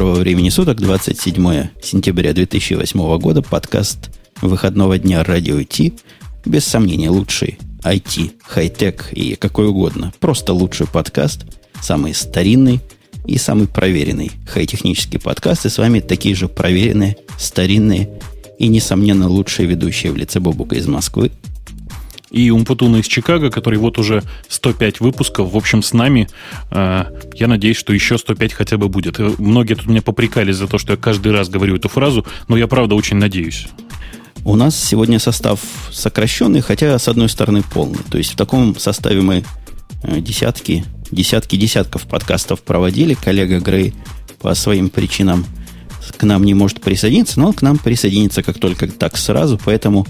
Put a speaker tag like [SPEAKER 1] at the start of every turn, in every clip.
[SPEAKER 1] Доброго времени суток, 27 сентября 2008 года, подкаст выходного дня Радио Ти. Без сомнения, лучший IT, хай-тек и какой угодно. Просто лучший подкаст, самый старинный и самый проверенный хай-технический подкаст. И с вами такие же проверенные, старинные и, несомненно, лучшие ведущие в лице Бобука из Москвы
[SPEAKER 2] и Умпутуна из Чикаго, который вот уже 105 выпусков, в общем, с нами. Э, я надеюсь, что еще 105 хотя бы будет. Э, многие тут меня попрекались за то, что я каждый раз говорю эту фразу, но я правда очень надеюсь.
[SPEAKER 1] У нас сегодня состав сокращенный, хотя с одной стороны полный. То есть в таком составе мы э, десятки, десятки десятков подкастов проводили. Коллега Грей по своим причинам к нам не может присоединиться, но он к нам присоединится как только так сразу, поэтому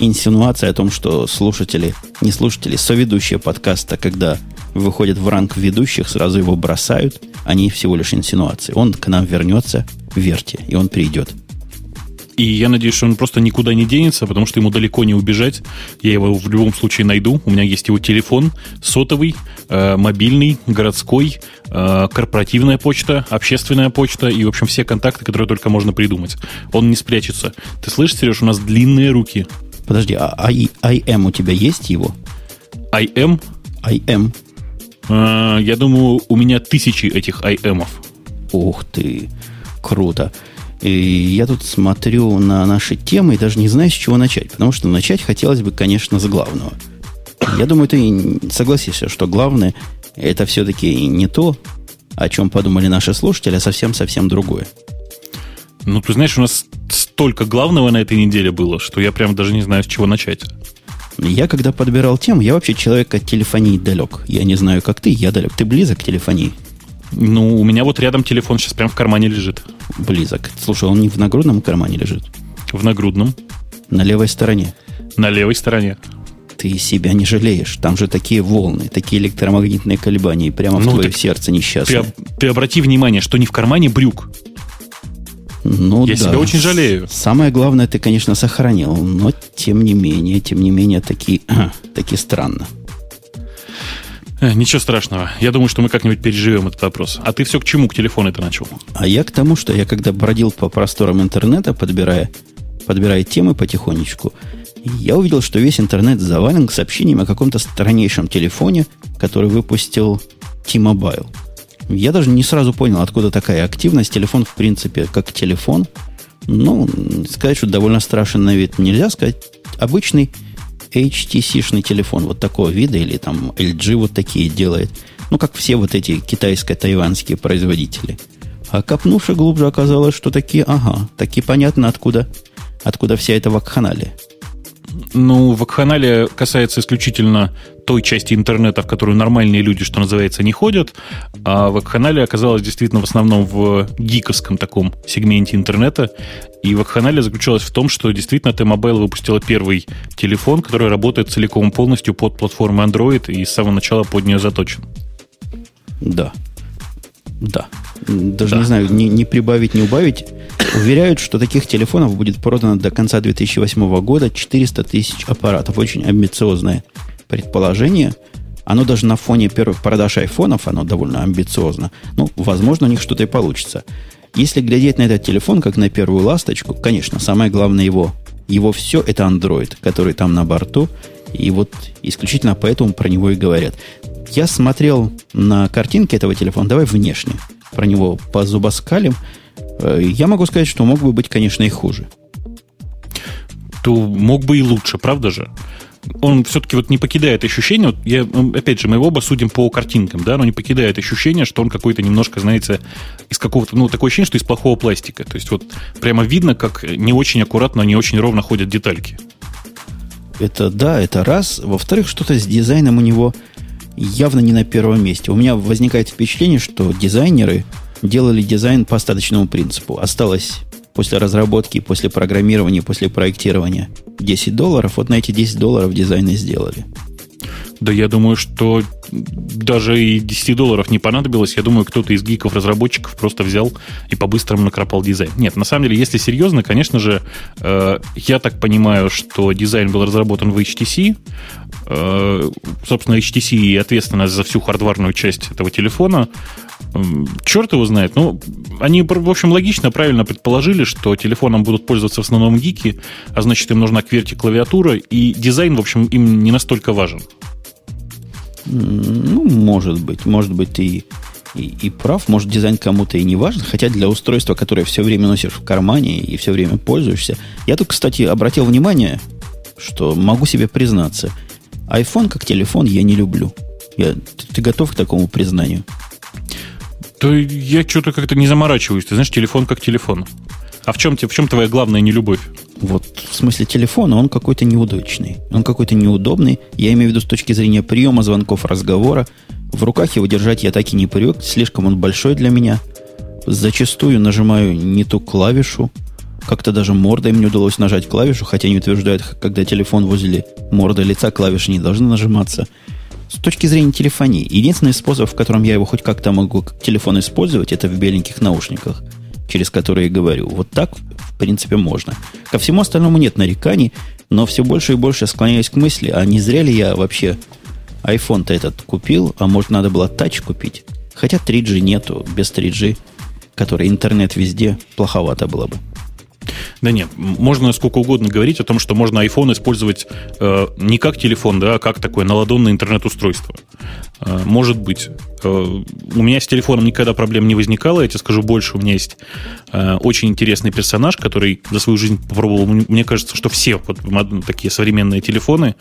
[SPEAKER 1] инсинуация о том, что слушатели, не слушатели, соведущие подкаста, когда выходят в ранг ведущих, сразу его бросают, они всего лишь инсинуации. Он к нам вернется, верьте, и он придет.
[SPEAKER 2] И я надеюсь, что он просто никуда не денется, потому что ему далеко не убежать. Я его в любом случае найду. У меня есть его телефон сотовый, э, мобильный, городской, э, корпоративная почта, общественная почта и, в общем, все контакты, которые только можно придумать. Он не спрячется. Ты слышишь, Сереж, у нас длинные руки.
[SPEAKER 1] Подожди, а IM у тебя есть его?
[SPEAKER 2] IM?
[SPEAKER 1] IM.
[SPEAKER 2] А, я думаю, у меня тысячи этих IM.
[SPEAKER 1] Ух ты, круто. И я тут смотрю на наши темы и даже не знаю, с чего начать. Потому что начать хотелось бы, конечно, с главного. Я думаю, ты согласишься, что главное это все-таки не то, о чем подумали наши слушатели, а совсем-совсем другое.
[SPEAKER 2] Ну, ты знаешь, у нас столько главного на этой неделе было, что я прям даже не знаю, с чего начать.
[SPEAKER 1] Я когда подбирал тему, я вообще человек от телефонии далек. Я не знаю, как ты, я далек. Ты близок к телефонии?
[SPEAKER 2] Ну, у меня вот рядом телефон сейчас прям в кармане лежит.
[SPEAKER 1] Близок. Слушай, он не в нагрудном кармане лежит?
[SPEAKER 2] В нагрудном.
[SPEAKER 1] На левой стороне?
[SPEAKER 2] На левой стороне.
[SPEAKER 1] Ты себя не жалеешь. Там же такие волны, такие электромагнитные колебания, прямо ну, в твое сердце несчастное.
[SPEAKER 2] Ты, ты обрати внимание, что не в кармане брюк.
[SPEAKER 1] Ну,
[SPEAKER 2] Я
[SPEAKER 1] да.
[SPEAKER 2] себя очень жалею.
[SPEAKER 1] Самое главное, ты, конечно, сохранил, но тем не менее, тем не менее, таки, таки странно.
[SPEAKER 2] Э, ничего страшного. Я думаю, что мы как-нибудь переживем этот вопрос. А ты все к чему к телефону это начал?
[SPEAKER 1] А я к тому, что я когда бродил по просторам интернета, подбирая, подбирая темы потихонечку, я увидел, что весь интернет завален сообщениями о каком-то страннейшем телефоне, который выпустил T-Mobile. Я даже не сразу понял, откуда такая активность. Телефон, в принципе, как телефон. Ну, сказать, что довольно страшен на вид нельзя сказать. Обычный HTC-шный телефон вот такого вида, или там LG вот такие делает. Ну, как все вот эти китайско-тайванские производители. А копнувши глубже оказалось, что такие, ага, такие понятно, откуда, откуда вся эта вакханалия.
[SPEAKER 2] Ну, вакханалия касается исключительно той части интернета, в которую нормальные люди, что называется, не ходят, а вакханалия оказалась действительно в основном в гиковском таком сегменте интернета, и вакханалия заключалась в том, что действительно T-Mobile выпустила первый телефон, который работает целиком полностью под платформой Android и с самого начала под нее заточен.
[SPEAKER 1] Да. Да. Даже да. не знаю, не, не прибавить, не убавить. Уверяют, что таких телефонов будет продано до конца 2008 года 400 тысяч аппаратов. Очень амбициозное предположение. Оно даже на фоне первых продаж айфонов, оно довольно амбициозно. Ну, возможно, у них что-то и получится. Если глядеть на этот телефон, как на первую ласточку, конечно, самое главное его, его все это Android, который там на борту, и вот исключительно поэтому про него и говорят. Я смотрел на картинки этого телефона, давай внешне, про него позубоскалим. Э, я могу сказать, что мог бы быть, конечно, и хуже.
[SPEAKER 2] То мог бы и лучше, правда же? Он все-таки вот не покидает ощущение, вот я, опять же, мы оба судим по картинкам, да, но не покидает ощущение, что он какой-то немножко, знаете, из какого-то, ну, такое ощущение, что из плохого пластика. То есть вот прямо видно, как не очень аккуратно, не очень ровно ходят детальки.
[SPEAKER 1] Это да, это раз. Во-вторых, что-то с дизайном у него явно не на первом месте. У меня возникает впечатление, что дизайнеры делали дизайн по остаточному принципу. Осталось после разработки, после программирования, после проектирования 10 долларов, вот на эти 10 долларов дизайны сделали.
[SPEAKER 2] Да я думаю, что даже и 10 долларов не понадобилось. Я думаю, кто-то из гиков-разработчиков просто взял и по-быстрому накропал дизайн. Нет, на самом деле, если серьезно, конечно же, э, я так понимаю, что дизайн был разработан в HTC. Э, собственно, HTC ответственность за всю хардварную часть этого телефона. Черт его знает. Ну, они, в общем, логично, правильно предположили, что телефоном будут пользоваться в основном гики, а значит, им нужна QWERTY клавиатура, и дизайн, в общем, им не настолько важен.
[SPEAKER 1] Ну, может быть. Может быть, ты и, и прав. Может, дизайн кому-то и не важен. Хотя для устройства, которое все время носишь в кармане и все время пользуешься. Я тут, кстати, обратил внимание, что могу себе признаться. iPhone как телефон я не люблю. Я, ты, ты готов к такому признанию?
[SPEAKER 2] Да я что-то как-то не заморачиваюсь. Ты знаешь, телефон как телефон. А в чем, в чем твоя главная нелюбовь?
[SPEAKER 1] Вот в смысле телефона он какой-то неудачный. Он какой-то неудобный. Я имею в виду с точки зрения приема звонков, разговора. В руках его держать я так и не привык. Слишком он большой для меня. Зачастую нажимаю не ту клавишу. Как-то даже мордой мне удалось нажать клавишу, хотя они утверждают, когда телефон возле морды лица, клавиши не должны нажиматься. С точки зрения телефонии, единственный способ, в котором я его хоть как-то могу телефон использовать, это в беленьких наушниках – через которые говорю. Вот так, в принципе, можно. Ко всему остальному нет нареканий, но все больше и больше склоняюсь к мысли, а не зря ли я вообще iPhone-то этот купил, а может надо было тач купить? Хотя 3G нету, без 3G, который интернет везде, плоховато было бы.
[SPEAKER 2] Да нет, можно сколько угодно говорить о том, что можно iPhone использовать э, не как телефон, да, а как такое наладонное интернет-устройство. Э, может быть. Э, у меня с телефоном никогда проблем не возникало, я тебе скажу больше. У меня есть э, очень интересный персонаж, который за свою жизнь попробовал. Мне кажется, что все вот, такие современные телефоны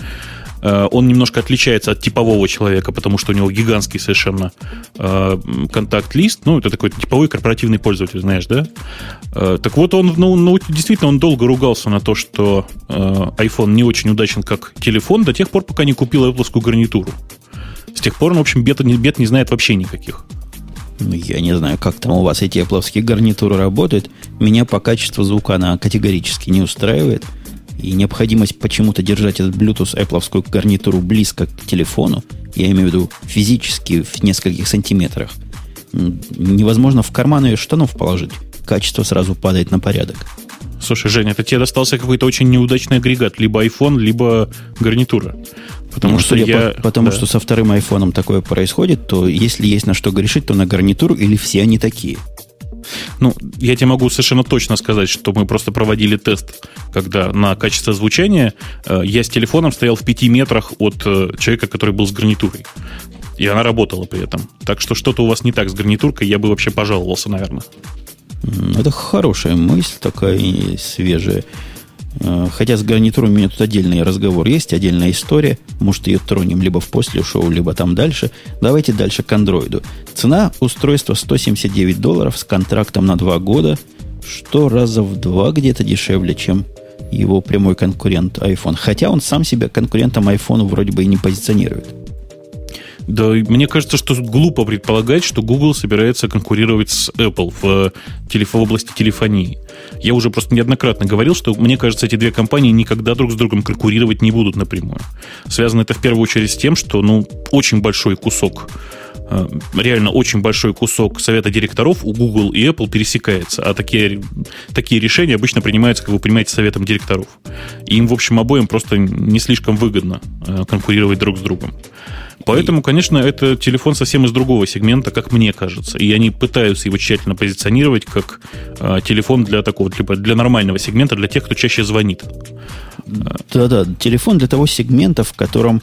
[SPEAKER 2] он немножко отличается от типового человека, потому что у него гигантский совершенно э, контакт-лист. Ну, это такой типовой корпоративный пользователь, знаешь, да? Э, так вот, он, ну, ну, действительно, он долго ругался на то, что iPhone не очень удачен как телефон до тех пор, пока не купил Apple гарнитуру. С тех пор он, в общем, бед, бед не знает вообще никаких.
[SPEAKER 1] Ну, я не знаю, как там у вас эти Apple гарнитуры работают. Меня по качеству звука она категорически не устраивает – и необходимость почему-то держать этот Bluetooth Apple гарнитуру близко к телефону, я имею в виду физически в нескольких сантиметрах, невозможно в карман ее штанов положить. Качество сразу падает на порядок.
[SPEAKER 2] Слушай, Женя, это тебе достался какой-то очень неудачный агрегат. Либо iPhone, либо гарнитура.
[SPEAKER 1] Потому ну, что я... По, потому да. что со вторым айфоном такое происходит, то если есть на что грешить, то на гарнитуру или все они такие.
[SPEAKER 2] Ну, я тебе могу совершенно точно сказать, что мы просто проводили тест, когда на качество звучания э, я с телефоном стоял в пяти метрах от э, человека, который был с гарнитурой. И она работала при этом. Так что что-то у вас не так с гарнитуркой, я бы вообще пожаловался, наверное.
[SPEAKER 1] Это хорошая мысль такая свежая. Э, хотя с гарнитуром у меня тут отдельный разговор есть, отдельная история. Может, ее тронем либо в после шоу, либо там дальше. Давайте дальше к андроиду. Цена устройства 179 долларов с контрактом на 2 года, что раза в два где-то дешевле, чем его прямой конкурент iPhone. Хотя он сам себя конкурентом iPhone вроде бы и не позиционирует.
[SPEAKER 2] Да, мне кажется, что глупо предполагать, что Google собирается конкурировать с Apple в, телеф... в области телефонии. Я уже просто неоднократно говорил, что мне кажется, эти две компании никогда друг с другом конкурировать не будут напрямую. Связано это в первую очередь с тем, что ну, очень большой кусок э, реально очень большой кусок совета директоров у Google и Apple пересекается, а такие, такие решения обычно принимаются, как вы понимаете, советом директоров. И им, в общем, обоим просто не слишком выгодно э, конкурировать друг с другом. Поэтому, конечно, это телефон совсем из другого сегмента, как мне кажется. И они пытаются его тщательно позиционировать как э, телефон для такого, типа для нормального сегмента, для тех, кто чаще звонит.
[SPEAKER 1] Да-да, телефон для того сегмента, в котором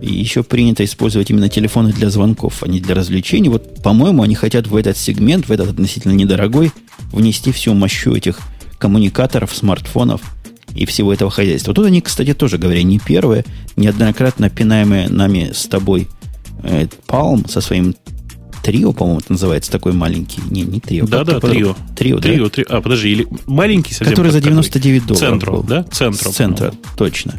[SPEAKER 1] еще принято использовать именно телефоны для звонков, а не для развлечений. Вот, по-моему, они хотят в этот сегмент, в этот относительно недорогой, внести всю мощу этих коммуникаторов, смартфонов – и всего этого хозяйства. Тут они, кстати, тоже говоря, не первые, неоднократно пинаемые нами с тобой э, Palm со своим Трио, по-моему, это называется, такой маленький. Не, не трио.
[SPEAKER 2] Да, да, трио.
[SPEAKER 1] Трио,
[SPEAKER 2] трио, да? трио. А, подожди, или маленький совсем.
[SPEAKER 1] Который за 99 долларов
[SPEAKER 2] Централ,
[SPEAKER 1] был.
[SPEAKER 2] да? Централ.
[SPEAKER 1] С центра, точно.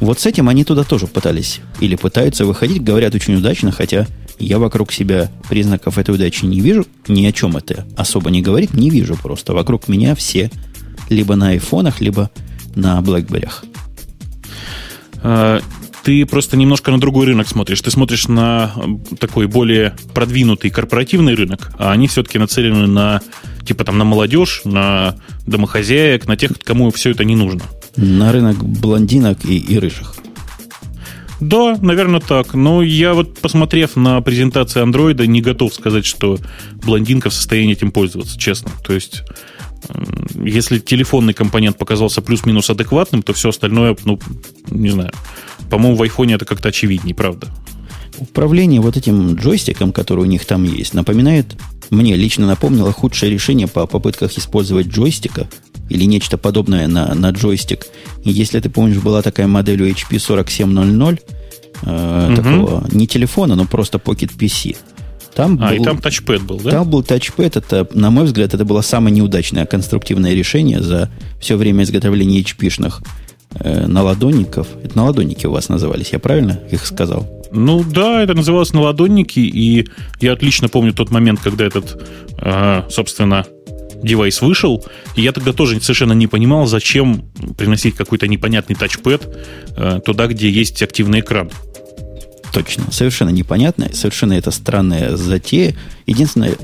[SPEAKER 1] Вот с этим они туда тоже пытались или пытаются выходить, говорят очень удачно, хотя я вокруг себя признаков этой удачи не вижу, ни о чем это особо не говорит, не вижу просто. Вокруг меня все либо на айфонах, либо на BlackBerry.
[SPEAKER 2] А, ты просто немножко на другой рынок смотришь. Ты смотришь на такой более продвинутый корпоративный рынок, а они все-таки нацелены на типа там на молодежь, на домохозяек, на тех, кому все это не нужно.
[SPEAKER 1] На рынок блондинок и, и рыжих.
[SPEAKER 2] Да, наверное, так. Но я вот, посмотрев на презентацию андроида, не готов сказать, что блондинка в состоянии этим пользоваться, честно. То есть, если телефонный компонент показался плюс-минус адекватным, то все остальное, ну, не знаю. По-моему, в айфоне это как-то очевиднее, правда.
[SPEAKER 1] Управление вот этим джойстиком, который у них там есть, напоминает, мне лично напомнило худшее решение по попытках использовать джойстика или нечто подобное на, на джойстик. И если ты помнишь, была такая модель у HP 4700, э, угу. такого не телефона, но просто Pocket PC.
[SPEAKER 2] Там а, был, и там тачпэд был, да?
[SPEAKER 1] Там был тачпэд. Это, на мой взгляд, это было самое неудачное конструктивное решение за все время изготовления HP-шных э, наладонников. Это наладонники у вас назывались, я правильно их сказал?
[SPEAKER 2] Ну да, это называлось наладонники, и я отлично помню тот момент, когда этот, э, собственно, девайс вышел, и я тогда тоже совершенно не понимал, зачем приносить какой-то непонятный тачпэд э, туда, где есть активный экран.
[SPEAKER 1] Точно, совершенно непонятно, совершенно это странная затея. Единственное,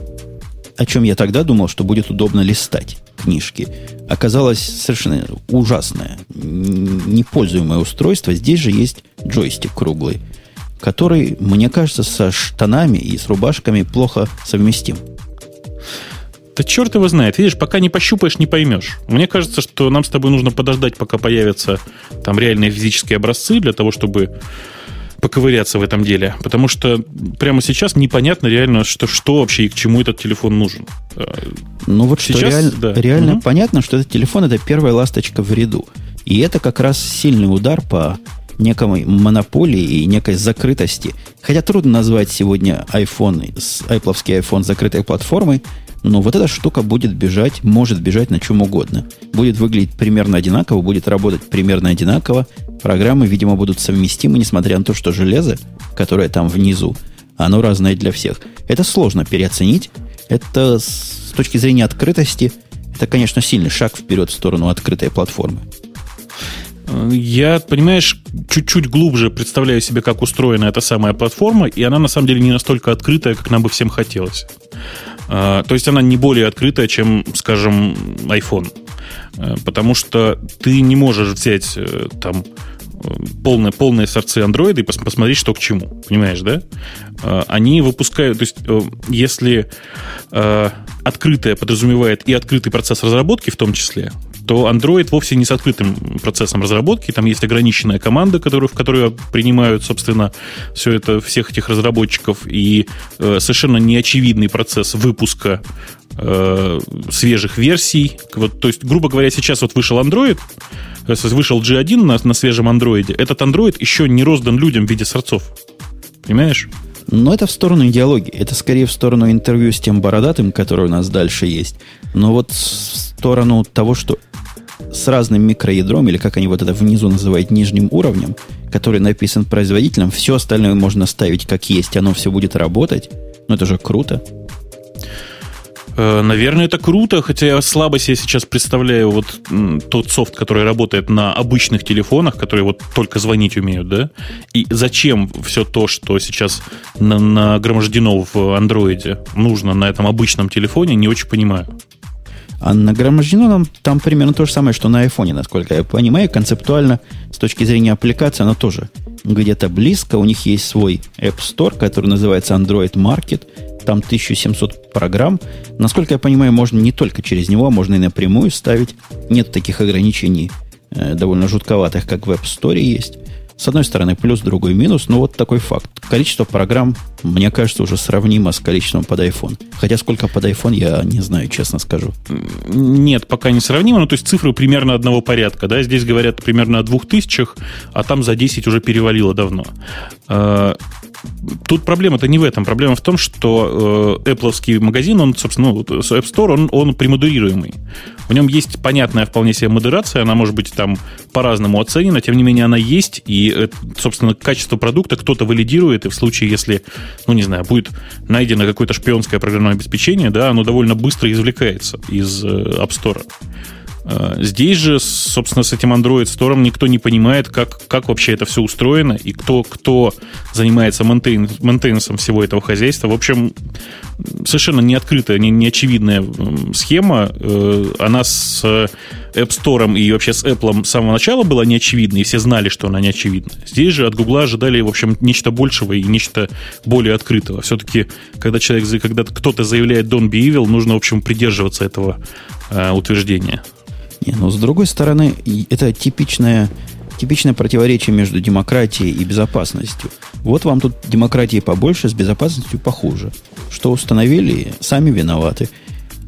[SPEAKER 1] о чем я тогда думал, что будет удобно листать книжки, оказалось совершенно ужасное, непользуемое устройство. Здесь же есть джойстик круглый, который, мне кажется, со штанами и с рубашками плохо совместим.
[SPEAKER 2] Да черт его знает. Видишь, пока не пощупаешь, не поймешь. Мне кажется, что нам с тобой нужно подождать, пока появятся там реальные физические образцы для того, чтобы поковыряться в этом деле. Потому что прямо сейчас непонятно реально, что, что вообще и к чему этот телефон нужен.
[SPEAKER 1] Ну вот сейчас, что реаль, да. реально угу. понятно, что этот телефон это первая ласточка в ряду. И это как раз сильный удар по некой монополии и некой закрытости. Хотя трудно назвать сегодня iPhone, Apple iPhone закрытой платформой, но вот эта штука будет бежать, может бежать на чем угодно. Будет выглядеть примерно одинаково, будет работать примерно одинаково. Программы, видимо, будут совместимы, несмотря на то, что железо, которое там внизу, оно разное для всех. Это сложно переоценить. Это с точки зрения открытости, это, конечно, сильный шаг вперед в сторону открытой платформы.
[SPEAKER 2] Я, понимаешь, чуть-чуть глубже представляю себе, как устроена эта самая платформа, и она на самом деле не настолько открытая, как нам бы всем хотелось. А, то есть она не более открытая, чем, скажем, iPhone. А, потому что ты не можешь взять э, там полные, полные сорцы андроида и посмотреть, что к чему. Понимаешь, да? Они выпускают, то есть э, если открытое подразумевает и открытый процесс разработки в том числе, то Android вовсе не с открытым процессом разработки. Там есть ограниченная команда, которую, в которую принимают, собственно, все это, всех этих разработчиков, и э, совершенно неочевидный процесс выпуска э, свежих версий. Вот, то есть, грубо говоря, сейчас вот вышел Android, э, вышел G1 на, на свежем Android. Этот Android еще не роздан людям в виде сорцов. Понимаешь?
[SPEAKER 1] Но это в сторону идеологии. Это скорее в сторону интервью с тем бородатым, который у нас дальше есть. Но вот в сторону того, что с разным микроядром, или как они вот это внизу называют, нижним уровнем, который написан производителем, все остальное можно ставить как есть, оно все будет работать. Ну, это же круто.
[SPEAKER 2] Э, наверное, это круто, хотя я слабо себе сейчас представляю вот тот софт, который работает на обычных телефонах, которые вот только звонить умеют, да? И зачем все то, что сейчас нагромождено в андроиде, нужно на этом обычном телефоне, не очень понимаю.
[SPEAKER 1] А нагромождено нам там примерно то же самое, что на айфоне, насколько я понимаю. Концептуально, с точки зрения аппликации, оно тоже где-то близко. У них есть свой App Store, который называется Android Market. Там 1700 программ. Насколько я понимаю, можно не только через него, а можно и напрямую ставить. Нет таких ограничений э, довольно жутковатых, как в App Store есть. С одной стороны плюс, другой минус, но вот такой факт. Количество программ, мне кажется, уже сравнимо с количеством под iPhone. Хотя сколько под iPhone, я не знаю, честно скажу.
[SPEAKER 2] Нет, пока не сравнимо, ну то есть цифры примерно одного порядка. Да? Здесь говорят примерно о двух тысячах, а там за 10 уже перевалило давно. А, тут проблема-то не в этом. Проблема в том, что э, Apple магазин, он, собственно, ну, App Store, он, он премодерируемый. В нем есть понятная вполне себе модерация, она может быть там по-разному оценена, тем не менее она есть, и, это, собственно, качество продукта кто-то валидирует, и в случае, если, ну, не знаю, будет найдено какое-то шпионское программное обеспечение, да, оно довольно быстро извлекается из э, App Store. Э, здесь же, собственно, с этим Android Store никто не понимает, как, как вообще это все устроено и кто, кто занимается мейнтейн, мейнтейнсом всего этого хозяйства. В общем, совершенно не открытая, не, не очевидная схема. Э, она с App Store и вообще с Apple с самого начала была неочевидна, и все знали, что она неочевидна. Здесь же от Google ожидали, в общем, нечто большего и нечто более открытого. Все-таки, когда человек, когда кто-то заявляет «Don't be evil», нужно, в общем, придерживаться этого э, утверждения.
[SPEAKER 1] Не, но с другой стороны, это типичное, типичное противоречие между демократией и безопасностью. Вот вам тут демократии побольше, с безопасностью похуже. Что установили, сами виноваты.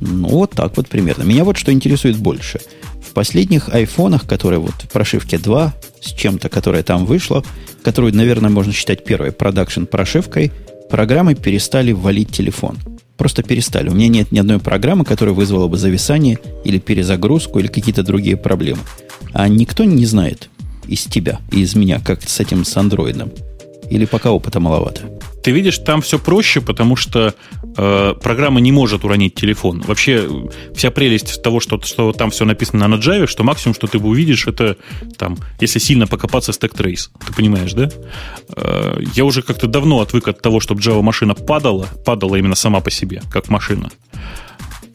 [SPEAKER 1] Ну, вот так вот примерно. Меня вот что интересует больше. В последних айфонах, которые вот в прошивке 2, с чем-то, которая там вышла, которую, наверное, можно считать первой продакшн прошивкой, программы перестали валить телефон – Просто перестали. У меня нет ни одной программы, которая вызвала бы зависание или перезагрузку или какие-то другие проблемы. А никто не знает из тебя и из меня, как с этим с андроидом. Или пока опыта маловато?
[SPEAKER 2] Ты видишь, там все проще, потому что э, программа не может уронить телефон. Вообще, вся прелесть того, что, что там все написано на Java, что максимум, что ты увидишь, это там, если сильно покопаться, stack trace. Ты понимаешь, да? Э, я уже как-то давно отвык от того, чтобы Java машина падала, падала именно сама по себе, как машина.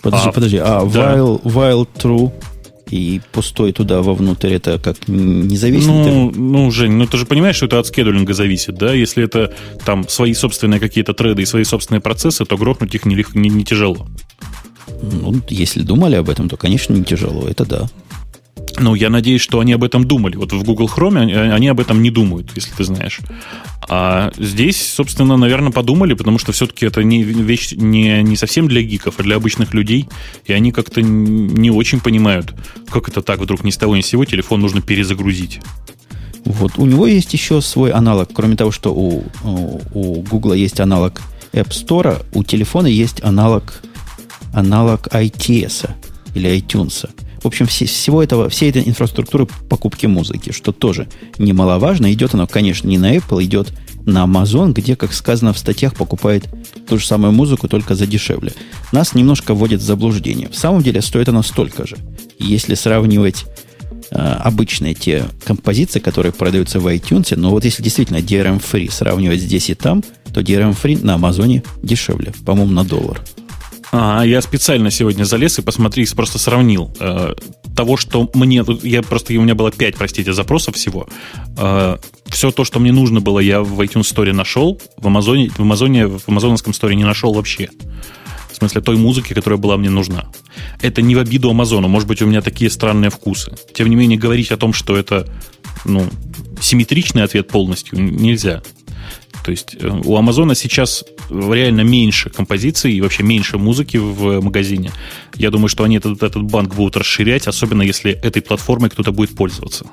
[SPEAKER 1] Подожди, а, подожди, а да. while, while true и пустой туда вовнутрь это как независимый
[SPEAKER 2] ну, ну, Жень, ну ты же понимаешь, что это от скедулинга зависит, да? Если это там свои собственные какие-то треды и свои собственные процессы, то грохнуть их не, не, не тяжело.
[SPEAKER 1] Ну, если думали об этом, то, конечно, не тяжело, это да.
[SPEAKER 2] Ну, я надеюсь, что они об этом думали. Вот в Google Chrome они, об этом не думают, если ты знаешь. А здесь, собственно, наверное, подумали, потому что все-таки это не вещь не, не совсем для гиков, а для обычных людей. И они как-то не очень понимают, как это так вдруг ни с того ни с сего телефон нужно перезагрузить.
[SPEAKER 1] Вот у него есть еще свой аналог, кроме того, что у, у, у Google есть аналог App Store, у телефона есть аналог, аналог ITS или iTunes. В общем, все, всего этого, всей этой инфраструктуры покупки музыки, что тоже немаловажно. Идет оно, конечно, не на Apple, идет на Amazon, где, как сказано в статьях, покупает ту же самую музыку, только за дешевле. Нас немножко вводит в заблуждение. В самом деле стоит оно столько же. Если сравнивать э, обычные те композиции, которые продаются в iTunes, но вот если действительно DRM-free сравнивать здесь и там, то DRM-free на Амазоне дешевле, по-моему, на доллар.
[SPEAKER 2] А, я специально сегодня залез и посмотри, просто сравнил э, того, что мне... Я просто... У меня было 5, простите, запросов всего. Э, все то, что мне нужно было, я в iTunes Store нашел. В Амазоне, в Амазоне, в Амазоновском Store не нашел вообще. В смысле той музыки, которая была мне нужна. Это не в обиду Амазону. Может быть, у меня такие странные вкусы. Тем не менее, говорить о том, что это ну, симметричный ответ полностью нельзя. То есть э, у Амазона сейчас реально меньше композиций и вообще меньше музыки в магазине. Я думаю, что они этот, этот банк будут расширять, особенно если этой платформой кто-то будет пользоваться.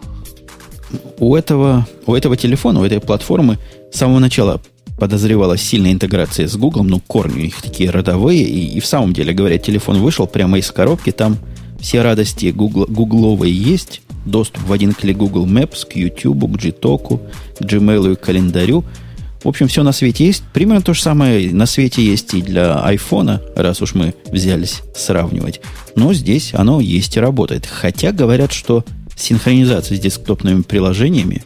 [SPEAKER 1] У этого, у этого телефона, у этой платформы с самого начала подозревалась сильная интеграция с Google, ну, корни у них такие родовые, и, и в самом деле, говорят, телефон вышел прямо из коробки, там все радости Google, гугловые есть, доступ в один клик Google Maps к YouTube, к Gtalk, к Gmail и к календарю – в общем, все на свете есть. Примерно то же самое на свете есть и для айфона, раз уж мы взялись сравнивать. Но здесь оно есть и работает. Хотя говорят, что синхронизация с десктопными приложениями,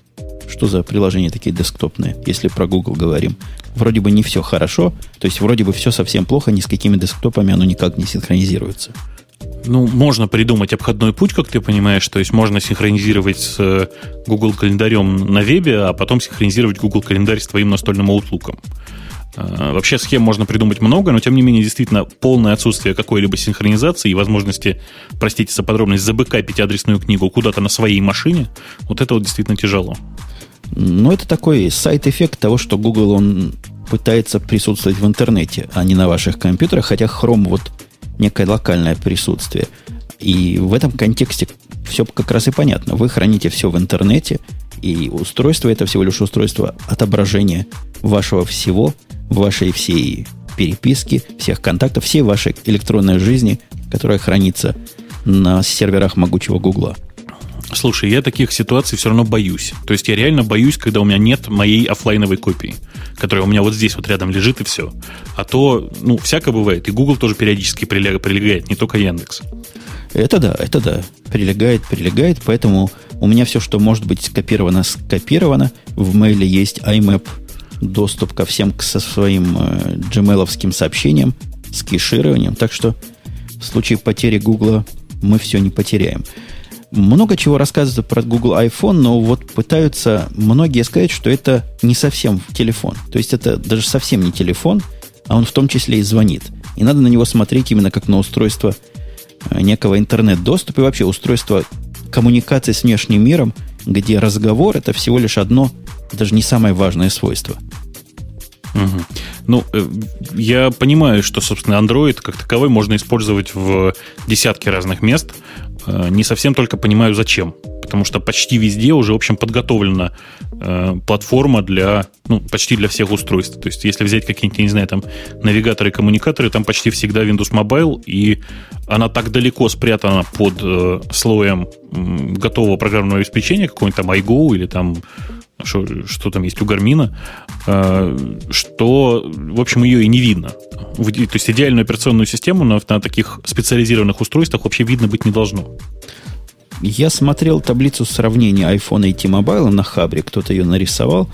[SPEAKER 1] что за приложения такие десктопные, если про Google говорим, вроде бы не все хорошо, то есть вроде бы все совсем плохо, ни с какими десктопами оно никак не синхронизируется.
[SPEAKER 2] Ну, можно придумать обходной путь, как ты понимаешь, то есть можно синхронизировать с э, Google календарем на вебе, а потом синхронизировать Google календарь с твоим настольным Outlook. Э, вообще схем можно придумать много, но тем не менее действительно полное отсутствие какой-либо синхронизации и возможности, простите за подробность, забыкапить адресную книгу куда-то на своей машине, вот это вот действительно тяжело.
[SPEAKER 1] Ну, это такой сайт-эффект того, что Google, он пытается присутствовать в интернете, а не на ваших компьютерах, хотя Chrome вот некое локальное присутствие. И в этом контексте все как раз и понятно. Вы храните все в интернете, и устройство это всего лишь устройство отображения вашего всего, вашей всей переписки, всех контактов, всей вашей электронной жизни, которая хранится на серверах могучего Гугла.
[SPEAKER 2] Слушай, я таких ситуаций все равно боюсь. То есть я реально боюсь, когда у меня нет моей офлайновой копии, которая у меня вот здесь вот рядом лежит и все. А то, ну, всякое бывает. И Google тоже периодически прилегает, не только Яндекс.
[SPEAKER 1] Это да, это да. Прилегает, прилегает, поэтому у меня все, что может быть скопировано, скопировано. В мейле есть IMAP, доступ ко всем со своим э, gmail сообщениям с кешированием. Так что в случае потери Гугла мы все не потеряем. Много чего рассказывается про Google iPhone, но вот пытаются многие сказать, что это не совсем телефон. То есть это даже совсем не телефон, а он в том числе и звонит. И надо на него смотреть именно как на устройство э, некого интернет-доступа и вообще устройство коммуникации с внешним миром, где разговор это всего лишь одно, даже не самое важное свойство.
[SPEAKER 2] Угу. Ну, э, я понимаю, что, собственно, Android как таковой можно использовать в десятки разных мест. Э, не совсем только понимаю, зачем. Потому что почти везде уже, в общем, подготовлена э, платформа для, ну, почти для всех устройств. То есть, если взять какие-нибудь, не знаю, там, навигаторы, коммуникаторы, там почти всегда Windows Mobile, и она так далеко спрятана под э, слоем э, готового программного обеспечения, какой-нибудь там iGo или там что, что там есть у Гармина, э, что, в общем, ее и не видно. То есть идеальную операционную систему на, на таких специализированных устройствах вообще видно быть не должно.
[SPEAKER 1] Я смотрел таблицу сравнения iPhone и T-Mobile на Хабре, кто-то ее нарисовал.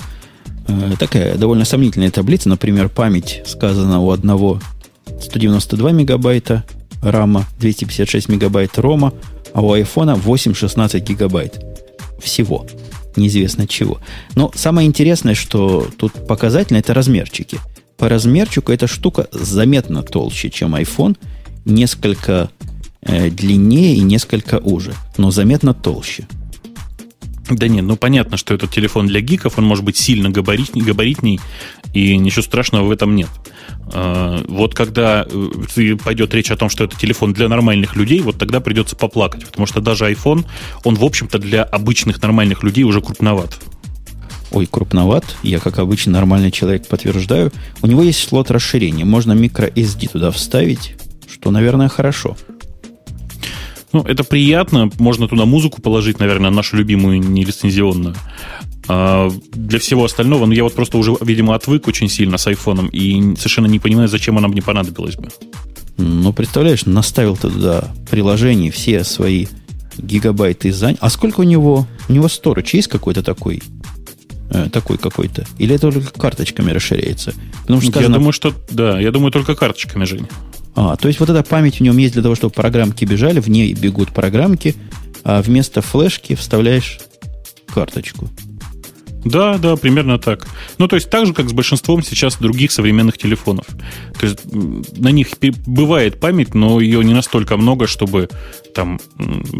[SPEAKER 1] Э, такая довольно сомнительная таблица. Например, память сказана у одного 192 мегабайта рама, 256 мегабайт рома, а у iPhone 8-16 гигабайт всего неизвестно чего. Но самое интересное, что тут показательно, это размерчики. По размерчику эта штука заметно толще, чем iPhone, несколько э, длиннее и несколько уже, но заметно толще.
[SPEAKER 2] Да нет, ну понятно, что этот телефон для гиков, он может быть сильно габаритней, габаритней, и ничего страшного в этом нет. А, вот когда э, пойдет речь о том, что это телефон для нормальных людей, вот тогда придется поплакать, потому что даже iPhone, он, в общем-то, для обычных нормальных людей уже крупноват.
[SPEAKER 1] Ой, крупноват, я как обычный нормальный человек подтверждаю. У него есть слот расширения, можно microSD туда вставить, что, наверное, хорошо.
[SPEAKER 2] Ну, это приятно. Можно туда музыку положить, наверное, нашу любимую нелицензионную. А для всего остального, ну, я вот просто уже, видимо, отвык очень сильно с айфоном и совершенно не понимаю, зачем она мне понадобилась бы.
[SPEAKER 1] Ну, представляешь, наставил туда приложение, все свои гигабайты занял. А сколько у него? У него сторож есть какой-то такой? Э, такой какой-то? Или это только карточками расширяется?
[SPEAKER 2] Потому что сказано... Я думаю, что да, я думаю, только карточками, Жень.
[SPEAKER 1] А, то есть вот эта память в нем есть для того, чтобы программки бежали, в ней бегут программки, а вместо флешки вставляешь карточку.
[SPEAKER 2] Да, да, примерно так. Ну, то есть так же, как с большинством сейчас других современных телефонов. То есть на них бывает память, но ее не настолько много, чтобы там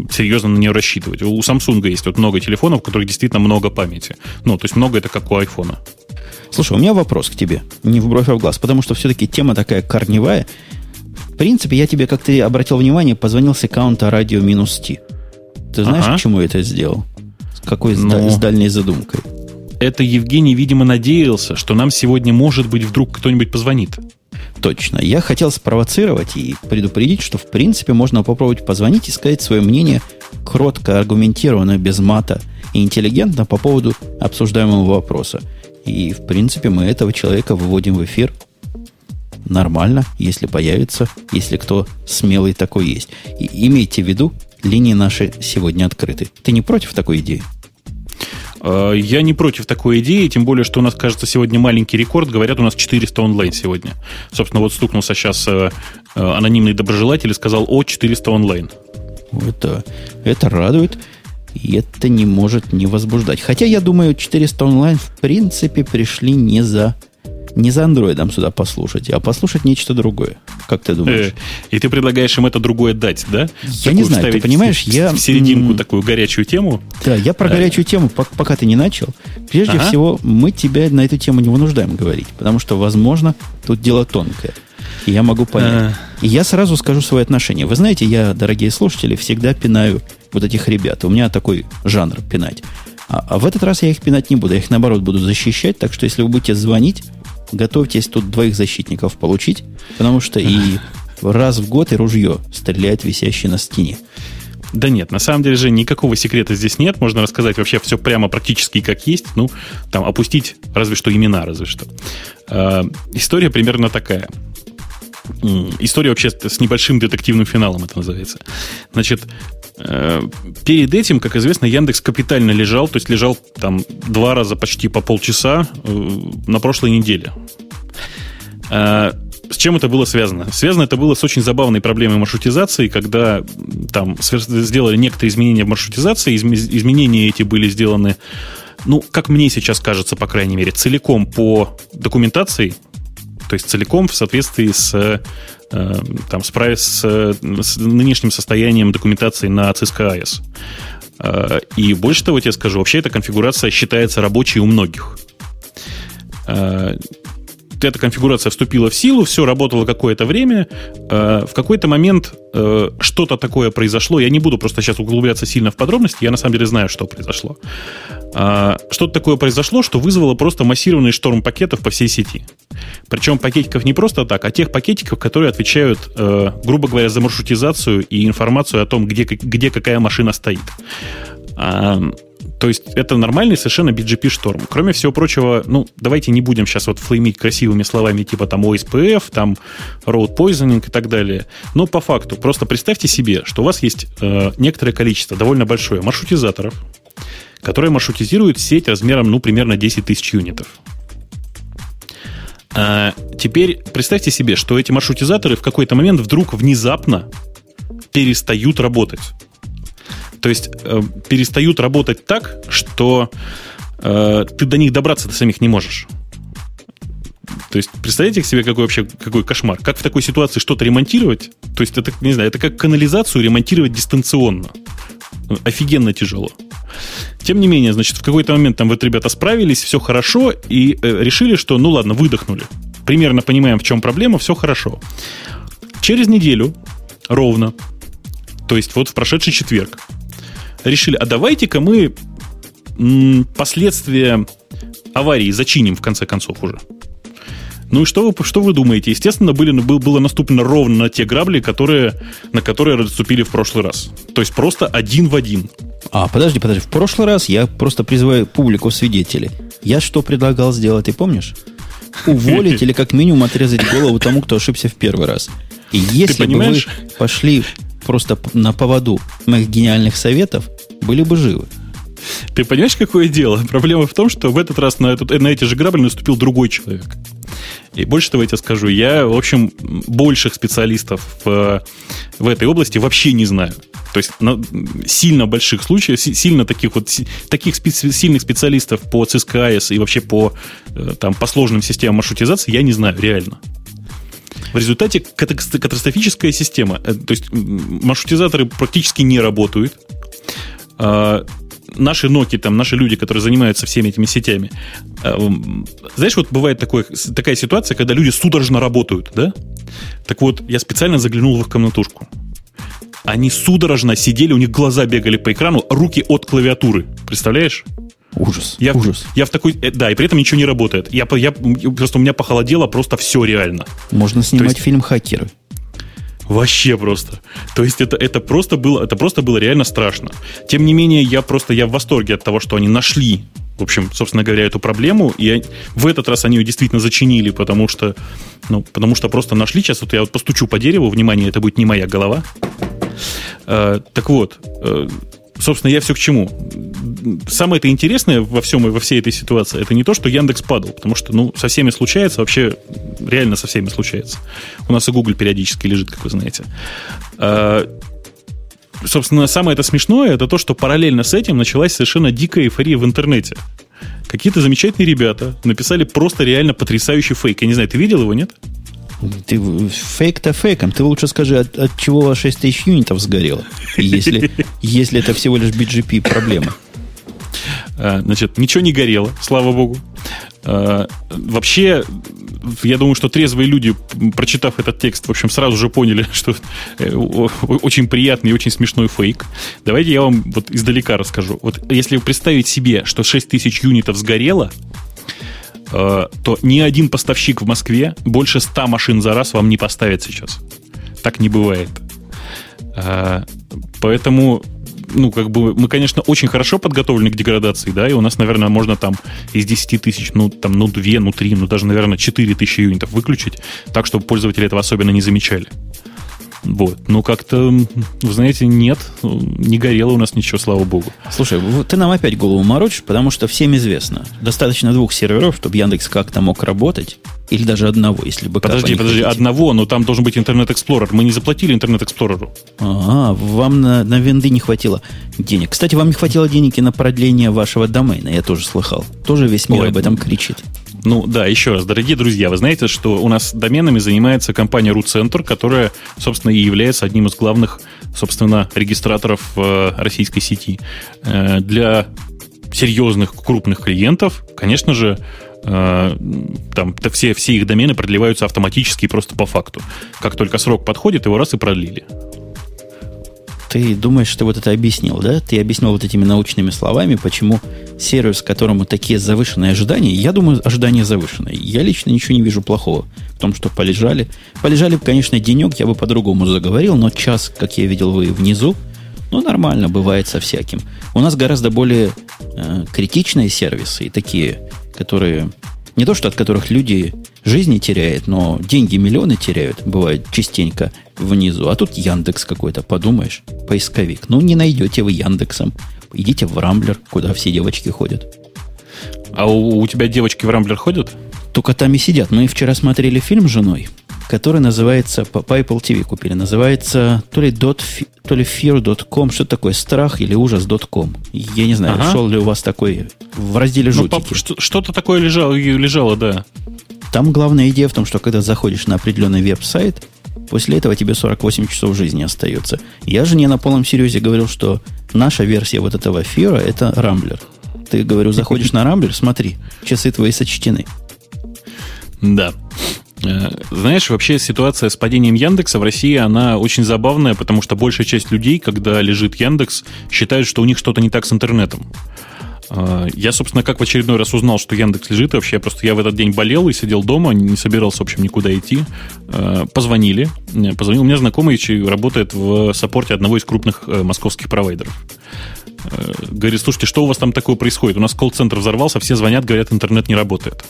[SPEAKER 2] серьезно на нее рассчитывать. У Samsung есть вот много телефонов, у которых действительно много памяти. Ну, то есть много это как у айфона.
[SPEAKER 1] Слушай, у меня вопрос к тебе. Не в бровь, а в глаз. Потому что все-таки тема такая корневая. В принципе, я тебе, как ты обратил внимание, позвонил с аккаунта радио минус Ти. Ты знаешь, ага. почему я это сделал? С какой ну... с дальней задумкой?
[SPEAKER 2] это Евгений, видимо, надеялся, что нам сегодня, может быть, вдруг кто-нибудь позвонит.
[SPEAKER 1] Точно. Я хотел спровоцировать и предупредить, что, в принципе, можно попробовать позвонить и сказать свое мнение кротко, аргументированно, без мата и интеллигентно по поводу обсуждаемого вопроса. И, в принципе, мы этого человека выводим в эфир нормально, если появится, если кто смелый такой есть. И имейте в виду, линии наши сегодня открыты. Ты не против такой идеи?
[SPEAKER 2] Э, я не против такой идеи, тем более, что у нас, кажется, сегодня маленький рекорд. Говорят, у нас 400 онлайн сегодня. Собственно, вот стукнулся сейчас э, э, анонимный доброжелатель и сказал, о, 400 онлайн.
[SPEAKER 1] Это, это радует. И это не может не возбуждать. Хотя, я думаю, 400 онлайн в принципе пришли не за не за андроидом сюда послушать, а послушать нечто другое. Как ты думаешь?
[SPEAKER 2] Э, и ты предлагаешь им это другое дать, да?
[SPEAKER 1] Я такую не знаю, ты понимаешь, я...
[SPEAKER 2] В серединку такую горячую тему.
[SPEAKER 1] Да, я про горячую тему, пока ты не начал. Прежде ага. всего, мы тебя на эту тему не вынуждаем говорить, потому что, возможно, тут дело тонкое. И я могу понять. А... И я сразу скажу свое отношение. Вы знаете, я, дорогие слушатели, всегда пинаю вот этих ребят. У меня такой жанр пинать. А, а в этот раз я их пинать не буду. Я их, наоборот, буду защищать. Так что, если вы будете звонить, готовьтесь тут двоих защитников получить, потому что и раз в год и ружье стреляет висящее на стене.
[SPEAKER 2] Да нет, на самом деле же никакого секрета здесь нет. Можно рассказать вообще все прямо практически как есть. Ну, там опустить разве что имена, разве что. Э, история примерно такая. История вообще с небольшим детективным финалом это называется. Значит, э, перед этим, как известно, Яндекс капитально лежал, то есть лежал там два раза почти по полчаса э, на прошлой неделе. Э, с чем это было связано? Связано это было с очень забавной проблемой маршрутизации, когда там сделали некоторые изменения в маршрутизации, изменения эти были сделаны ну, как мне сейчас кажется, по крайней мере, целиком по документации, то есть целиком в соответствии с, э, там, с, с, с нынешним состоянием документации на CSK AES. Э, и больше того, я тебе скажу, вообще эта конфигурация считается рабочей у многих. Э, эта конфигурация вступила в силу, все работало какое-то время. В какой-то момент что-то такое произошло. Я не буду просто сейчас углубляться сильно в подробности, я на самом деле знаю, что произошло. Что-то такое произошло, что вызвало просто массированный шторм пакетов по всей сети. Причем пакетиков не просто так, а тех пакетиков, которые отвечают, грубо говоря, за маршрутизацию и информацию о том, где, где какая машина стоит. То есть это нормальный совершенно BGP шторм. Кроме всего прочего, ну, давайте не будем сейчас вот флеймить красивыми словами типа там OSPF, там road poisoning и так далее. Но по факту, просто представьте себе, что у вас есть э, некоторое количество, довольно большое, маршрутизаторов, которые маршрутизируют сеть размером, ну, примерно 10 тысяч юнитов. А теперь представьте себе, что эти маршрутизаторы в какой-то момент вдруг внезапно перестают работать. То есть э, перестают работать так, что э, ты до них добраться до самих не можешь. То есть, представляете себе, какой вообще какой кошмар? Как в такой ситуации что-то ремонтировать? То есть, это, не знаю, это как канализацию ремонтировать дистанционно. Офигенно тяжело. Тем не менее, значит, в какой-то момент там вот ребята справились, все хорошо, и э, решили, что, ну ладно, выдохнули. Примерно понимаем, в чем проблема, все хорошо. Через неделю, ровно, то есть вот в прошедший четверг, решили, а давайте-ка мы последствия аварии зачиним в конце концов уже. Ну и что вы, что вы думаете? Естественно, были, был, было наступлено ровно на те грабли, которые, на которые расступили в прошлый раз. То есть просто один в один.
[SPEAKER 1] А, подожди, подожди. В прошлый раз я просто призываю публику свидетелей. Я что предлагал сделать, ты помнишь? Уволить или как минимум отрезать голову тому, кто ошибся в первый раз. И если бы вы пошли просто на поводу моих гениальных советов, были бы живы.
[SPEAKER 2] Ты понимаешь, какое дело? Проблема в том, что в этот раз на, этот, на эти же грабли наступил другой человек. И больше того я тебе скажу, я, в общем, больших специалистов в, в этой области вообще не знаю. То есть на, сильно больших случаев, сильно таких вот таких специ, сильных специалистов по CSKS и вообще по, э, там, по сложным системам маршрутизации я не знаю, реально. В результате катастрофическая система. Э, то есть маршрутизаторы практически не работают. Наши ноки, там, наши люди, которые занимаются всеми этими сетями. А, знаешь, вот бывает такое, такая ситуация, когда люди судорожно работают, да? Так вот, я специально заглянул в их комнатушку. Они судорожно сидели, у них глаза бегали по экрану, руки от клавиатуры. Представляешь?
[SPEAKER 1] Ужас.
[SPEAKER 2] Я,
[SPEAKER 1] ужас.
[SPEAKER 2] Я в такой... Э, да, и при этом ничего не работает. Я, я, просто у меня похолодело просто все реально.
[SPEAKER 1] Можно снимать есть, фильм «Хакеры».
[SPEAKER 2] Вообще просто. То есть это, это, просто было, это просто было реально страшно. Тем не менее, я просто я в восторге от того, что они нашли, в общем, собственно говоря, эту проблему. И в этот раз они ее действительно зачинили, потому что, ну, потому что просто нашли. Сейчас вот я вот постучу по дереву, внимание, это будет не моя голова. Э, так вот, э, собственно, я все к чему. Самое это интересное во всем и во всей этой ситуации, это не то, что Яндекс падал, потому что, ну, со всеми случается, вообще реально со всеми случается. У нас и Google периодически лежит, как вы знаете. А, собственно, самое это смешное, это то, что параллельно с этим началась совершенно дикая эйфория в интернете. Какие-то замечательные ребята написали просто реально потрясающий фейк. Я не знаю, ты видел его, нет?
[SPEAKER 1] Ты фейк-то фейком. Ты лучше скажи, от, от чего у вас 6 тысяч юнитов сгорело, если, если это всего лишь BGP проблема.
[SPEAKER 2] А, значит, ничего не горело, слава богу. А, вообще, я думаю, что трезвые люди, прочитав этот текст, в общем, сразу же поняли, что э, очень приятный и очень смешной фейк. Давайте я вам вот издалека расскажу. Вот если представить себе, что 6 тысяч юнитов сгорело, то ни один поставщик в Москве больше 100 машин за раз вам не поставит сейчас. Так не бывает. Э, поэтому ну, как бы, мы, конечно, очень хорошо подготовлены к деградации, да, и у нас, наверное, можно там из 10 тысяч, ну, там, ну, 2, ну, 3, ну, даже, наверное, 4 тысячи юнитов выключить, так, чтобы пользователи этого особенно не замечали. Вот. Ну, как-то, вы знаете, нет, не горело у нас ничего, слава богу.
[SPEAKER 1] Слушай, ты нам опять голову морочишь, потому что всем известно. Достаточно двух серверов, чтобы Яндекс как-то мог работать. Или даже одного, если бы
[SPEAKER 2] Подожди, подожди, хотите. одного, но там должен быть Интернет Explorer. Мы не заплатили Интернет Эксплореру.
[SPEAKER 1] Ага, вам на, на винды не хватило денег. Кстати, вам не хватило денег и на продление вашего домена, я тоже слыхал. Тоже весь мир Ой, об этом кричит.
[SPEAKER 2] Ну да, еще раз, дорогие друзья, вы знаете, что у нас доменами занимается компания RootCenter, которая, собственно, и является одним из главных, собственно, регистраторов э, российской сети. Э, для серьезных крупных клиентов, конечно же, э, там все, все их домены продлеваются автоматически просто по факту. Как только срок подходит, его раз и продлили.
[SPEAKER 1] Ты думаешь, что вот это объяснил, да? Ты объяснил вот этими научными словами, почему сервис, которому такие завышенные ожидания, я думаю, ожидания завышенные. Я лично ничего не вижу плохого в том, что полежали. Полежали конечно, денек, я бы по-другому заговорил, но час, как я видел, вы внизу, ну, нормально, бывает со всяким. У нас гораздо более э, критичные сервисы и такие, которые не то, что от которых люди жизни теряют, но деньги миллионы теряют, бывает частенько внизу. А тут Яндекс какой-то, подумаешь, поисковик. Ну, не найдете вы Яндексом. Идите в Рамблер, куда все девочки ходят.
[SPEAKER 2] А у, у тебя девочки в Рамблер ходят?
[SPEAKER 1] Только там и сидят. Мы вчера смотрели фильм с женой, который называется, по, Apple TV купили, называется то ли, dot, то ли fear.com, что такое, страх или ужас.com. Я не знаю, ага. шел ли у вас такой в разделе ну, жутики.
[SPEAKER 2] что-то такое лежало, лежало, да.
[SPEAKER 1] Там главная идея в том, что когда заходишь на определенный веб-сайт, после этого тебе 48 часов жизни остается. Я же не на полном серьезе говорил, что наша версия вот этого фира это Рамблер. Ты, говорю, заходишь на Рамблер, смотри, часы твои сочтены.
[SPEAKER 2] Да. Э, знаешь, вообще ситуация с падением Яндекса в России, она очень забавная, потому что большая часть людей, когда лежит Яндекс, считают, что у них что-то не так с интернетом. Э, я, собственно, как в очередной раз узнал, что Яндекс лежит вообще, просто я в этот день болел и сидел дома, не собирался, в общем, никуда идти. Э, позвонили. Позвонил, у меня знакомый работает в саппорте одного из крупных московских провайдеров. Говорит, слушайте, что у вас там такое происходит? У нас колл-центр взорвался, все звонят, говорят, интернет не работает.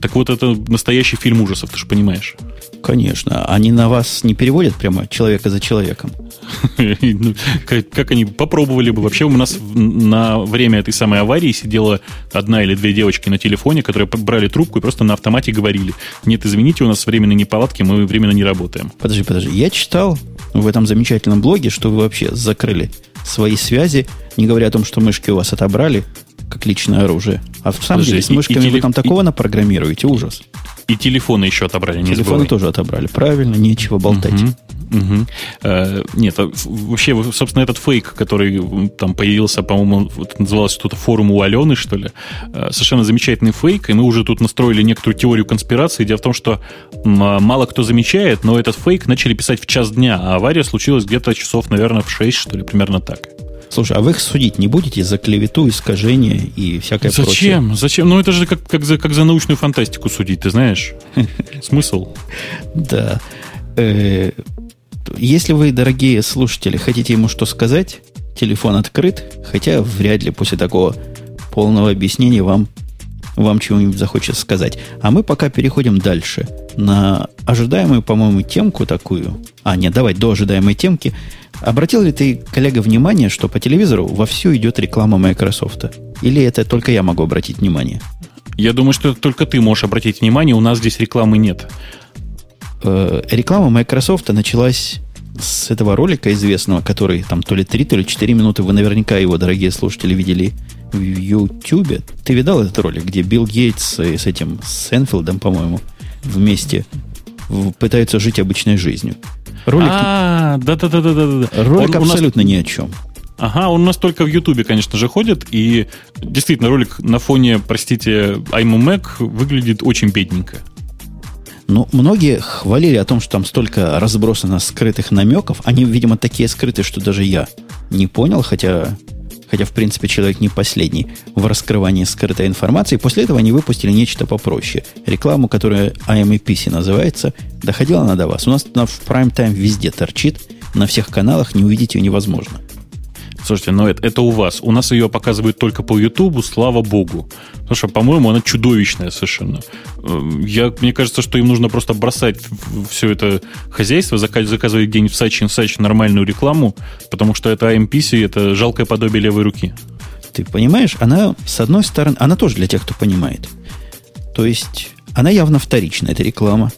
[SPEAKER 2] Так вот, это настоящий фильм ужасов, ты же понимаешь.
[SPEAKER 1] Конечно. Они на вас не переводят прямо человека за человеком.
[SPEAKER 2] Ну, как они попробовали бы. Вообще у нас на время этой самой аварии сидела одна или две девочки на телефоне, которые брали трубку и просто на автомате говорили, нет, извините, у нас временные неполадки, мы временно не работаем.
[SPEAKER 1] Подожди, подожди. Я читал в этом замечательном блоге, что вы вообще закрыли свои связи, не говоря о том, что мышки у вас отобрали, как личное оружие. А в самом Подожди, деле, с мышками и, и вы там такого и, напрограммируете, ужас.
[SPEAKER 2] И телефоны еще отобрали,
[SPEAKER 1] не Телефоны тоже отобрали, правильно, нечего болтать. Угу.
[SPEAKER 2] Угу. Э, нет, а вообще, собственно, этот фейк, который там появился, по-моему, вот, называлось что-то форум у Алены, что ли, э, совершенно замечательный фейк, и мы уже тут настроили некоторую теорию конспирации. Дело в том, что мало кто замечает, но этот фейк начали писать в час дня, а авария случилась где-то часов, наверное, в 6, что ли, примерно так.
[SPEAKER 1] Слушай, а вы их судить не будете за клевету, искажение и всякое
[SPEAKER 2] Зачем?
[SPEAKER 1] прочее?
[SPEAKER 2] Зачем? Зачем? Ну, это же как, как, за, как за научную фантастику судить, ты знаешь. Смысл?
[SPEAKER 1] Да. Э, если вы, дорогие слушатели, хотите ему что сказать, телефон открыт, хотя вряд ли после такого полного объяснения вам, вам чего-нибудь захочется сказать. А мы пока переходим дальше на ожидаемую, по-моему, темку такую. А, нет, давай до ожидаемой темки – Обратил ли ты, коллега, внимание, что по телевизору вовсю идет реклама Microsoft? Или это только я могу обратить внимание?
[SPEAKER 2] Я думаю, что только ты можешь обратить внимание, у нас здесь рекламы нет.
[SPEAKER 1] Э, реклама Microsoft началась с этого ролика известного, который там то ли 3, то ли 4 минуты, вы наверняка его, дорогие слушатели, видели в YouTube. Ты видал этот ролик, где Билл Гейтс с этим Сенфилдом, по-моему, вместе пытаются жить обычной жизнью?
[SPEAKER 2] Ролик... А, да-да-да-да-да.
[SPEAKER 1] Ролик он, абсолютно нас... ни о чем.
[SPEAKER 2] Ага, он у нас только в Ютубе, конечно же, ходит, и действительно ролик на фоне, простите, iMac выглядит очень бедненько.
[SPEAKER 1] Ну, многие хвалили о том, что там столько разбросано скрытых намеков. Они, видимо, такие скрытые, что даже я не понял, хотя хотя, в принципе, человек не последний в раскрывании скрытой информации. После этого они выпустили нечто попроще. Рекламу, которая IMAPC называется, доходила она до вас. У нас она в прайм-тайм везде торчит, на всех каналах, не увидеть ее невозможно.
[SPEAKER 2] Слушайте, но это, это у вас. У нас ее показывают только по Ютубу, слава богу. Потому что, по-моему, она чудовищная совершенно. Э, я, мне кажется, что им нужно просто бросать все это хозяйство, заказывать где-нибудь в Сачин Сач нормальную рекламу, потому что это AMPC, это жалкое подобие левой руки.
[SPEAKER 1] Ты понимаешь, она, с одной стороны, она тоже для тех, кто понимает. То есть, она явно вторичная, эта реклама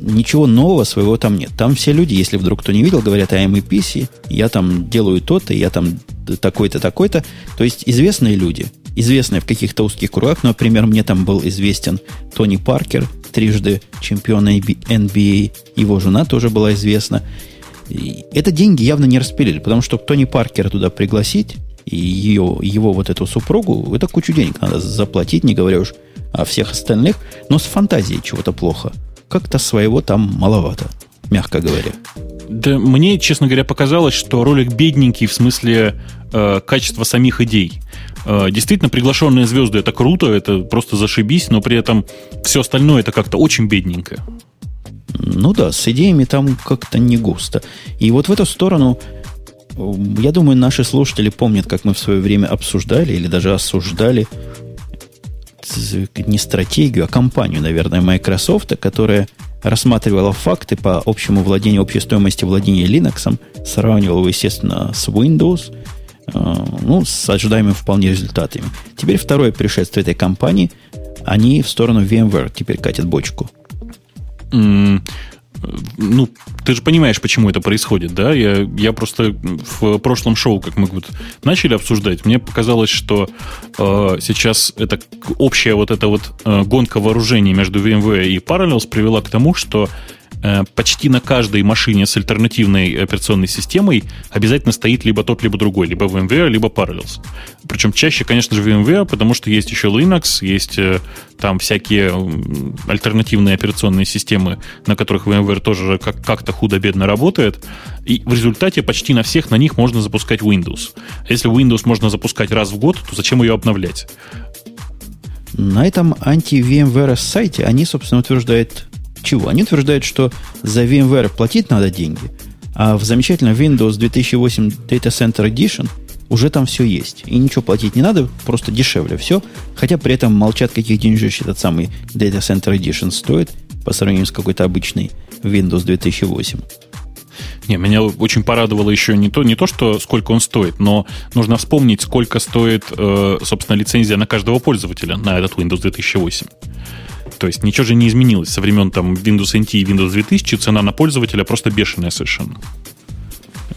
[SPEAKER 1] ничего нового своего там нет. Там все люди, если вдруг кто не видел, говорят, я PC, я там делаю то-то, я там такой-то, такой-то. То есть известные люди, известные в каких-то узких кругах, например, мне там был известен Тони Паркер, трижды чемпион NBA, его жена тоже была известна. И это деньги явно не распилили, потому что Тони Паркера туда пригласить, и ее, его вот эту супругу, это кучу денег надо заплатить, не говоря уж о всех остальных, но с фантазией чего-то плохо – как-то своего там маловато, мягко говоря.
[SPEAKER 2] Да мне, честно говоря, показалось, что ролик бедненький в смысле э, качества самих идей. Э, действительно, приглашенные звезды это круто, это просто зашибись, но при этом все остальное это как-то очень бедненько.
[SPEAKER 1] Ну да, с идеями там как-то не густо. И вот в эту сторону, я думаю, наши слушатели помнят, как мы в свое время обсуждали или даже осуждали не стратегию, а компанию, наверное, Microsoft, которая рассматривала факты по общему владению, общей стоимости владения Linux, сравнивала, естественно, с Windows, э, ну, с ожидаемыми вполне результатами. Теперь второе пришествие этой компании, они в сторону VMware теперь катят бочку.
[SPEAKER 2] Mm, ну, ты же понимаешь, почему это происходит, да? Я, я просто в прошлом шоу, как мы вот начали обсуждать, мне показалось, что э, сейчас это общая вот эта вот э, гонка вооружений между VMware и Parallels привела к тому, что почти на каждой машине с альтернативной операционной системой обязательно стоит либо тот, либо другой, либо VMware, либо Parallels. Причем чаще, конечно же, VMware, потому что есть еще Linux, есть э, там всякие альтернативные операционные системы, на которых VMware тоже как- как-то худо-бедно работает. И в результате почти на всех на них можно запускать Windows. Если Windows можно запускать раз в год, то зачем ее обновлять?
[SPEAKER 1] На этом анти-VMware сайте они, собственно, утверждают чего? Они утверждают, что за VMware платить надо деньги, а в замечательном Windows 2008 Data Center Edition уже там все есть. И ничего платить не надо, просто дешевле все. Хотя при этом молчат, каких денежищ этот самый Data Center Edition стоит по сравнению с какой-то обычной Windows 2008.
[SPEAKER 2] Не, меня очень порадовало еще не то, не то, что сколько он стоит, но нужно вспомнить, сколько стоит, э, собственно, лицензия на каждого пользователя на этот Windows 2008. То есть ничего же не изменилось. Со времен там Windows NT и Windows 2000 цена на пользователя просто бешеная совершенно.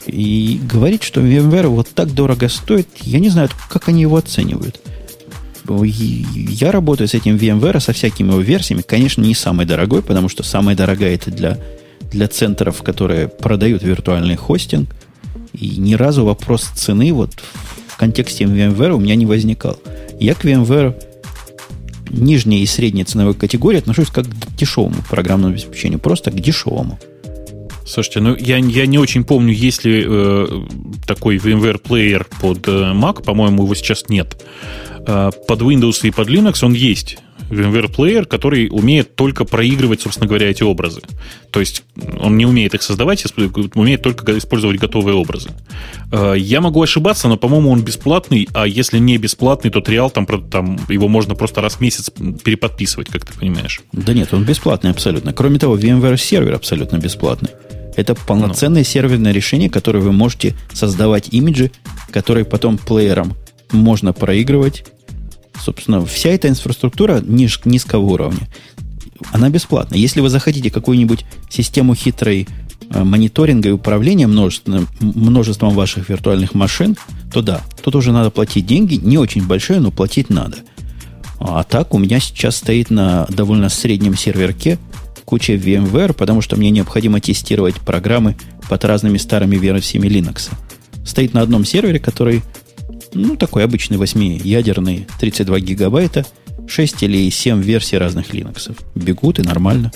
[SPEAKER 1] И говорить, что VMware вот так дорого стоит, я не знаю, как они его оценивают. Я работаю с этим VMware, со всякими его версиями. Конечно, не самый дорогой, потому что самая дорогая это для, для центров, которые продают виртуальный хостинг. И ни разу вопрос цены вот в контексте VMware у меня не возникал. Я к VMware нижней и средней ценовой категории отношусь как к дешевому программному обеспечению, просто к дешевому.
[SPEAKER 2] Слушайте, ну я, я не очень помню, есть ли э, такой VMware плеер под э, Mac, по-моему, его сейчас нет. Э, под Windows и под Linux он есть. VMware Player, который умеет только проигрывать, собственно говоря, эти образы. То есть он не умеет их создавать, умеет только использовать готовые образы. Э, я могу ошибаться, но, по-моему, он бесплатный, а если не бесплатный, то триал там, там его можно просто раз в месяц переподписывать, как ты понимаешь.
[SPEAKER 1] Да нет, он бесплатный абсолютно. Кроме того, VMware сервер абсолютно бесплатный. Это полноценное ну. серверное решение, которое вы можете создавать имиджи, которые потом плеером можно проигрывать собственно, вся эта инфраструктура ниж, низкого уровня, она бесплатна. Если вы захотите какую-нибудь систему хитрой э, мониторинга и управления множеством, множеством ваших виртуальных машин, то да, тут уже надо платить деньги, не очень большие, но платить надо. А так у меня сейчас стоит на довольно среднем серверке куча VMware, потому что мне необходимо тестировать программы под разными старыми версиями Linux. Стоит на одном сервере, который ну, такой обычный 8-ядерный, 32 гигабайта, 6 или 7 версий разных Linux. Бегут и нормально.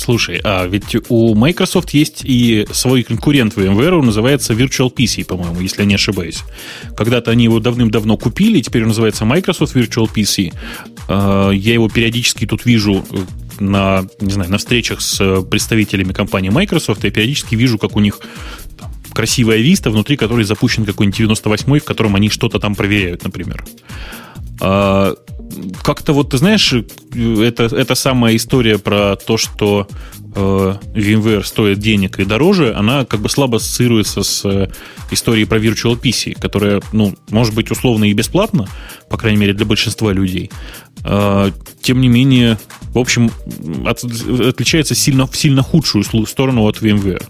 [SPEAKER 2] Слушай, а ведь у Microsoft есть и свой конкурент VMware, он называется Virtual PC, по-моему, если я не ошибаюсь. Когда-то они его давным-давно купили, теперь он называется Microsoft Virtual PC. А, я его периодически тут вижу э, на, не знаю, на встречах с представителями компании Microsoft, я периодически вижу, как у них красивая Vista, внутри которой запущен какой-нибудь 98-й, в котором они что-то там проверяют, например. А, как-то вот, ты знаешь, это, это самая история про то, что э, VMware стоит денег и дороже, она как бы слабо ассоциируется с э, историей про Virtual PC, которая, ну, может быть, условно и бесплатно, по крайней мере, для большинства людей. Э, тем не менее, в общем, от, отличается сильно, в сильно худшую сторону от VMware.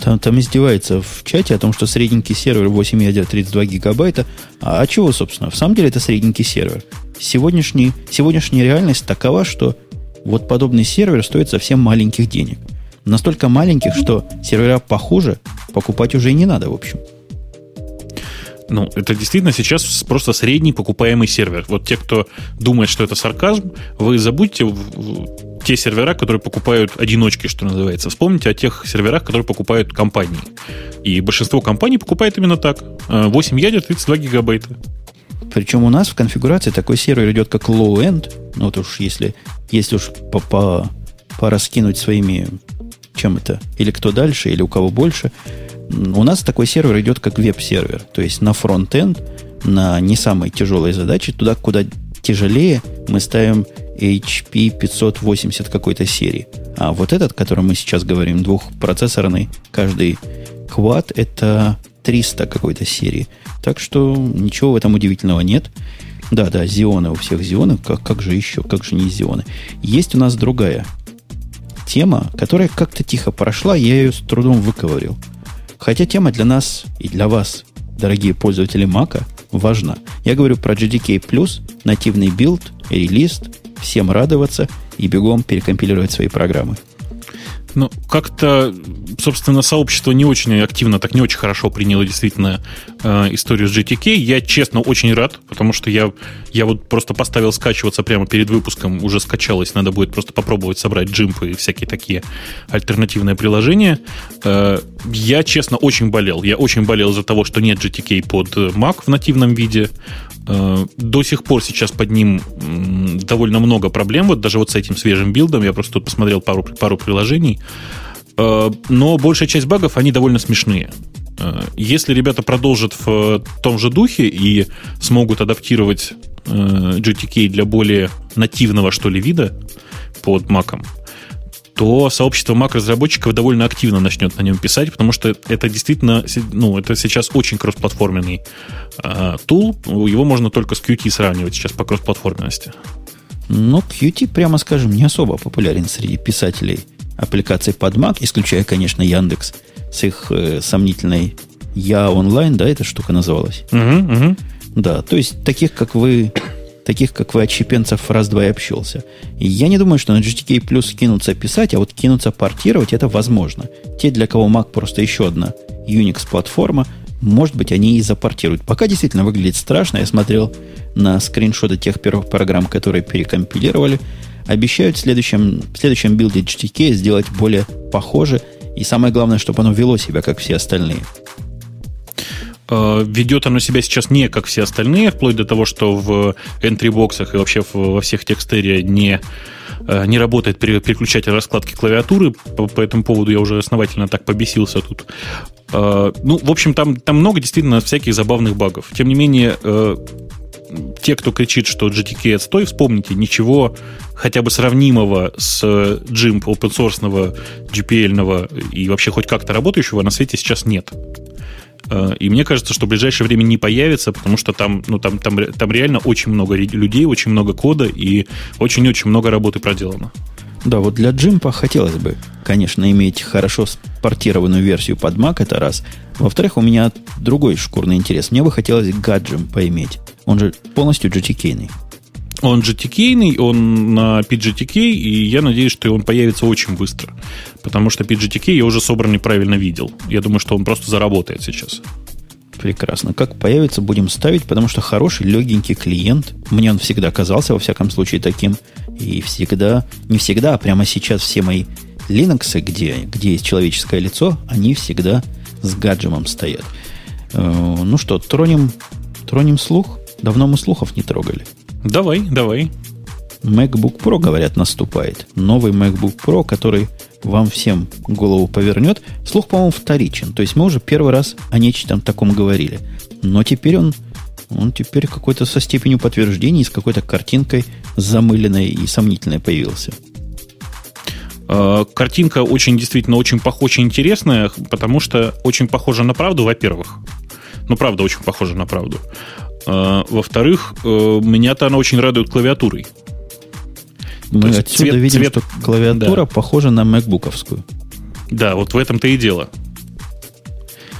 [SPEAKER 1] Там, там издевается в чате о том, что средненький сервер 8 ядер 32 гигабайта. А, а чего, собственно? В самом деле это средненький сервер. Сегодняшний, сегодняшняя реальность такова, что вот подобный сервер стоит совсем маленьких денег. Настолько маленьких, что сервера похуже покупать уже и не надо, в общем.
[SPEAKER 2] Ну, это действительно сейчас просто средний покупаемый сервер. Вот те, кто думает, что это сарказм, вы забудьте те сервера, которые покупают одиночки, что называется. Вспомните о тех серверах, которые покупают компании. И большинство компаний покупает именно так. 8 ядер, 32 гигабайта.
[SPEAKER 1] Причем у нас в конфигурации такой сервер идет как low-end. Ну, вот уж если, если уж по, по, пораскинуть своими, чем это, или кто дальше, или у кого больше, у нас такой сервер идет как веб-сервер. То есть на front-end, на не самые тяжелые задачи, туда, куда тяжелее, мы ставим HP 580 какой-то серии. А вот этот, о котором мы сейчас говорим, двухпроцессорный, каждый квад, это 300 какой-то серии. Так что ничего в этом удивительного нет. Да, да, зионы у всех зионы. Как, как же еще? Как же не зионы? Есть у нас другая тема, которая как-то тихо прошла, я ее с трудом выковырил. Хотя тема для нас и для вас, дорогие пользователи Мака, важна. Я говорю про GDK+, нативный build, релиз, всем радоваться и бегом перекомпилировать свои программы.
[SPEAKER 2] Ну, как-то, собственно, сообщество не очень активно, так не очень хорошо приняло действительно э, историю с GTK. Я, честно, очень рад, потому что я, я вот просто поставил скачиваться прямо перед выпуском, уже скачалось, надо будет просто попробовать собрать GIMP ы и всякие такие альтернативные приложения. Э, я, честно, очень болел. Я очень болел из-за того, что нет GTK под Mac в нативном виде. Э, до сих пор сейчас под ним довольно много проблем, вот даже вот с этим свежим билдом, я просто тут посмотрел пару, пару приложений, э, но большая часть багов, они довольно смешные. Э, если ребята продолжат в том же духе и смогут адаптировать GTK для более нативного, что ли, вида под Mac, то сообщество Mac-разработчиков довольно активно начнет на нем писать, потому что это действительно, ну, это сейчас очень кроссплатформенный э, тул. Его можно только с Qt сравнивать сейчас по кроссплатформенности.
[SPEAKER 1] Но Qt, прямо скажем, не особо популярен среди писателей аппликаций под Mac, исключая, конечно, Яндекс с их э, сомнительной Я онлайн, да, эта штука называлась? Угу, угу. Да, то есть таких, как вы, таких, как вы, отщепенцев раз-два и общался. И я не думаю, что на GTK Plus кинуться писать, а вот кинуться портировать, это возможно. Те, для кого Mac просто еще одна Unix-платформа, может быть, они и запортируют. Пока действительно выглядит страшно. Я смотрел на скриншоты тех первых программ, которые перекомпилировали. Обещают в следующем, в следующем билде GTK сделать более похоже. И самое главное, чтобы оно вело себя, как все остальные.
[SPEAKER 2] Э, ведет оно себя сейчас не как все остальные, вплоть до того, что в entry-боксах и вообще во всех текстере не, э, не работает переключатель раскладки клавиатуры. По, по этому поводу я уже основательно так побесился тут. Э, ну, в общем, там, там много действительно всяких забавных багов. Тем не менее, те, кто кричит, что GTK отстой, вспомните, ничего хотя бы сравнимого с GIMP open source GPL и вообще хоть как-то работающего на свете сейчас нет. Э, и мне кажется, что в ближайшее время не появится, потому что там, ну, там, там, там реально очень много людей, очень много кода и очень-очень много работы проделано.
[SPEAKER 1] Да, вот для джимпа хотелось бы, конечно, иметь хорошо спортированную версию под Mac, это раз. Во-вторых, у меня другой шкурный интерес. Мне бы хотелось гаджем поиметь. Он же полностью GTK-ный.
[SPEAKER 2] Он GTK, он на PGTK, и я надеюсь, что он появится очень быстро. Потому что PGTK я уже собранный правильно видел. Я думаю, что он просто заработает сейчас.
[SPEAKER 1] Прекрасно. Как появится, будем ставить, потому что хороший, легенький клиент. Мне он всегда казался, во всяком случае, таким. И всегда, не всегда, а прямо сейчас все мои Linux, где, где есть человеческое лицо, они всегда с гаджемом стоят. Э, ну что, тронем, тронем слух? Давно мы слухов не трогали.
[SPEAKER 2] Давай, давай.
[SPEAKER 1] MacBook Pro, говорят, наступает. Новый MacBook Pro, который вам всем голову повернет. Слух, по-моему, вторичен. То есть мы уже первый раз о нечем таком говорили. Но теперь он, он теперь какой-то со степенью подтверждения, с какой-то картинкой замыленной и сомнительной появился.
[SPEAKER 2] А, картинка очень, действительно, очень, очень интересная, потому что очень похожа на правду, во-первых. Ну, правда, очень похожа на правду. А, во-вторых, э, меня-то она очень радует клавиатурой.
[SPEAKER 1] Мы отсюда цвет, видим, цвет... что клавиатура да. похожа на макбуковскую.
[SPEAKER 2] Да, вот в этом-то и дело.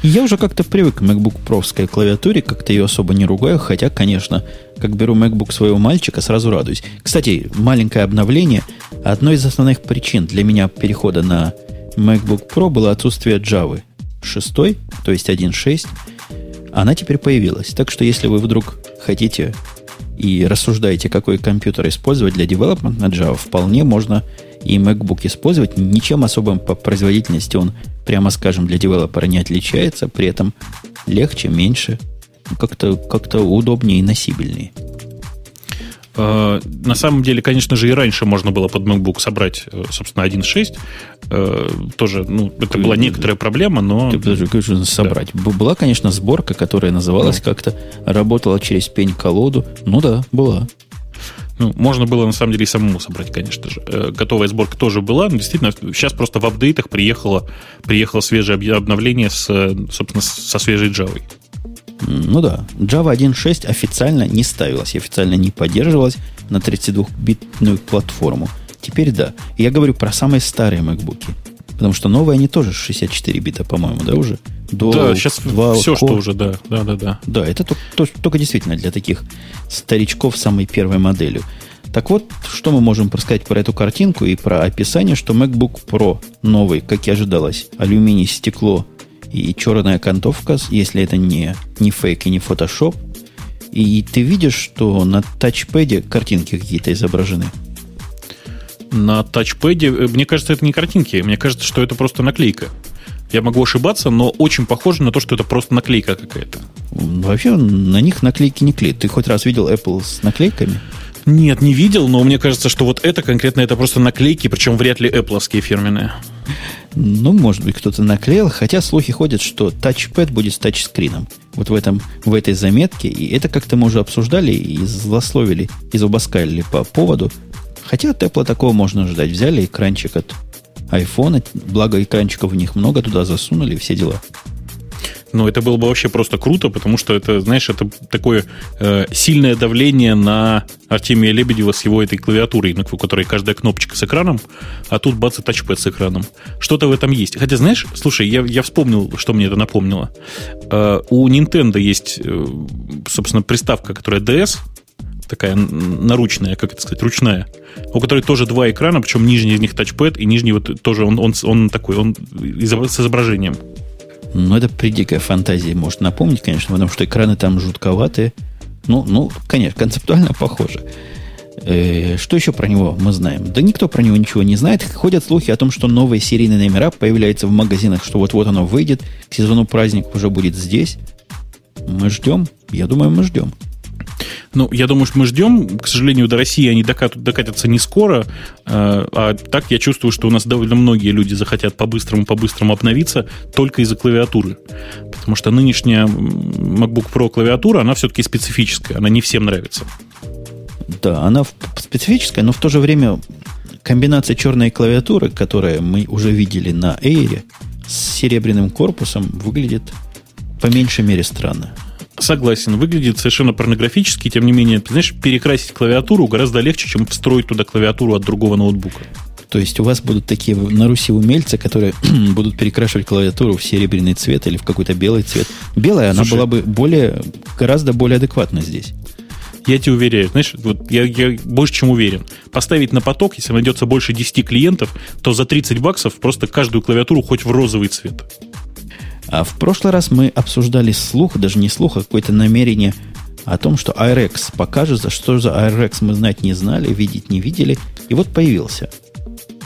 [SPEAKER 1] Я уже как-то привык к MacBook Pro клавиатуре, как-то ее особо не ругаю, хотя, конечно, как беру MacBook своего мальчика, сразу радуюсь. Кстати, маленькое обновление. Одной из основных причин для меня перехода на MacBook Pro было отсутствие Java 6, то есть 1.6. Она теперь появилась. Так что если вы вдруг хотите и рассуждаете, какой компьютер использовать для development на Java, вполне можно и MacBook использовать. Ничем особым по производительности он, прямо скажем, для девелопера не отличается. При этом легче, меньше, как-то как удобнее и носибельнее.
[SPEAKER 2] А, на самом деле, конечно же, и раньше можно было под MacBook собрать, э, собственно, 1.6. Э, тоже, ну, это была некоторая проблема, но...
[SPEAKER 1] Ты подожди, как же собрать? Да. Была, конечно, сборка, которая называлась ну. как-то, работала через пень-колоду. Ну да, была.
[SPEAKER 2] Ну, можно было на самом деле и самому собрать, конечно же. Э, готовая сборка тоже была, но действительно, сейчас просто в апдейтах приехало, приехало свежее обновление с, собственно, со свежей Java.
[SPEAKER 1] Ну да, Java 1.6 официально не ставилась, официально не поддерживалась на 32-битную платформу. Теперь да. Я говорю про самые старые MacBook. Потому что новые они тоже 64 бита, по-моему, да, уже?
[SPEAKER 2] До да, сейчас 2 все, core. что уже, да. Да, да, да.
[SPEAKER 1] Да, это только, только действительно для таких старичков самой первой моделью. Так вот, что мы можем рассказать про эту картинку и про описание, что MacBook Pro новый, как и ожидалось, алюминий, стекло, и черная окантовка, если это не, не фейк и не фотошоп. И ты видишь, что на тачпеде картинки какие-то изображены.
[SPEAKER 2] На тачпеде, э, мне кажется, это не картинки. Мне кажется, что это просто наклейка. Я могу ошибаться, но очень похоже на то, что это просто наклейка какая-то.
[SPEAKER 1] Вообще на них наклейки не клеят. Ты хоть раз видел Apple с наклейками?
[SPEAKER 2] Нет, не видел, но мне кажется, что вот это конкретно это просто наклейки, причем вряд ли Apple фирменные.
[SPEAKER 1] Ну, может быть, кто-то наклеил, хотя слухи ходят, что тачпэд будет с тачскрином. Вот в, этом, в этой заметке. И это как-то мы уже обсуждали и злословили, и зубоскалили по поводу. Хотя от Apple такого можно ждать. Взяли экранчик от iPhone, благо экранчиков в них много, туда засунули, все дела.
[SPEAKER 2] Ну, это было бы вообще просто круто, потому что это, знаешь, это такое э, сильное давление на Артемия Лебедева с его этой клавиатурой, на которой каждая кнопочка с экраном, а тут бац и тачпэд с экраном. Что-то в этом есть. Хотя, знаешь, слушай, я, я вспомнил, что мне это напомнило. Э, у Nintendo есть, э, собственно, приставка, которая DS, такая наручная, как это сказать, ручная, у которой тоже два экрана, причем нижний из них тачпэд, и нижний вот тоже он, он, он такой, он с изображением.
[SPEAKER 1] Ну, это при дикой фантазии может напомнить, конечно, потому что экраны там жутковатые. Ну, ну, конечно, концептуально похоже. Э, что еще про него мы знаем? Да никто про него ничего не знает. Ходят слухи о том, что новые серийные номера появляются в магазинах, что вот-вот оно выйдет, к сезону праздник уже будет здесь. Мы ждем. Я думаю, мы ждем.
[SPEAKER 2] Ну, я думаю, что мы ждем. К сожалению, до России они докатят, докатятся не скоро. А, а так я чувствую, что у нас довольно многие люди захотят по-быстрому-по-быстрому обновиться только из-за клавиатуры. Потому что нынешняя MacBook Pro клавиатура, она все-таки специфическая. Она не всем нравится.
[SPEAKER 1] Да, она специфическая, но в то же время комбинация черной клавиатуры, которую мы уже видели на Air, с серебряным корпусом, выглядит по меньшей мере странно.
[SPEAKER 2] Согласен, выглядит совершенно порнографически, тем не менее, ты знаешь, перекрасить клавиатуру гораздо легче, чем встроить туда клавиатуру от другого ноутбука.
[SPEAKER 1] То есть у вас будут такие на Руси умельцы, которые будут перекрашивать клавиатуру в серебряный цвет или в какой-то белый цвет. Белая, Слушай, она была бы более, гораздо более адекватна здесь.
[SPEAKER 2] Я тебе уверяю, знаешь, вот я, я больше чем уверен. Поставить на поток, если найдется больше 10 клиентов, то за 30 баксов просто каждую клавиатуру хоть в розовый цвет.
[SPEAKER 1] А в прошлый раз мы обсуждали слух, даже не слух, а какое-то намерение о том, что IRX покажется. Что за IRX мы знать не знали, видеть не видели. И вот появился.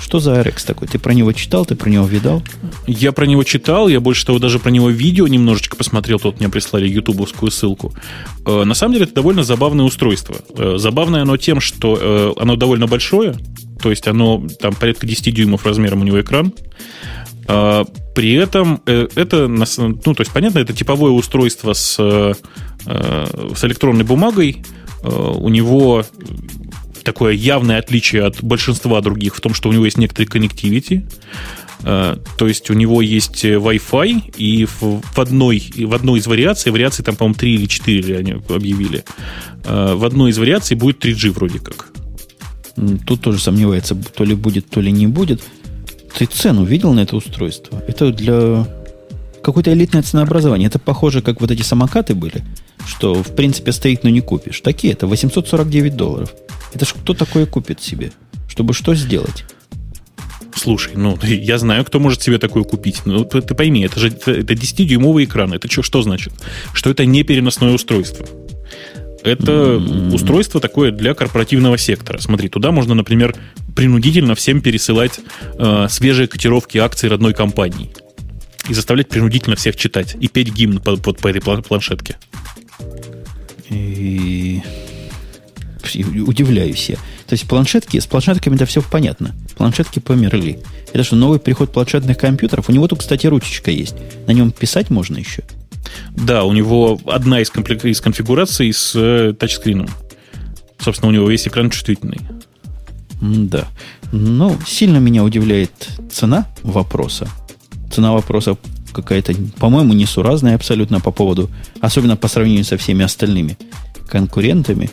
[SPEAKER 1] Что за RX такой? Ты про него читал, ты про него видал?
[SPEAKER 2] Я про него читал, я больше того даже про него видео немножечко посмотрел, тут мне прислали ютубовскую ссылку. Э, на самом деле это довольно забавное устройство. Э, забавное оно тем, что э, оно довольно большое, то есть оно там порядка 10 дюймов размером у него экран. При этом это, ну, то есть, понятно, это типовое устройство с, с электронной бумагой. У него такое явное отличие от большинства других в том, что у него есть некоторый коннективити. Э, то есть у него есть Wi-Fi, и в, одной, в одной из вариаций, вариаций там, по-моему, 3 или 4 они объявили, э, в одной из вариаций будет 3G вроде как.
[SPEAKER 1] Тут тоже сомневается, то ли будет, то ли не будет. Ты цену видел на это устройство? Это для какое-то элитное ценообразование. Это похоже, как вот эти самокаты были, что в принципе стоит, но не купишь. Такие это 849 долларов. Это ж кто такое купит себе? Чтобы что сделать?
[SPEAKER 2] Слушай, ну, я знаю, кто может себе такое купить. Ну, ты, ты пойми, это же это, это 10-дюймовый экран. Это что, что значит? Что это не переносное устройство. Это устройство такое для корпоративного сектора. Смотри, туда можно, например, принудительно всем пересылать э, свежие котировки акций родной компании. И заставлять принудительно всех читать. И петь гимн по, по, по этой планшетке.
[SPEAKER 1] И удивляюсь я. То есть планшетки, с планшетками это все понятно. Планшетки померли. Это что, новый приход планшетных компьютеров? У него тут, кстати, ручечка есть. На нем писать можно еще?
[SPEAKER 2] Да, у него одна из, комплек... из конфигураций с э, тачскрином. Собственно, у него весь экран чувствительный.
[SPEAKER 1] Да. Ну, сильно меня удивляет цена вопроса. Цена вопроса какая-то, по-моему, несуразная абсолютно по поводу, особенно по сравнению со всеми остальными конкурентами.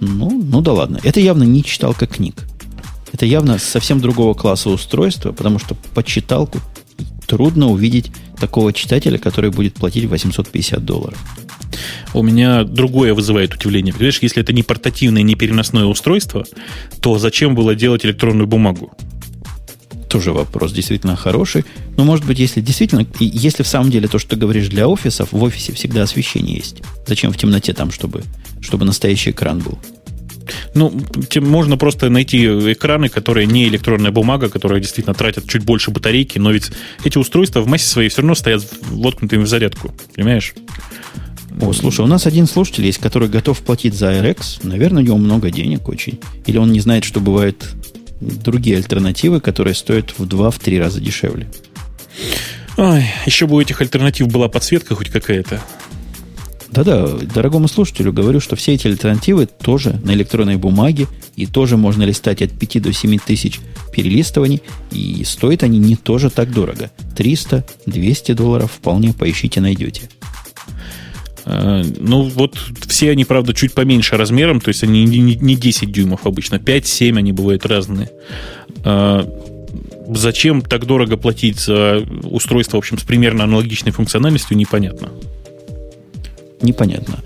[SPEAKER 1] Ну, ну да ладно. Это явно не читалка книг. Это явно совсем другого класса устройства, потому что по читалку трудно увидеть такого читателя, который будет платить 850 долларов.
[SPEAKER 2] У меня другое вызывает удивление. Понимаешь, если это не портативное, не переносное устройство, то зачем было делать электронную бумагу?
[SPEAKER 1] Тоже вопрос действительно хороший. Но, может быть, если действительно, если в самом деле то, что ты говоришь для офисов, в офисе всегда освещение есть. Зачем в темноте там, чтобы, чтобы настоящий экран был?
[SPEAKER 2] Ну, тем можно просто найти экраны, которые не электронная бумага, которые действительно тратят чуть больше батарейки, но ведь эти устройства в массе своей все равно стоят воткнутыми в зарядку. Понимаешь?
[SPEAKER 1] О, слушай, у нас один слушатель есть, который готов платить за RX. Наверное, у него много денег очень. Или он не знает, что бывает другие альтернативы, которые стоят в 2-3 раза дешевле.
[SPEAKER 2] Ой, еще бы у этих альтернатив была подсветка хоть какая-то.
[SPEAKER 1] Да-да, дорогому слушателю говорю, что все эти альтернативы тоже на электронной бумаге, и тоже можно листать от 5 до 7 тысяч перелистываний, и стоят они не тоже так дорого. 300, 200 долларов вполне поищите, найдете.
[SPEAKER 2] Э, ну, вот все они, правда, чуть поменьше размером, то есть они не 10 дюймов обычно, 5-7 они бывают разные. Э, зачем так дорого платить за устройство, в общем, с примерно аналогичной функциональностью, непонятно.
[SPEAKER 1] Непонятно.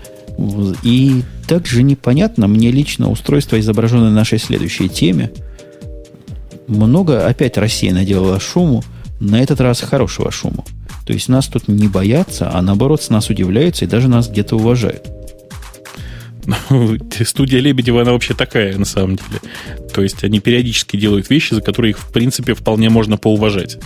[SPEAKER 1] И также непонятно мне лично устройство, изображенное нашей следующей теме. Много опять Россия наделала шуму, на этот раз хорошего шума. То есть нас тут не боятся, а наоборот с нас удивляются и даже нас где-то уважают.
[SPEAKER 2] Ну, студия Лебедева, она вообще такая, на самом деле. То есть они периодически делают вещи, за которые их, в принципе, вполне можно поуважать.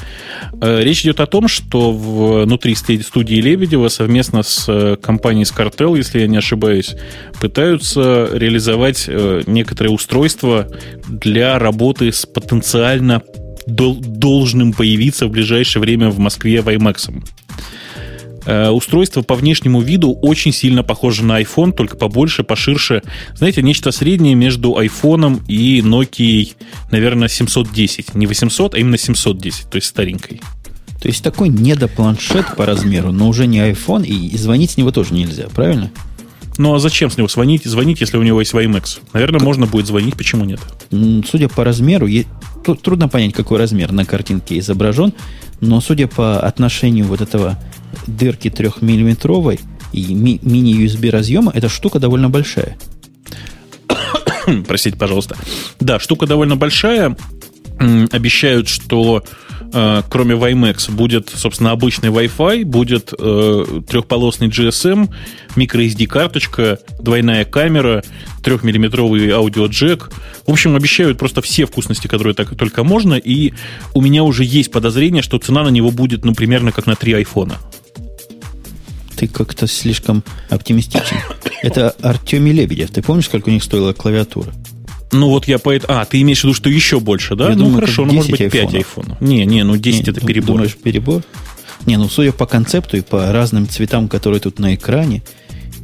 [SPEAKER 2] Э, речь идет о том, что внутри студии Лебедева совместно с э, компанией Scartel, если я не ошибаюсь, пытаются реализовать э, некоторые устройства для работы с потенциально должным появиться в ближайшее время в Москве WiMAX. Э, устройство по внешнему виду очень сильно похоже на iPhone, только побольше, поширше. Знаете, нечто среднее между iPhone и Nokia, наверное, 710. Не 800, а именно 710, то есть старенькой.
[SPEAKER 1] То есть такой недопланшет по размеру, но уже не iPhone, и, и звонить с него тоже нельзя, правильно?
[SPEAKER 2] Ну а зачем с него звонить, звонить, если у него есть WiMAX? Наверное, как... можно будет звонить, почему нет?
[SPEAKER 1] Судя по размеру, трудно понять, какой размер на картинке изображен, но судя по отношению вот этого дырки трехмиллиметровой и ми- мини-USB разъема, эта штука довольно большая.
[SPEAKER 2] Простите, пожалуйста. Да, штука довольно большая. обещают, что э, кроме WiMAX будет, собственно, обычный Wi-Fi, будет э, трехполосный GSM, microSD-карточка, двойная камера, трехмиллиметровый аудиоджек. В общем, обещают просто все вкусности, которые так только можно, и у меня уже есть подозрение, что цена на него будет, ну, примерно как на три айфона.
[SPEAKER 1] Ты как-то слишком оптимистичен. Это Артемий Лебедев. Ты помнишь, сколько у них стоила клавиатура?
[SPEAKER 2] Ну вот я поэтому... А, ты имеешь в виду, что еще больше, да?
[SPEAKER 1] Я
[SPEAKER 2] ну
[SPEAKER 1] думаю,
[SPEAKER 2] хорошо, ну может быть
[SPEAKER 1] 10
[SPEAKER 2] 5 айфонов. Не, не, ну 10
[SPEAKER 1] Не,
[SPEAKER 2] это
[SPEAKER 1] ду-
[SPEAKER 2] перебор.
[SPEAKER 1] Думаешь, перебор? Не, ну судя по концепту и по разным цветам, которые тут на экране,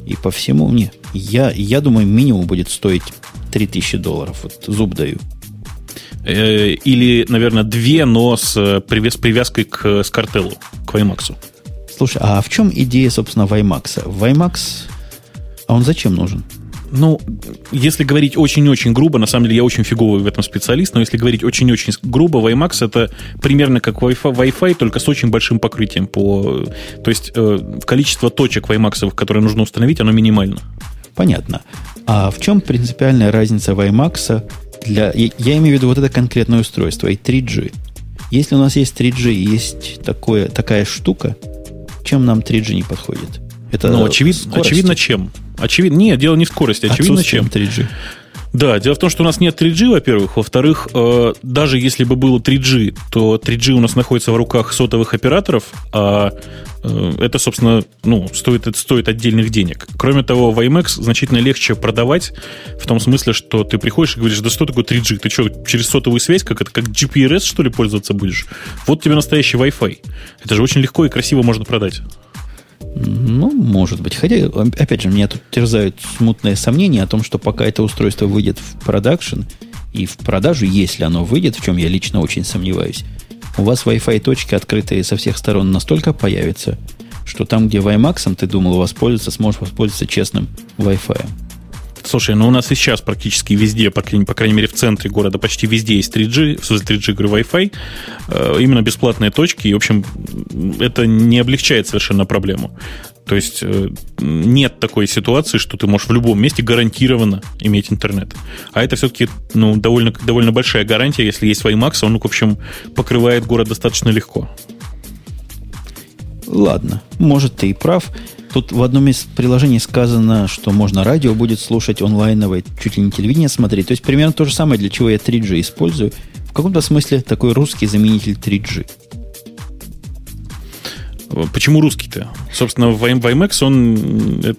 [SPEAKER 1] и по всему, не. Я, я думаю, минимум будет стоить 3000 долларов. Вот зуб даю.
[SPEAKER 2] Э, Или, наверное, две, но с, э, привяз- привязкой к скартеллу, к WiMAX.
[SPEAKER 1] Слушай, а в чем идея, собственно, WiMAX? WiMAX, а он зачем нужен?
[SPEAKER 2] Ну, если говорить очень-очень грубо, на самом деле я очень фиговый в этом специалист, но если говорить очень-очень грубо, WiMAX это примерно как Wi-Fi, Wi-Fi, только с очень большим покрытием. По, то есть э, количество точек WiMAX, которые нужно установить, оно минимально.
[SPEAKER 1] Понятно. А в чем принципиальная разница WiMAX для... Я, имею в виду вот это конкретное устройство, и 3G. Если у нас есть 3G и есть такое, такая штука, чем нам 3G не подходит? Это
[SPEAKER 2] ну, очевид- очевидно, чем. Очевидно, нет, дело не в скорости, очевидно, чем.
[SPEAKER 1] 3G.
[SPEAKER 2] Да, дело в том, что у нас нет 3G, во-первых. Во-вторых, э, даже если бы было 3G, то 3G у нас находится в руках сотовых операторов, а э, это, собственно, ну, стоит, это стоит отдельных денег. Кроме того, WiMAX значительно легче продавать, в том смысле, что ты приходишь и говоришь, да что такое 3G? Ты что, через сотовую связь, как это, как GPRS, что ли, пользоваться будешь? Вот тебе настоящий Wi-Fi. Это же очень легко и красиво можно продать.
[SPEAKER 1] Ну, может быть. Хотя, опять же, меня тут терзают смутные сомнения о том, что пока это устройство выйдет в продакшн и в продажу, если оно выйдет, в чем я лично очень сомневаюсь, у вас Wi-Fi точки, открытые со всех сторон, настолько появятся, что там, где WiMAX ты думал воспользоваться, сможешь воспользоваться честным Wi-Fi.
[SPEAKER 2] Слушай, ну у нас и сейчас практически везде, по крайней, по крайней мере в центре города, почти везде есть 3G, в смысле 3G, говорю, Wi-Fi, э, именно бесплатные точки, и, в общем, это не облегчает совершенно проблему. То есть э, нет такой ситуации, что ты можешь в любом месте гарантированно иметь интернет. А это все-таки ну, довольно, довольно большая гарантия, если есть WiMAX, он, в общем, покрывает город достаточно легко.
[SPEAKER 1] Ладно, может, ты и прав. Тут в одном из приложений сказано, что можно радио будет слушать онлайновое, чуть ли не телевидение смотреть. То есть примерно то же самое, для чего я 3G использую. В каком-то смысле такой русский заменитель 3G.
[SPEAKER 2] Почему русский-то? Собственно, WiMAX, он, э,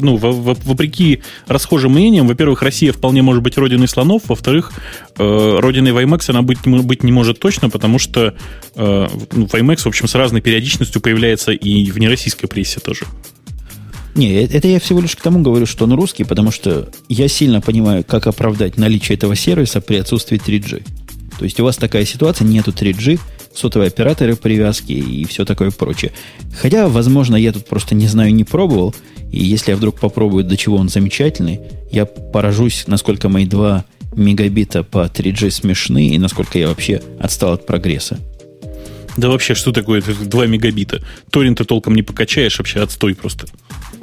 [SPEAKER 2] ну, вопреки расхожим мнениям, во-первых, Россия вполне может быть родиной слонов, во-вторых, э, родиной WiMAX она быть, быть не может точно, потому что э, ну, WiMAX, в общем, с разной периодичностью появляется и в нероссийской прессе тоже.
[SPEAKER 1] Не, это я всего лишь к тому говорю, что он русский, потому что я сильно понимаю, как оправдать наличие этого сервиса при отсутствии 3G. То есть у вас такая ситуация, нету 3G, сотовые операторы привязки и все такое прочее. Хотя, возможно, я тут просто не знаю, не пробовал, и если я вдруг попробую, до чего он замечательный, я поражусь, насколько мои 2 мегабита по 3G смешны и насколько я вообще отстал от прогресса.
[SPEAKER 2] Да вообще, что такое 2 мегабита? Торрент ты толком не покачаешь, вообще отстой просто.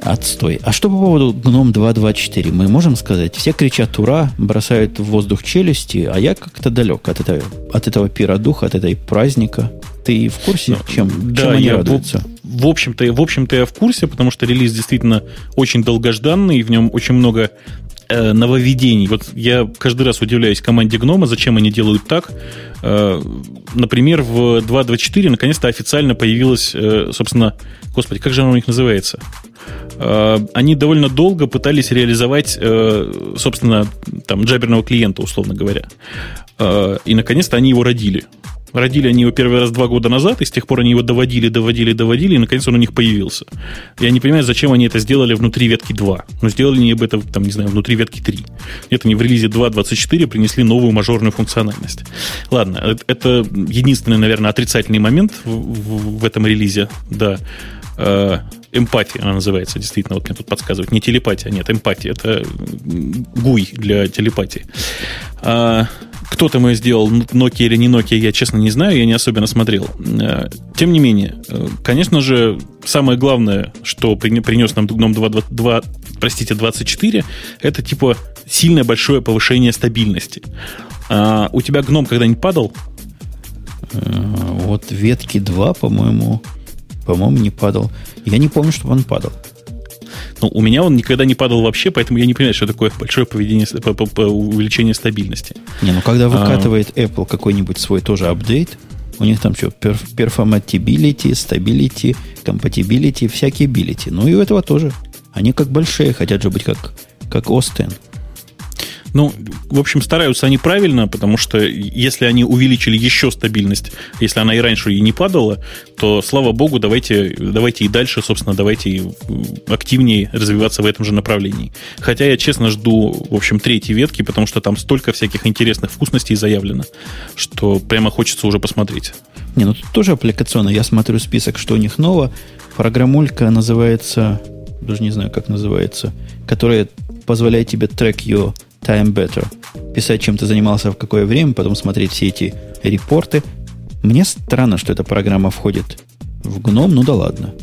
[SPEAKER 1] Отстой. А что по поводу GNOME 2.2.4? Мы можем сказать, все кричат «Ура!», бросают в воздух челюсти, а я как-то далек от этого, от этого пира духа, от этой праздника. Ты в курсе,
[SPEAKER 2] Ну,
[SPEAKER 1] чем,
[SPEAKER 2] да,
[SPEAKER 1] чем они
[SPEAKER 2] я
[SPEAKER 1] радуются?
[SPEAKER 2] В, в общем-то, в общем-то, я в курсе, потому что релиз действительно очень долгожданный, и в нем очень много нововведений. Вот я каждый раз удивляюсь команде Гнома, зачем они делают так. Э, например, в 2.2.4 наконец-то официально появилась, э, собственно, господи, как же оно у них называется? Э, они довольно долго пытались реализовать, э, собственно, там, джаберного клиента, условно говоря. Э, и, наконец-то, они его родили. Родили они его первый раз два года назад, и с тех пор они его доводили, доводили, доводили, и наконец он у них появился. Я не понимаю, зачем они это сделали внутри ветки 2. Но сделали они бы это, там, не знаю, внутри ветки 3. Нет, они в релизе 2.24 принесли новую мажорную функциональность. Ладно, э- это единственный, наверное, отрицательный момент в, в- в этом релизе, да. Э, Эмпатия она называется, действительно, вот мне тут подсказывают. Не телепатия, нет, эмпатия. Это гуй для телепатии. А, кто там ее сделал, Nokia или не Nokia, я честно не знаю, я не особенно смотрел. Э, Тем не менее, э, конечно же, самое главное, что при- принес нам GNOME 2.2, простите, 24, это типа сильное большое повышение стабильности. А у тебя гном когда-нибудь падал?
[SPEAKER 1] Э, вот ветки 2, по-моему, по-моему, не падал. Я не помню, чтобы он падал.
[SPEAKER 2] Ну, у меня он никогда не падал вообще, поэтому я не понимаю, что такое большое поведение, по, по, по увеличение стабильности.
[SPEAKER 1] Не, ну когда выкатывает а... Apple какой-нибудь свой тоже апдейт, у них там что, performability, stability, compatibility, всякие ability. Ну и у этого тоже. Они как большие, хотят же быть как, как Остен.
[SPEAKER 2] Ну, в общем, стараются они правильно, потому что если они увеличили еще стабильность, если она и раньше и не падала, то, слава богу, давайте, давайте и дальше, собственно, давайте активнее развиваться в этом же направлении. Хотя я, честно, жду, в общем, третьей ветки, потому что там столько всяких интересных вкусностей заявлено, что прямо хочется уже посмотреть.
[SPEAKER 1] Не, ну тут тоже аппликационно. Я смотрю список, что у них нового. Программулька называется, даже не знаю, как называется, которая позволяет тебе трек ее time better. Писать, чем ты занимался в какое время, потом смотреть все эти репорты. Мне странно, что эта программа входит в гном, ну да ладно.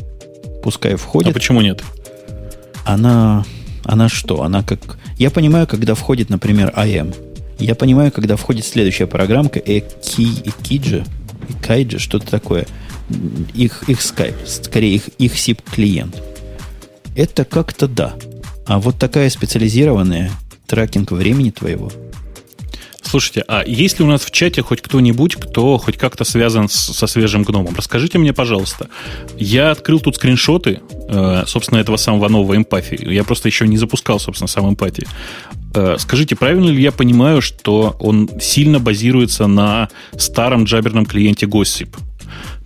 [SPEAKER 1] Пускай входит. А
[SPEAKER 2] почему нет?
[SPEAKER 1] Она, она что? Она как... Я понимаю, когда входит, например, IM. Я понимаю, когда входит следующая программка, Эки, Экиджи, Экайджи, что-то такое. Их, их Skype, скорее их, их SIP клиент. Это как-то да. А вот такая специализированная трекинг времени твоего.
[SPEAKER 2] Слушайте, а есть ли у нас в чате хоть кто-нибудь, кто хоть как-то связан с, со свежим гномом? Расскажите мне, пожалуйста. Я открыл тут скриншоты, э, собственно, этого самого нового эмпатии. Я просто еще не запускал, собственно, сам эмпатии. Э, скажите, правильно ли я понимаю, что он сильно базируется на старом джаберном клиенте Gossip?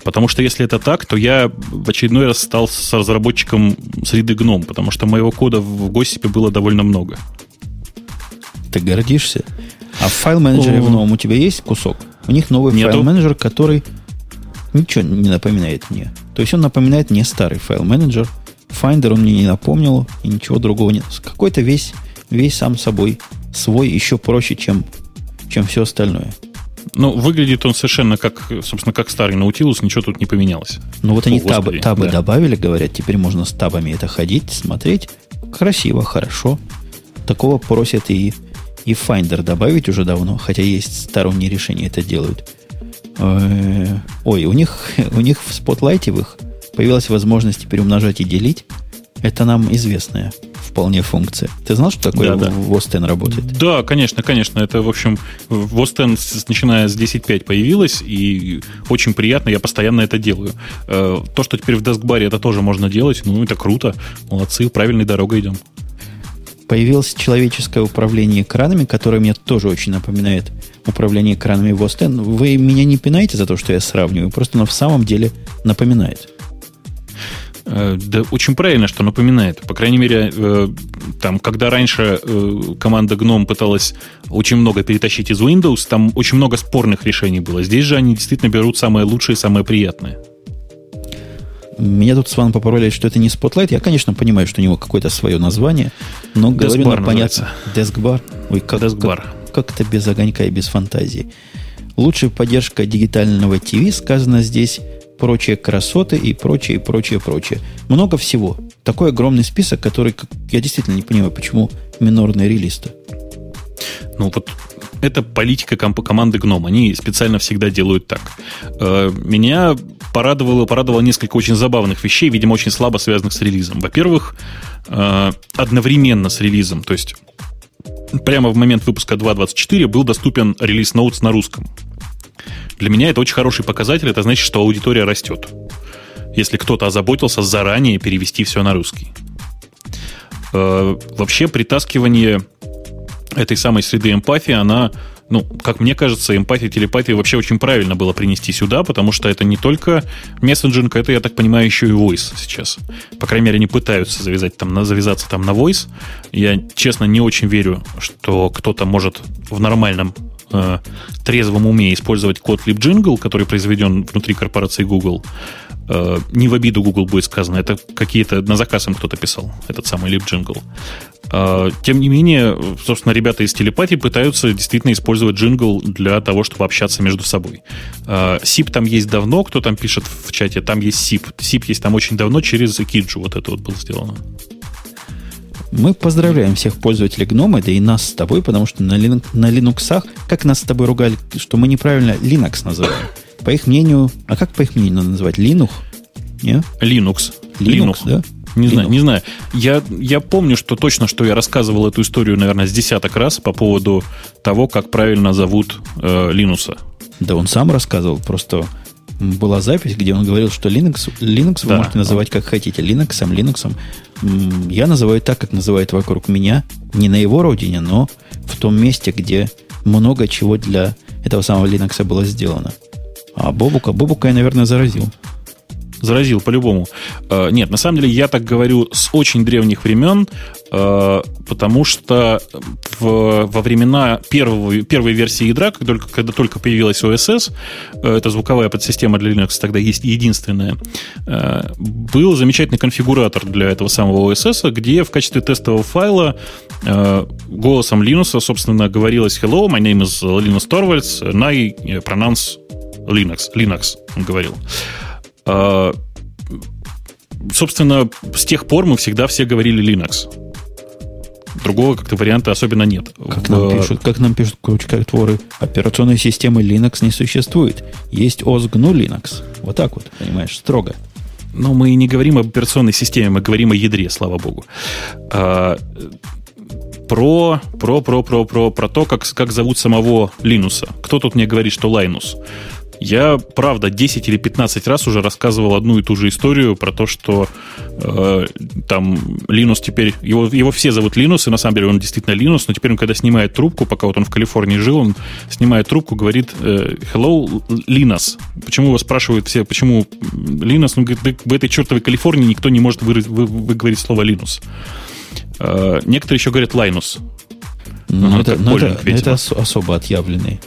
[SPEAKER 2] Потому что если это так, то я в очередной раз стал с разработчиком среды гном, потому что моего кода в Gossip было довольно много.
[SPEAKER 1] Ты гордишься? А в файл-менеджере в новом у тебя есть кусок? У них новый файл-менеджер, который ничего не напоминает мне. То есть он напоминает мне старый файл-менеджер. Finder он мне не напомнил, и ничего другого нет. Какой-то весь, весь сам собой свой еще проще, чем, чем все остальное.
[SPEAKER 2] Ну, выглядит он совершенно как, собственно, как старый Наутилус, ничего тут не поменялось.
[SPEAKER 1] Ну, вот О, они табы, табы да. добавили, говорят, теперь можно с табами это ходить, смотреть. Красиво, хорошо. Такого просят и и Finder добавить уже давно, хотя есть сторонние решения это делают. Э, ой, у них, у них в Spotlight в их появилась возможность теперь умножать и делить. Это нам известная вполне функция. Ты знал, что такое да, да. в Остен работает?
[SPEAKER 2] Да, конечно, конечно. Это, в общем, в Остен, начиная с 10.5 появилось, и очень приятно, я постоянно это делаю. Э, то, что теперь в дескбаре это тоже можно делать, ну, это круто. Молодцы, правильной дорогой идем
[SPEAKER 1] появилось человеческое управление экранами, которое мне тоже очень напоминает управление экранами в Остен. Вы меня не пинаете за то, что я сравниваю, просто оно в самом деле напоминает.
[SPEAKER 2] Э, да, очень правильно, что напоминает. По крайней мере, э, там, когда раньше э, команда GNOME пыталась очень много перетащить из Windows, там очень много спорных решений было. Здесь же они действительно берут самое лучшее и самое приятное.
[SPEAKER 1] Меня тут с вами попороли, что это не Spotlight. Я, конечно, понимаю, что у него какое-то свое название, но говорю на понятно. Дескбар. Ой, как, Дескбар. Как, как это без огонька и без фантазии. Лучшая поддержка дигитального ТВ сказано здесь, прочие красоты и прочее, прочее, прочее. Много всего. Такой огромный список, который, я действительно не понимаю, почему минорный релиз-то.
[SPEAKER 2] Ну, вот это политика команды Гном. Они специально всегда делают так. Э, меня порадовало, порадовало несколько очень забавных вещей, видимо, очень слабо связанных с релизом. Во-первых, э, одновременно с релизом, то есть прямо в момент выпуска 2.24 был доступен релиз Notes на русском. Для меня это очень хороший показатель, это значит, что аудитория растет. Если кто-то озаботился заранее перевести все на русский. Э, вообще притаскивание этой самой среды эмпатии, она, ну, как мне кажется, эмпатия, телепатия вообще очень правильно было принести сюда, потому что это не только мессенджинг, это, я так понимаю, еще и voice сейчас. По крайней мере, они пытаются завязать там, завязаться там на voice. Я, честно, не очень верю, что кто-то может в нормальном э, трезвом уме использовать код LibJingle, который произведен внутри корпорации Google, не в обиду Google будет сказано, это какие-то на заказ им кто-то писал, этот самый LibJingle. Э, тем не менее, собственно, ребята из телепатии пытаются действительно использовать джингл для того, чтобы общаться между собой. Э, SIP там есть давно, кто там пишет в чате, там есть SIP. SIP есть там очень давно через Киджу вот это вот было сделано.
[SPEAKER 1] Мы поздравляем всех пользователей гнома, да и нас с тобой, потому что на, Linux, на Linux, как нас с тобой ругали, что мы неправильно Linux называем. По их мнению, а как по их мнению надо называть? Linux?
[SPEAKER 2] Не? Linux.
[SPEAKER 1] Linux, Linux. да?
[SPEAKER 2] Не Linux. знаю, не знаю. Я, я помню, что точно, что я рассказывал эту историю, наверное, с десяток раз по поводу того, как правильно зовут э, Linux.
[SPEAKER 1] Да он сам рассказывал, просто была запись, где он говорил, что Linux, Linux вы да. можете называть как хотите. Linux, Linux. Я называю так, как называют вокруг меня. Не на его родине, но в том месте, где много чего для этого самого Linux было сделано. А Бобука, Бобука я, наверное, заразил.
[SPEAKER 2] Заразил, по-любому. Э, нет, на самом деле я так говорю с очень древних времен, э, потому что в, во времена первого, первой версии ядра, когда только, когда только появилась OSS, э, это звуковая подсистема для Linux тогда есть единственная, был замечательный конфигуратор для этого самого OSS, где в качестве тестового файла голосом Linux, собственно, говорилось «Hello, my name is Linus Torvalds, and I pronounce Linux». Linux, он говорил. А, собственно, с тех пор мы всегда все говорили Linux. Другого как-то варианта особенно нет.
[SPEAKER 1] Как нам пишут, как нам пишут крючкотворы, операционной системы Linux не существует. Есть OS GNU Linux. Вот так вот, понимаешь, строго.
[SPEAKER 2] Но мы не говорим об операционной системе, мы говорим о ядре, слава богу. А, про, про, про, про, про, про то, как, как зовут самого Линуса. Кто тут мне говорит, что Лайнус? Я, правда, 10 или 15 раз уже рассказывал одну и ту же историю про то, что э, там Линус теперь... Его, его все зовут Линус, и на самом деле он действительно Линус, но теперь он, когда снимает трубку, пока вот он в Калифорнии жил, он снимает трубку, говорит э, «Hello, Linus». Почему его спрашивают все, почему Linus? Он говорит, в этой чертовой Калифорнии никто не может вы, вы, выговорить слово Linus. Э, некоторые еще говорят Linus.
[SPEAKER 1] Ну, ну, это, ну, это, это особо отъявленные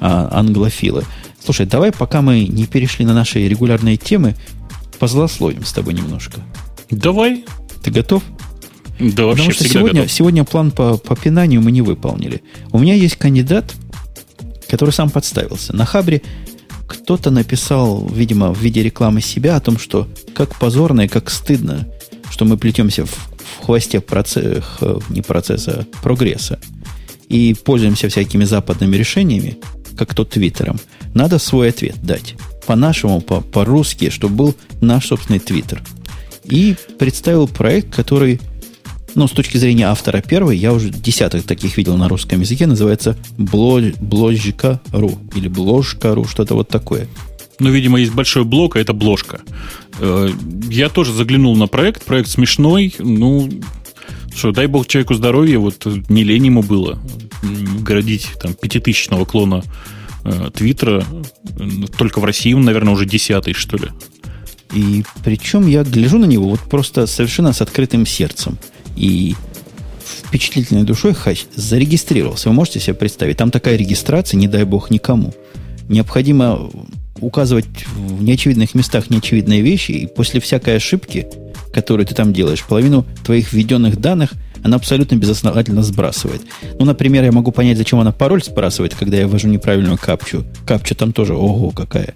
[SPEAKER 1] а, англофилы. Слушай, давай, пока мы не перешли на наши регулярные темы, позлословим с тобой немножко.
[SPEAKER 2] Давай.
[SPEAKER 1] Ты готов?
[SPEAKER 2] Да, вообще
[SPEAKER 1] Потому что сегодня, готов. сегодня план по, по пинанию мы не выполнили. У меня есть кандидат, который сам подставился. На Хабре кто-то написал, видимо, в виде рекламы себя о том, что как позорно и как стыдно, что мы плетемся в, в хвосте процесса, не процесса, а прогресса. И пользуемся всякими западными решениями, как то Твиттером, надо свой ответ дать. По-нашему, по-русски, чтобы был наш собственный Твиттер. И представил проект, который, ну, с точки зрения автора первый, я уже десяток таких видел на русском языке, называется Бложка.ру или Бложка.ру, что-то вот такое.
[SPEAKER 2] Ну, видимо, есть большой блок, а это бложка. Э, я тоже заглянул на проект. Проект смешной. Ну, что, дай бог человеку здоровья, вот не лень ему было городить там пятитысячного клона э, Твиттера. Только в России он, наверное, уже десятый, что ли.
[SPEAKER 1] И причем я гляжу на него вот просто совершенно с открытым сердцем. И впечатлительной душой хач зарегистрировался. Вы можете себе представить? Там такая регистрация, не дай бог никому. Необходимо указывать в неочевидных местах неочевидные вещи, и после всякой ошибки, которую ты там делаешь, половину твоих введенных данных она абсолютно безосновательно сбрасывает. Ну, например, я могу понять, зачем она пароль сбрасывает, когда я ввожу неправильную капчу. Капча там тоже, ого, какая.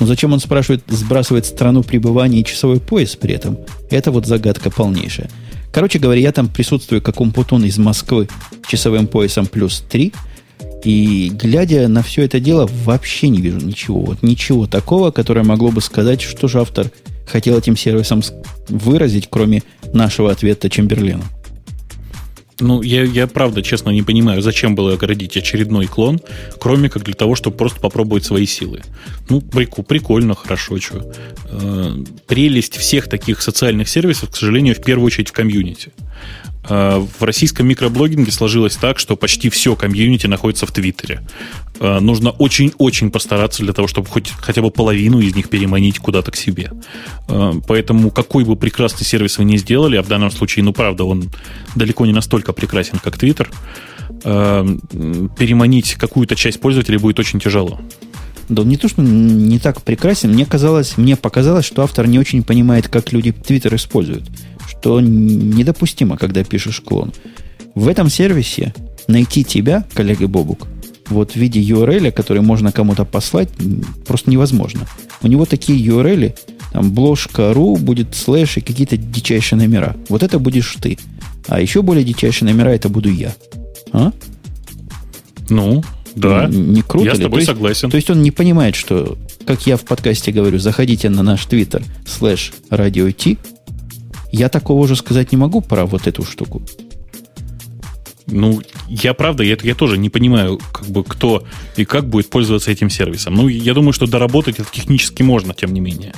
[SPEAKER 1] Но зачем он спрашивает, сбрасывает страну пребывания и часовой пояс при этом? Это вот загадка полнейшая. Короче говоря, я там присутствую как умпутун из Москвы часовым поясом плюс 3, и глядя на все это дело, вообще не вижу ничего. Вот ничего такого, которое могло бы сказать, что же автор хотел этим сервисом выразить, кроме нашего ответа Чемберлену.
[SPEAKER 2] Ну, я, я правда, честно, не понимаю, зачем было оградить очередной клон, кроме как для того, чтобы просто попробовать свои силы. Ну, прикольно, прикольно хорошо, что. Э, прелесть всех таких социальных сервисов, к сожалению, в первую очередь в комьюнити. Э, в российском микроблогинге сложилось так, что почти все комьюнити находится в Твиттере. Э, нужно очень-очень постараться для того, чтобы хоть хотя бы половину из них переманить куда-то к себе. Э, поэтому какой бы прекрасный сервис вы ни сделали, а в данном случае, ну правда, он далеко не настолько прекрасен, как Твиттер, переманить какую-то часть пользователей будет очень тяжело.
[SPEAKER 1] Да не то, что не так прекрасен, мне казалось, мне показалось, что автор не очень понимает, как люди Твиттер используют что недопустимо, когда пишешь клон. В этом сервисе найти тебя, коллега Бобук, вот в виде URL, который можно кому-то послать, просто невозможно. У него такие URL, там бложка.ру будет слэш и какие-то дичайшие номера. Вот это будешь ты. А еще более дичайшие номера это буду я. А?
[SPEAKER 2] Ну, да.
[SPEAKER 1] Не круто
[SPEAKER 2] Я
[SPEAKER 1] ли?
[SPEAKER 2] с тобой
[SPEAKER 1] то есть,
[SPEAKER 2] согласен.
[SPEAKER 1] То есть он не понимает, что, как я в подкасте говорю, заходите на наш твиттер слэш радио Ти. Я такого уже сказать не могу про вот эту штуку.
[SPEAKER 2] Ну, я правда, я, я тоже не понимаю, как бы кто и как будет пользоваться этим сервисом. Ну, я думаю, что доработать это технически можно, тем не менее.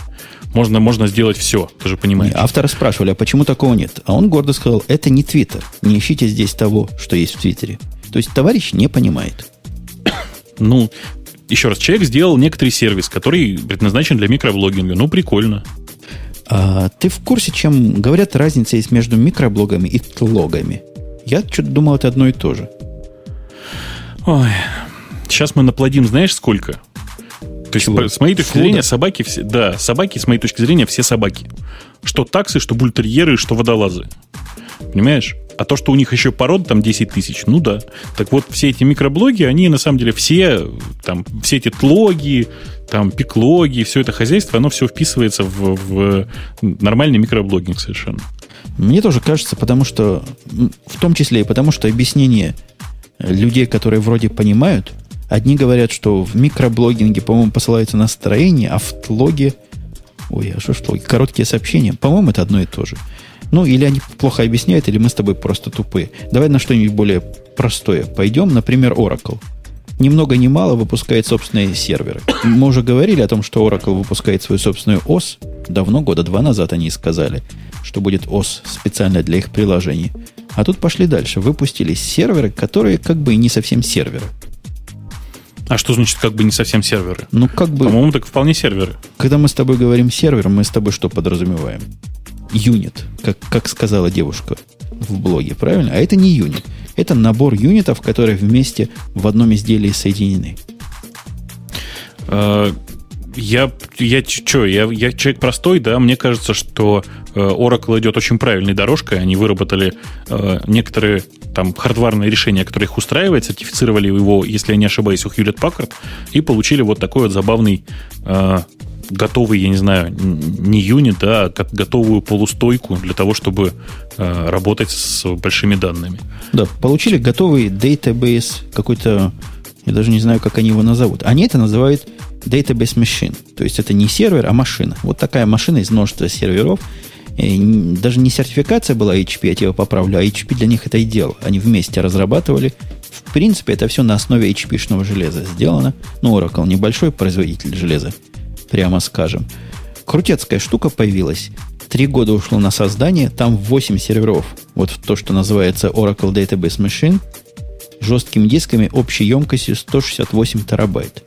[SPEAKER 2] Можно, можно сделать все, ты же понимаешь.
[SPEAKER 1] Не, авторы спрашивали, а почему такого нет? А он гордо сказал, это не Твиттер. Не ищите здесь того, что есть в Твиттере. То есть товарищ не понимает.
[SPEAKER 2] Ну, еще раз, человек сделал некоторый сервис, который предназначен для микроблогинга. Ну, прикольно.
[SPEAKER 1] А ты в курсе, чем говорят разница есть между микроблогами и тлогами? Я что-то думал, это одно и то же.
[SPEAKER 2] Ой, сейчас мы наплодим, знаешь, сколько? То есть,
[SPEAKER 1] Чего?
[SPEAKER 2] с моей точки
[SPEAKER 1] Фуда?
[SPEAKER 2] зрения, собаки все... Да, собаки, с моей точки зрения, все собаки. Что таксы, что бультерьеры, что водолазы. Понимаешь? А то, что у них еще пород там 10 тысяч, ну да. Так вот, все эти микроблоги, они на самом деле все, там, все эти тлоги, там, пиклоги, все это хозяйство, оно все вписывается в, в нормальный микроблогинг совершенно.
[SPEAKER 1] Мне тоже кажется, потому что, в том числе и потому, что объяснение людей, которые вроде понимают, одни говорят, что в микроблогинге, по-моему, посылаются на строение, а в тлоге, ой, а что ж в тлоге, короткие сообщения, по-моему, это одно и то же. Ну, или они плохо объясняют, или мы с тобой просто тупые. Давай на что-нибудь более простое пойдем. Например, Oracle. Ни много ни мало выпускает собственные серверы. Мы уже говорили о том, что Oracle выпускает свою собственную ОС. Давно, года два назад они сказали, что будет ОС специально для их приложений. А тут пошли дальше. Выпустили серверы, которые как бы и не совсем серверы.
[SPEAKER 2] А что значит как бы не совсем серверы?
[SPEAKER 1] Ну, как бы,
[SPEAKER 2] По-моему, так вполне серверы.
[SPEAKER 1] когда мы с тобой говорим сервер, мы с тобой что подразумеваем? Юнит, как, как сказала девушка в блоге, правильно? А это не юнит. Это набор юнитов, которые вместе в одном изделии соединены.
[SPEAKER 2] Э, Я, я что, я, я человек простой, да, мне кажется, что э, Oracle идет очень правильной дорожкой, они выработали э, некоторые там хардварные решения, которые их устраивают, сертифицировали его, если я не ошибаюсь, у Hewlett Packard, и получили вот такой вот забавный э, готовый, я не знаю, не юнит, да, а готовую полустойку для того, чтобы э, работать с большими данными.
[SPEAKER 1] Да, получили готовый database какой-то, я даже не знаю, как они его назовут. Они это называют database machine. То есть это не сервер, а машина. Вот такая машина из множества серверов. И даже не сертификация была HP, я тебя поправлю, а HP для них это и дело. Они вместе разрабатывали. В принципе, это все на основе HP-шного железа сделано. Ну, Oracle небольшой производитель железа, прямо скажем. Крутецкая штука появилась. Три года ушло на создание, там 8 серверов. Вот в то, что называется Oracle Database Machine, жесткими дисками общей емкостью 168 терабайт.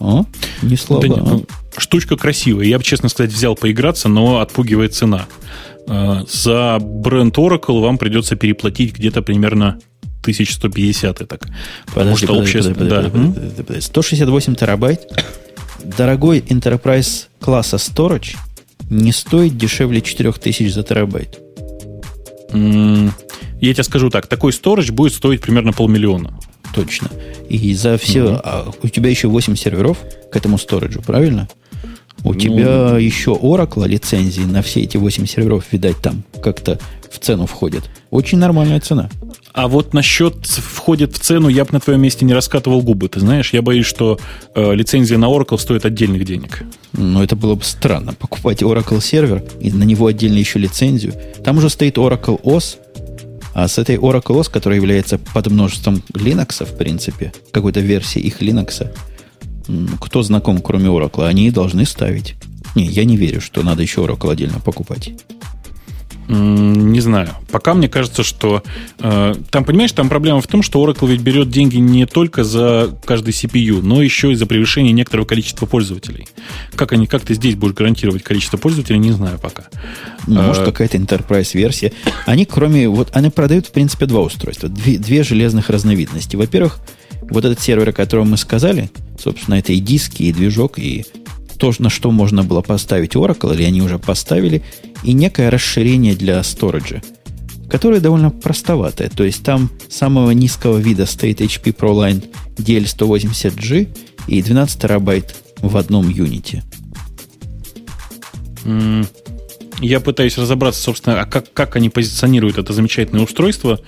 [SPEAKER 1] О, не слабо.
[SPEAKER 2] Да,
[SPEAKER 1] а?
[SPEAKER 2] ну, штучка красивая. Я бы, честно сказать, взял поиграться, но отпугивает цена. Э, За бренд Oracle вам придется переплатить где-то примерно 1150 и так. Потому
[SPEAKER 1] Подожди,
[SPEAKER 2] что
[SPEAKER 1] подожди,
[SPEAKER 2] общая...
[SPEAKER 1] подожди,
[SPEAKER 2] да.
[SPEAKER 1] подожди, подожди, подожди. 168 терабайт. Дорогой Enterprise класса Storage не стоит дешевле 4000 за терабайт.
[SPEAKER 2] М, Я тебе скажу так, такой storage будет стоить примерно полмиллиона.
[SPEAKER 1] Точно. И за все...
[SPEAKER 2] Мгм.
[SPEAKER 1] а у тебя еще 8 серверов к этому сториджу, правильно? У
[SPEAKER 2] Ну,
[SPEAKER 1] тебя еще Oracle лицензии на все эти 8 серверов, видать, там как-то в цену входят. Очень нормальная цена.
[SPEAKER 2] А вот насчет входит в цену, я бы на твоем месте не раскатывал губы. Ты знаешь, я боюсь, что э, лицензия на Oracle стоит отдельных денег.
[SPEAKER 1] Но это было бы странно. Покупать Oracle сервер и на него отдельно еще лицензию. Там уже стоит Oracle OS, а с этой Oracle OS, которая является под множеством Linux, в принципе, какой-то версии их Linux, кто знаком, кроме Oracle, они и должны ставить. Не, я не верю, что надо еще Oracle отдельно покупать.
[SPEAKER 2] Не знаю. Пока мне кажется, что... э, там, понимаешь, там проблема в том, что Oracle ведь берет деньги не только за каждый CPU, но еще и за превышение некоторого количества пользователей. Как, они, как ты здесь будешь гарантировать количество пользователей, не знаю пока.
[SPEAKER 1] Ну,
[SPEAKER 2] Э,
[SPEAKER 1] может, какая-то enterprise версия. Они, кроме... Вот они продают, в принципе, два устройства. Две, две железных разновидности. Во-первых, вот этот сервер, о котором мы сказали, собственно, это и диски, и движок, и то, на что можно было поставить Oracle, или они уже поставили, и некое расширение для сториджа, которое довольно простоватое. То есть там самого низкого вида стоит HP ProLine DL180G и 12 терабайт в одном юните.
[SPEAKER 2] Я пытаюсь разобраться, собственно, а как, как они позиционируют это замечательное устройство,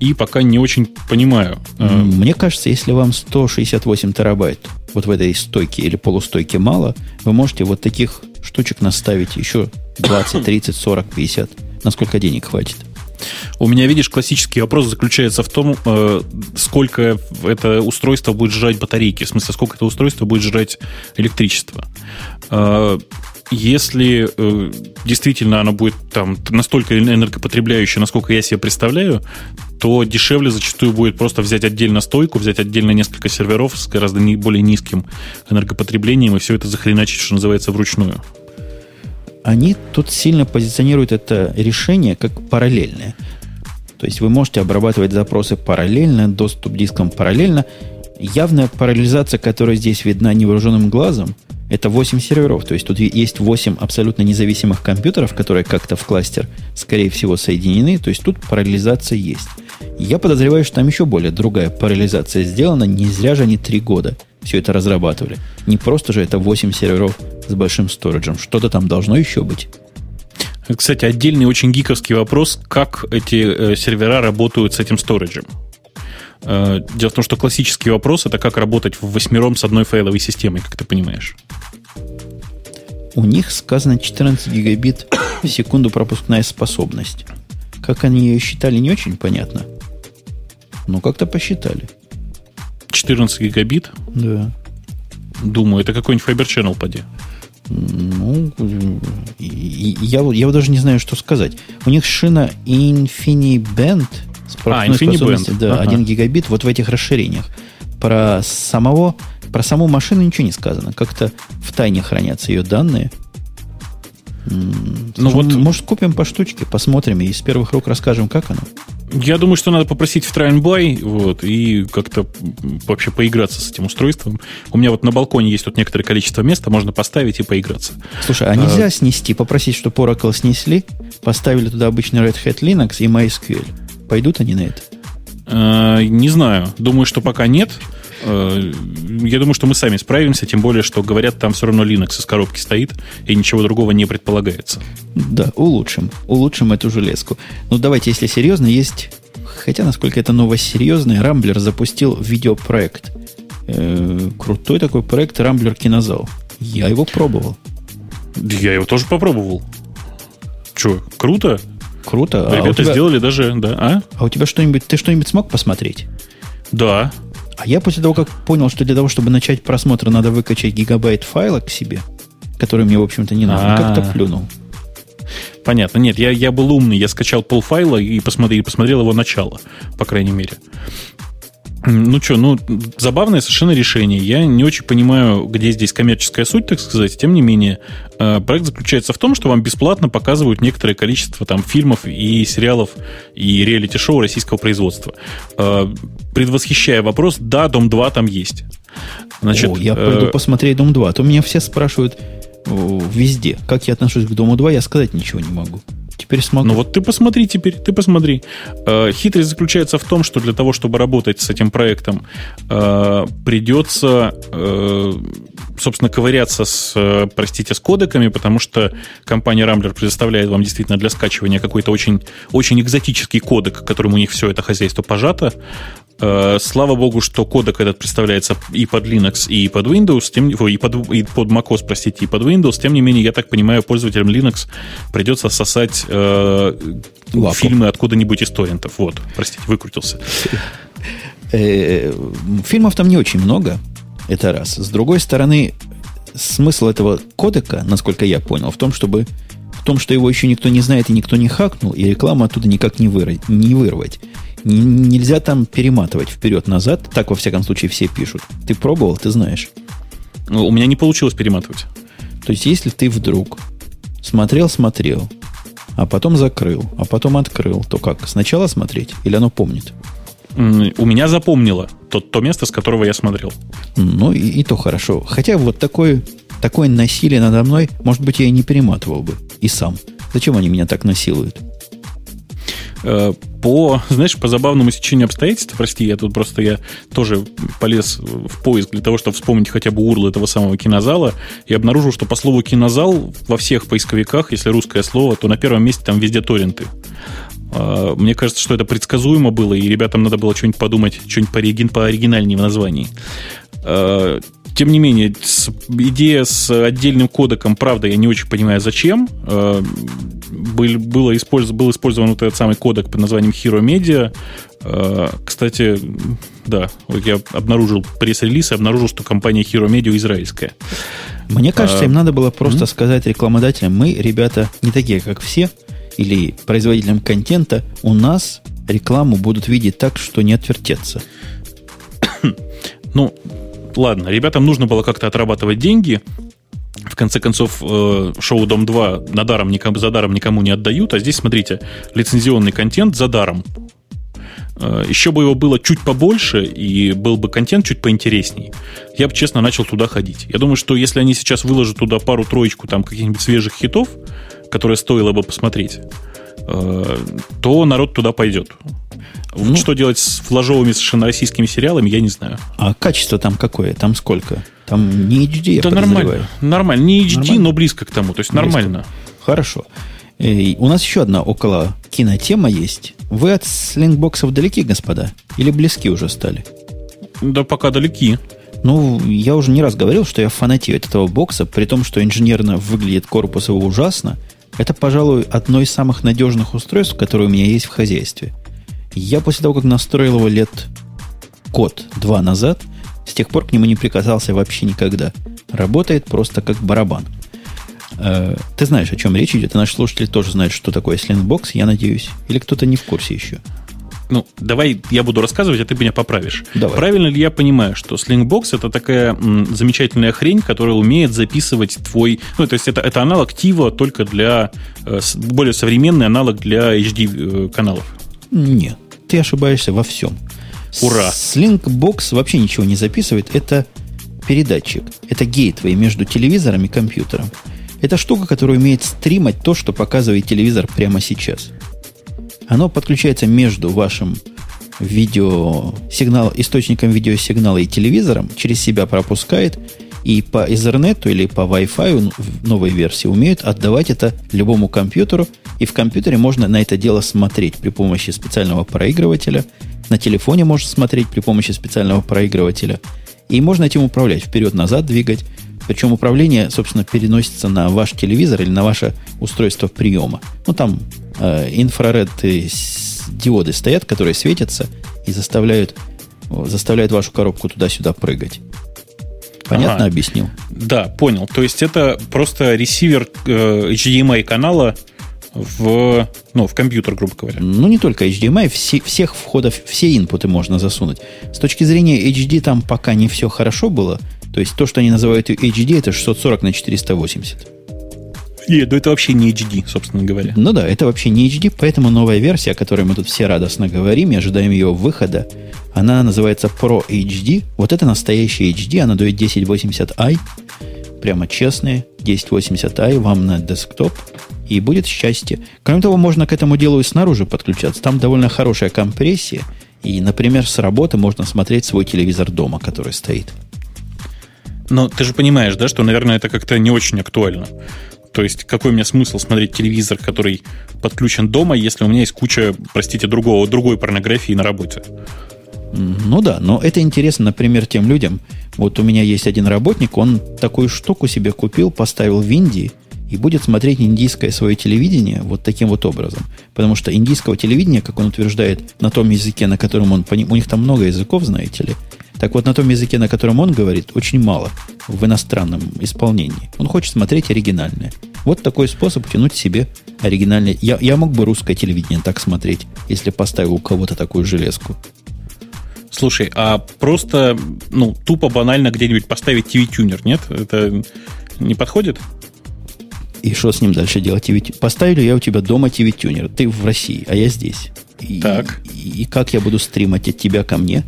[SPEAKER 2] и пока не очень понимаю.
[SPEAKER 1] Э, Мне кажется, если вам 168 терабайт вот в этой стойке или полустойке мало, вы можете вот таких штучек наставить еще 20, 30, 40, 50. Насколько денег хватит?
[SPEAKER 2] У меня, видишь, классический вопрос заключается в том, э, сколько это устройство будет жрать батарейки, в смысле, сколько это устройство будет жрать электричество. Э, если э, действительно оно будет там настолько энергопотребляющее, насколько я себе представляю, то дешевле зачастую будет просто взять отдельно стойку, взять отдельно несколько серверов с гораздо не, более низким энергопотреблением и все это захреначить, что называется, вручную.
[SPEAKER 1] Они тут сильно позиционируют это решение как параллельное. То есть вы можете обрабатывать запросы параллельно, доступ к дискам параллельно. Явная параллелизация, которая здесь видна невооруженным глазом, это 8 серверов. То есть тут есть 8 абсолютно независимых компьютеров, которые как-то в кластер, скорее всего, соединены. То есть тут параллелизация есть. Я подозреваю, что там еще более другая параллелизация сделана. Не зря же они 3 года все это разрабатывали. Не просто же это 8 серверов с большим сториджем. Что-то там должно еще быть.
[SPEAKER 2] Кстати, отдельный очень гиковский вопрос, как эти э, сервера работают с этим сториджем. Э, дело в том, что классический вопрос это как работать в восьмером с одной файловой системой, как ты понимаешь.
[SPEAKER 1] У них сказано 14 гигабит в секунду пропускная способность. Как они ее считали, не очень понятно. Но как-то посчитали.
[SPEAKER 2] 14 гигабит?
[SPEAKER 1] Да.
[SPEAKER 2] Думаю, это какой-нибудь Fiber Channel, поди.
[SPEAKER 1] Ну, я, я даже не знаю, что сказать. У них шина InfiniBand с а, InfiniBand. Да, ага. 1 гигабит вот в этих расширениях. Про самого, про саму машину ничего не сказано. Как-то в тайне хранятся ее данные. Ну вот, может, купим по штучке, посмотрим и из первых рук расскажем, как оно.
[SPEAKER 2] Я думаю, что надо попросить в try and buy, вот, и как-то вообще поиграться с этим устройством. У меня вот на балконе есть тут некоторое количество места, можно поставить и поиграться.
[SPEAKER 1] Слушай, а нельзя а, снести, попросить, чтобы Oracle снесли, поставили туда обычный Red Hat Linux и MySQL? Пойдут они на это?
[SPEAKER 2] А, не знаю. Думаю, что пока нет. Э, я думаю, что мы сами справимся, тем более, что говорят, там все равно Linux из коробки стоит, и ничего другого не предполагается.
[SPEAKER 1] Да, улучшим. Улучшим эту железку. Ну, давайте, если серьезно, есть... Хотя, насколько это новость серьезная, Рамблер запустил видеопроект. Э, крутой такой проект Рамблер Кинозал. Я его пробовал.
[SPEAKER 2] Я его тоже попробовал. Че, круто?
[SPEAKER 1] Круто.
[SPEAKER 2] А Ребята а тебя... сделали даже, да. А?
[SPEAKER 1] а у тебя что-нибудь, ты что-нибудь смог посмотреть?
[SPEAKER 2] Да.
[SPEAKER 1] А я после того, как понял, что для того, чтобы начать просмотр, надо выкачать гигабайт файла к себе, который мне, в общем-то, не нужен, А-а-а. как-то плюнул.
[SPEAKER 2] Понятно. Нет, я, я был умный, я скачал полфайла и посмотрел, посмотрел его начало, по крайней мере. Ну что, ну, забавное совершенно решение. Я не очень понимаю, где здесь коммерческая суть, так сказать. Тем не менее, э, проект заключается в том, что вам бесплатно показывают некоторое количество там фильмов и сериалов и реалити-шоу российского производства. Э, предвосхищая вопрос, да, Дом 2 там есть.
[SPEAKER 1] Значит, О, я э... пойду посмотреть Дом 2. А то меня все спрашивают везде, как я отношусь к Дому 2, я сказать ничего не могу. Теперь
[SPEAKER 2] смогу. Ну вот ты посмотри теперь, ты посмотри. Э, хитрость заключается в том, что для того, чтобы работать с этим проектом, э, придется, э, собственно, ковыряться с, простите, с кодеками, потому что компания Rambler предоставляет вам действительно для скачивания какой-то очень, очень экзотический кодек, которым у них все это хозяйство пожато. Слава богу, что кодек этот представляется и под Linux, и под Windows, тем, и, под, и под macOS, простите, и под Windows. Тем не менее, я так понимаю, пользователям Linux придется сосать э, фильмы откуда-нибудь из торрентов. Вот, простите, выкрутился.
[SPEAKER 1] Э, фильмов там не очень много, это раз. С другой стороны, смысл этого кодека, насколько я понял, в том, чтобы в том, что его еще никто не знает и никто не хакнул, и рекламу оттуда никак не, вырвать, не вырвать. Нельзя там перематывать вперед-назад. Так, во всяком случае, все пишут. Ты пробовал, ты знаешь.
[SPEAKER 2] Ну, у меня не получилось перематывать.
[SPEAKER 1] То есть, если ты вдруг смотрел-смотрел, а потом закрыл, а потом открыл, то как? Сначала смотреть? Или оно помнит?
[SPEAKER 2] У меня запомнило то, то место, с которого я смотрел.
[SPEAKER 1] Ну, и, и то хорошо. Хотя вот такое, такое насилие надо мной, может быть, я и не перематывал бы. И сам. Зачем они меня так насилуют?
[SPEAKER 2] Э, по, знаешь, по забавному сечению обстоятельств, прости, я тут просто я тоже полез в поиск для того, чтобы вспомнить хотя бы URL этого самого кинозала, и обнаружил, что по слову кинозал во всех поисковиках, если русское слово, то на первом месте там везде торренты. Э, мне кажется, что это предсказуемо было, и ребятам надо было что-нибудь подумать, что-нибудь по, оригин, по оригинальнее в названии. Э, тем не менее, с, идея с отдельным кодеком, правда, я не очень понимаю, зачем. Э, был, было использ, был использован вот этот самый кодек под названием Hero Media. Э, кстати, да, я обнаружил пресс-релиз и обнаружил, что компания Hero Media израильская.
[SPEAKER 1] Мне кажется, а, им надо было просто mm-hmm. сказать рекламодателям, мы, ребята, не такие, как все, или производителям контента, у нас рекламу будут видеть так, что не отвертеться.
[SPEAKER 2] Ну, ладно, ребятам нужно было как-то отрабатывать деньги. В конце концов, э, шоу Дом 2 на даром за даром никому не отдают, а здесь, смотрите, лицензионный контент за даром. Э, еще бы его было чуть побольше, и был бы контент чуть поинтересней, я бы, честно, начал туда ходить. Я думаю, что если они сейчас выложат туда пару-троечку там каких-нибудь свежих хитов, которые стоило бы посмотреть, э, то народ туда пойдет. Ну, что делать с флажовыми совершенно российскими сериалами, я не знаю.
[SPEAKER 1] А качество там какое? Там сколько? Там не HD,
[SPEAKER 2] Да нормально. Нормально. Не HD, нормально? но близко к тому. То есть близко. нормально.
[SPEAKER 1] Хорошо. И у нас еще одна около кинотема есть. Вы от слингбоксов далеки, господа? Или близки уже стали?
[SPEAKER 2] Да пока далеки.
[SPEAKER 1] Ну, я уже не раз говорил, что я фанатею от этого бокса, при том, что инженерно выглядит корпус его ужасно. Это, пожалуй, одно из самых надежных устройств, которые у меня есть в хозяйстве – я после того, как настроил его лет год, два назад, с тех пор к нему не прикасался вообще никогда. Работает просто как барабан. Э, ты знаешь, о чем речь идет, и наши слушатели тоже знают, что такое Slingbox, я надеюсь. Или кто-то не в курсе еще.
[SPEAKER 2] Ну, давай я буду рассказывать, а ты меня поправишь.
[SPEAKER 1] Давай.
[SPEAKER 2] Правильно ли я понимаю, что Slingbox это такая м, замечательная хрень, которая умеет записывать твой... Ну, то есть это, это аналог Тива только для... Э, более современный аналог для HD-каналов?
[SPEAKER 1] Э, Нет ты ошибаешься во всем.
[SPEAKER 2] Ура!
[SPEAKER 1] Slingbox вообще ничего не записывает. Это передатчик. Это гейтвей между телевизором и компьютером. Это штука, которая умеет стримать то, что показывает телевизор прямо сейчас. Оно подключается между вашим видеосигнал, источником видеосигнала и телевизором, через себя пропускает и по Ethernet или по Wi-Fi в новой версии умеют отдавать это любому компьютеру, и в компьютере можно на это дело смотреть при помощи специального проигрывателя, на телефоне можно смотреть при помощи специального проигрывателя, и можно этим управлять, вперед-назад двигать, причем управление, собственно, переносится на ваш телевизор или на ваше устройство приема. Ну, там э, инфраред диоды стоят, которые светятся и заставляют, заставляют вашу коробку туда-сюда прыгать. Понятно ага. объяснил?
[SPEAKER 2] Да, понял. То есть это просто ресивер э, HDMI канала в, ну, в компьютер, грубо говоря.
[SPEAKER 1] Ну, не только HDMI, все, всех входов, все инпуты можно засунуть. С точки зрения HD там пока не все хорошо было. То есть то, что они называют HD, это 640 на 480.
[SPEAKER 2] Нет, ну это вообще не HD, собственно говоря.
[SPEAKER 1] Ну да, это вообще не HD, поэтому новая версия, о которой мы тут все радостно говорим и ожидаем ее выхода, она называется Pro HD. Вот это настоящий HD, она дает 1080i, прямо честные, 1080i вам на десктоп, и будет счастье. Кроме того, можно к этому делу и снаружи подключаться. Там довольно хорошая компрессия, и, например, с работы можно смотреть свой телевизор дома, который стоит.
[SPEAKER 2] Но ты же понимаешь, да, что, наверное, это как-то не очень актуально. То есть, какой мне смысл смотреть телевизор, который подключен дома, если у меня есть куча, простите, другого, другой порнографии на работе?
[SPEAKER 1] Ну да, но это интересно, например, тем людям. Вот у меня есть один работник, он такую штуку себе купил, поставил в Индии и будет смотреть индийское свое телевидение вот таким вот образом. Потому что индийского телевидения, как он утверждает, на том языке, на котором он... У них там много языков, знаете ли. Так вот, на том языке, на котором он говорит, очень мало в иностранном исполнении. Он хочет смотреть оригинальное. Вот такой способ тянуть себе оригинальное. Я, я мог бы русское телевидение так смотреть, если поставил у кого-то такую железку.
[SPEAKER 2] Слушай, а просто, ну, тупо банально где-нибудь поставить TV-тюнер, нет? Это не подходит?
[SPEAKER 1] И что с ним дальше делать? TV Поставили я у тебя дома TV-тюнер. Ты в России, а я здесь. И,
[SPEAKER 2] так.
[SPEAKER 1] И, и как я буду стримать от тебя ко мне?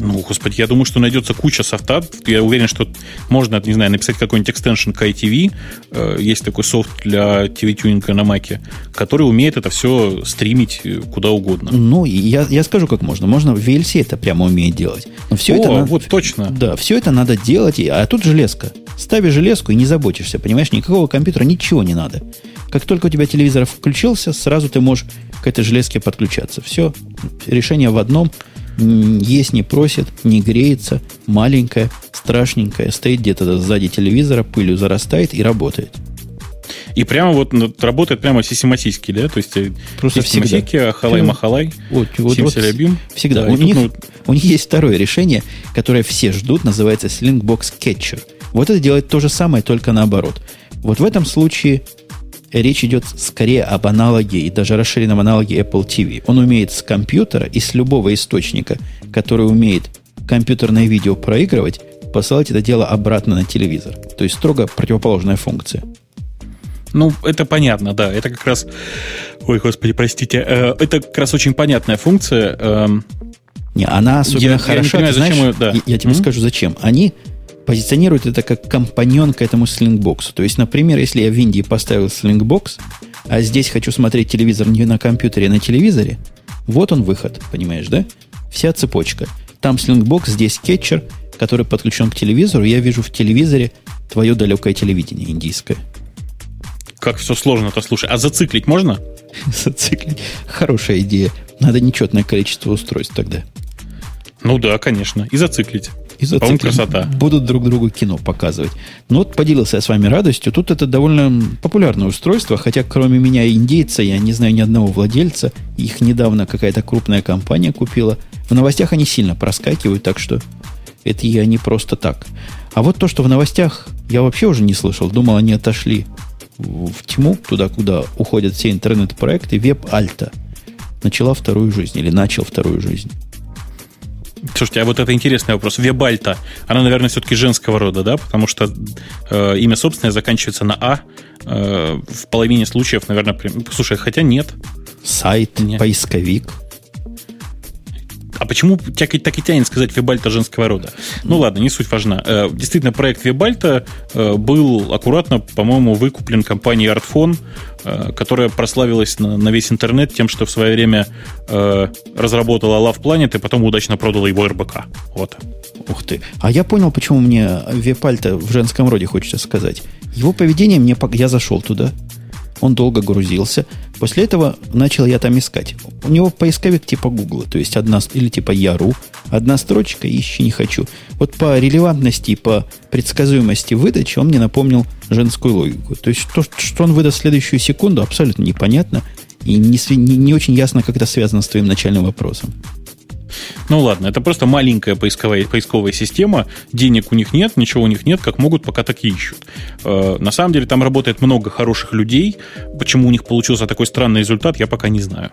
[SPEAKER 2] Ну, господи, я думаю, что найдется куча софта. Я уверен, что можно, не знаю, написать какой-нибудь экстеншн к ITV. Э, есть такой софт для TV-тюнинга на Маке, который умеет это все стримить э, куда угодно.
[SPEAKER 1] Ну, я, я скажу, как можно. Можно в VLC это прямо умеет делать. Но все
[SPEAKER 2] О,
[SPEAKER 1] это надо,
[SPEAKER 2] вот точно.
[SPEAKER 1] Да, все это надо делать. А тут железка. Ставишь железку и не заботишься, понимаешь? Никакого компьютера, ничего не надо. Как только у тебя телевизор включился, сразу ты можешь к этой железке подключаться. Все, решение в одном – есть не просит, не греется, маленькая, страшненькая, стоит где-то сзади телевизора, пылью зарастает и работает.
[SPEAKER 2] И прямо вот работает прямо систематически, да? То есть э,
[SPEAKER 1] Просто систематически,
[SPEAKER 2] ахалай-махалай,
[SPEAKER 1] вот, вот, вот,
[SPEAKER 2] любим.
[SPEAKER 1] Всегда. Да, у, них, ну... у них есть второе решение, которое все ждут, называется Slingbox Catcher. Вот это делает то же самое, только наоборот. Вот в этом случае речь идет скорее об аналоге и даже расширенном аналоге Apple TV. Он умеет с компьютера и с любого источника, который умеет компьютерное видео проигрывать, посылать это дело обратно на телевизор. То есть строго противоположная функция.
[SPEAKER 2] Ну, это понятно, да. Это как раз... Ой, господи, простите. Э, это как раз очень понятная функция. Эм.
[SPEAKER 1] Не, она особенно я, хороша. Я не понимаю, знаешь, зачем ее, да. я, я тебе mm-hmm. скажу, зачем. Они позиционирует это как компаньон к этому слингбоксу. То есть, например, если я в Индии поставил слингбокс, а здесь хочу смотреть телевизор не на компьютере, а на телевизоре, вот он выход, понимаешь, да? Вся цепочка. Там слингбокс, здесь кетчер, который подключен к телевизору. Я вижу в телевизоре твое далекое телевидение индийское.
[SPEAKER 2] Как все сложно-то, слушай. А зациклить можно?
[SPEAKER 1] Зациклить. Хорошая идея. Надо нечетное количество устройств тогда.
[SPEAKER 2] Ну да, конечно. И зациклить
[SPEAKER 1] и зациклим. красота. Будут друг другу кино показывать. Ну вот поделился я с вами радостью. Тут это довольно популярное устройство, хотя кроме меня и индейца я не знаю ни одного владельца. Их недавно какая-то крупная компания купила. В новостях они сильно проскакивают, так что это я не просто так. А вот то, что в новостях я вообще уже не слышал. Думал, они отошли в тьму, туда, куда уходят все интернет-проекты. Веб Альта начала вторую жизнь или начал вторую жизнь.
[SPEAKER 2] Слушайте, а вот это интересный вопрос. Вебальта, она, наверное, все-таки женского рода, да? Потому что э, имя собственное заканчивается на А. Э, в половине случаев, наверное, прям... слушай, хотя нет.
[SPEAKER 1] Сайт, нет. поисковик.
[SPEAKER 2] А почему так, так и тянет сказать Вебальта женского рода? Ну ладно, не суть важна. Э, действительно, проект Вебальта э, был аккуратно, по-моему, выкуплен компанией Artphone, э, которая прославилась на, весь интернет тем, что в свое время разработала Love Planet и потом удачно продала его РБК. Вот.
[SPEAKER 1] Ух ты. А я понял, почему мне Вебальта в женском роде хочется сказать. Его поведение мне... Я зашел туда, он долго грузился. После этого начал я там искать. У него поисковик типа Гугла, то есть одна, или типа Яру. Одна строчка, ищи не хочу. Вот по релевантности, по предсказуемости выдачи он мне напомнил женскую логику. То есть то, что он выдаст в следующую секунду, абсолютно непонятно. И не, не, не очень ясно, как это связано с твоим начальным вопросом.
[SPEAKER 2] Ну ладно, это просто маленькая поисковая, поисковая система, денег у них нет, ничего у них нет, как могут, пока так и ищут. Э, на самом деле там работает много хороших людей. Почему у них получился такой странный результат, я пока не знаю.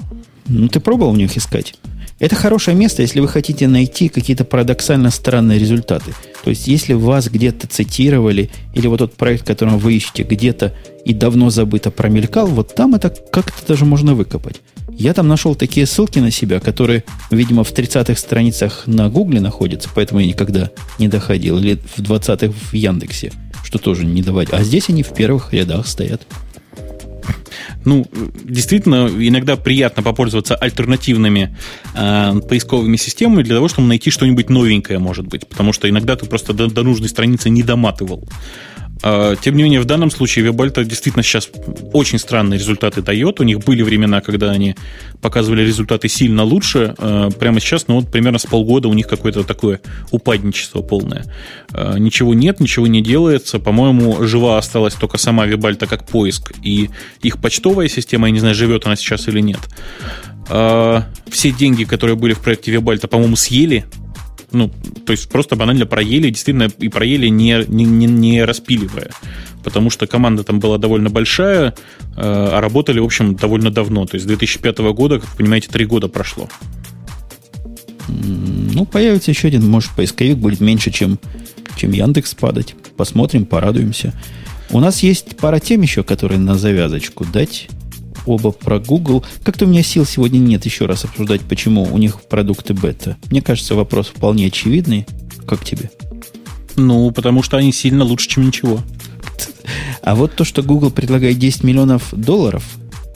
[SPEAKER 1] Ну, ты пробовал у них искать? Это хорошее место, если вы хотите найти какие-то парадоксально странные результаты. То есть, если вас где-то цитировали, или вот тот проект, который вы ищете, где-то и давно забыто промелькал, вот там это как-то даже можно выкопать. Я там нашел такие ссылки на себя, которые, видимо, в 30-х страницах на Гугле находятся, поэтому я никогда не доходил. Или в 20-х в Яндексе, что тоже не давать. А здесь они в первых рядах стоят.
[SPEAKER 2] Ну, действительно, иногда приятно попользоваться альтернативными э, поисковыми системами для того, чтобы найти что-нибудь новенькое, может быть. Потому что иногда ты просто до, до нужной страницы не доматывал. А, тем не менее, в данном случае Вебальта действительно сейчас очень странные результаты дает. У них были времена, когда они показывали результаты сильно лучше. А, прямо сейчас, ну вот примерно с полгода у них какое-то такое упадничество полное. А, ничего нет, ничего не делается. По-моему, жива осталась только сама Вебальта как поиск. И их почтовая система, я не знаю, живет она сейчас или нет. Все деньги, которые были в проекте Вебальта, по-моему, съели ну, то есть просто банально проели, действительно, и проели не, не, не, не распиливая. Потому что команда там была довольно большая, э, а работали, в общем, довольно давно. То есть с 2005 года, как вы понимаете, три года прошло.
[SPEAKER 1] Ну, появится еще один, может, поисковик будет меньше, чем, чем Яндекс падать. Посмотрим, порадуемся. У нас есть пара тем еще, которые на завязочку дать. Оба про Google. Как-то у меня сил сегодня нет еще раз обсуждать, почему у них продукты бета. Мне кажется, вопрос вполне очевидный. Как тебе?
[SPEAKER 2] Ну, потому что они сильно лучше, чем ничего.
[SPEAKER 1] А вот то, что Google предлагает 10 миллионов долларов,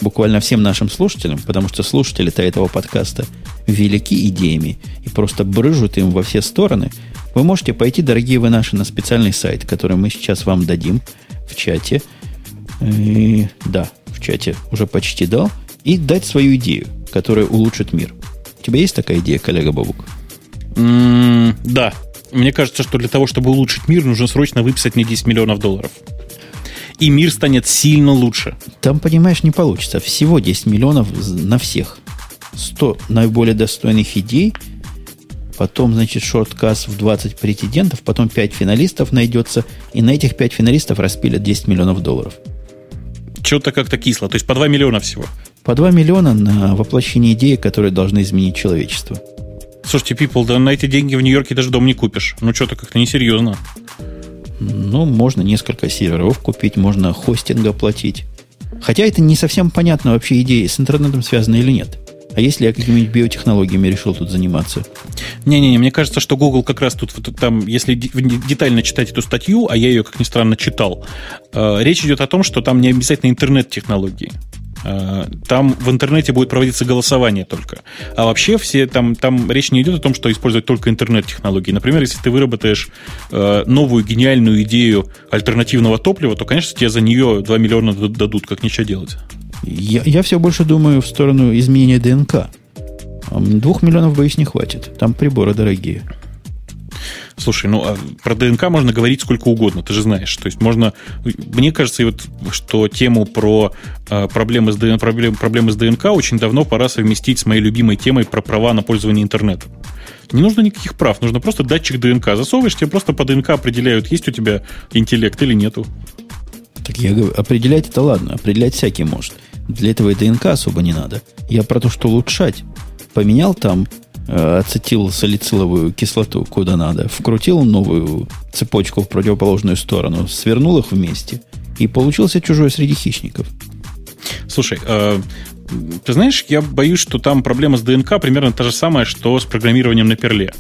[SPEAKER 1] буквально всем нашим слушателям, потому что слушатели-то этого подкаста велики идеями и просто брыжут им во все стороны, вы можете пойти, дорогие вы наши, на специальный сайт, который мы сейчас вам дадим в чате. И, да, чате уже почти дал. И дать свою идею, которая улучшит мир. У тебя есть такая идея, коллега Бабук?
[SPEAKER 2] Mm, да. Мне кажется, что для того, чтобы улучшить мир, нужно срочно выписать мне 10 миллионов долларов и мир станет сильно лучше.
[SPEAKER 1] Там, понимаешь, не получится. Всего 10 миллионов на всех. 100 наиболее достойных идей, потом, значит, шорткаст в 20 претендентов, потом 5 финалистов найдется, и на этих 5 финалистов распилят 10 миллионов долларов.
[SPEAKER 2] Что-то как-то кисло, то есть по 2 миллиона всего.
[SPEAKER 1] По 2 миллиона на воплощение идеи, которые должны изменить человечество.
[SPEAKER 2] Слушайте, people, да на эти деньги в Нью-Йорке даже дом не купишь. Ну, что-то как-то несерьезно.
[SPEAKER 1] Ну, можно несколько серверов купить, можно хостинга платить. Хотя это не совсем понятно вообще идея, с интернетом связана или нет. А если я какими-нибудь биотехнологиями решил тут заниматься?
[SPEAKER 2] Не-не-не, мне кажется, что Google как раз тут, вот, там, если детально читать эту статью, а я ее, как ни странно, читал, э, речь идет о том, что там не обязательно интернет-технологии. Э, там в интернете будет проводиться голосование только. А вообще все там, там речь не идет о том, что использовать только интернет-технологии. Например, если ты выработаешь э, новую гениальную идею альтернативного топлива, то, конечно, тебе за нее 2 миллиона дадут, как ничего делать.
[SPEAKER 1] Я, я все больше думаю в сторону изменения ДНК. Двух миллионов, боюсь, не хватит. Там приборы дорогие.
[SPEAKER 2] Слушай, ну а про ДНК можно говорить сколько угодно, ты же знаешь. То есть можно, мне кажется, вот, что тему про э, проблемы, с ДНК, проблем, проблемы с ДНК очень давно пора совместить с моей любимой темой про права на пользование интернетом. Не нужно никаких прав, нужно просто датчик ДНК. Засовываешь, тебе просто по ДНК определяют, есть у тебя интеллект или нету.
[SPEAKER 1] Так я говорю, определять это ладно, определять всякий может. Для этого и ДНК особо не надо. Я про то, что улучшать. Поменял там Э, ацетил салициловую кислоту куда надо, вкрутил новую цепочку в противоположную сторону, свернул их вместе, и получился чужой среди хищников.
[SPEAKER 2] Слушай, э, ты знаешь, я боюсь, что там проблема с ДНК примерно та же самая, что с программированием на перле.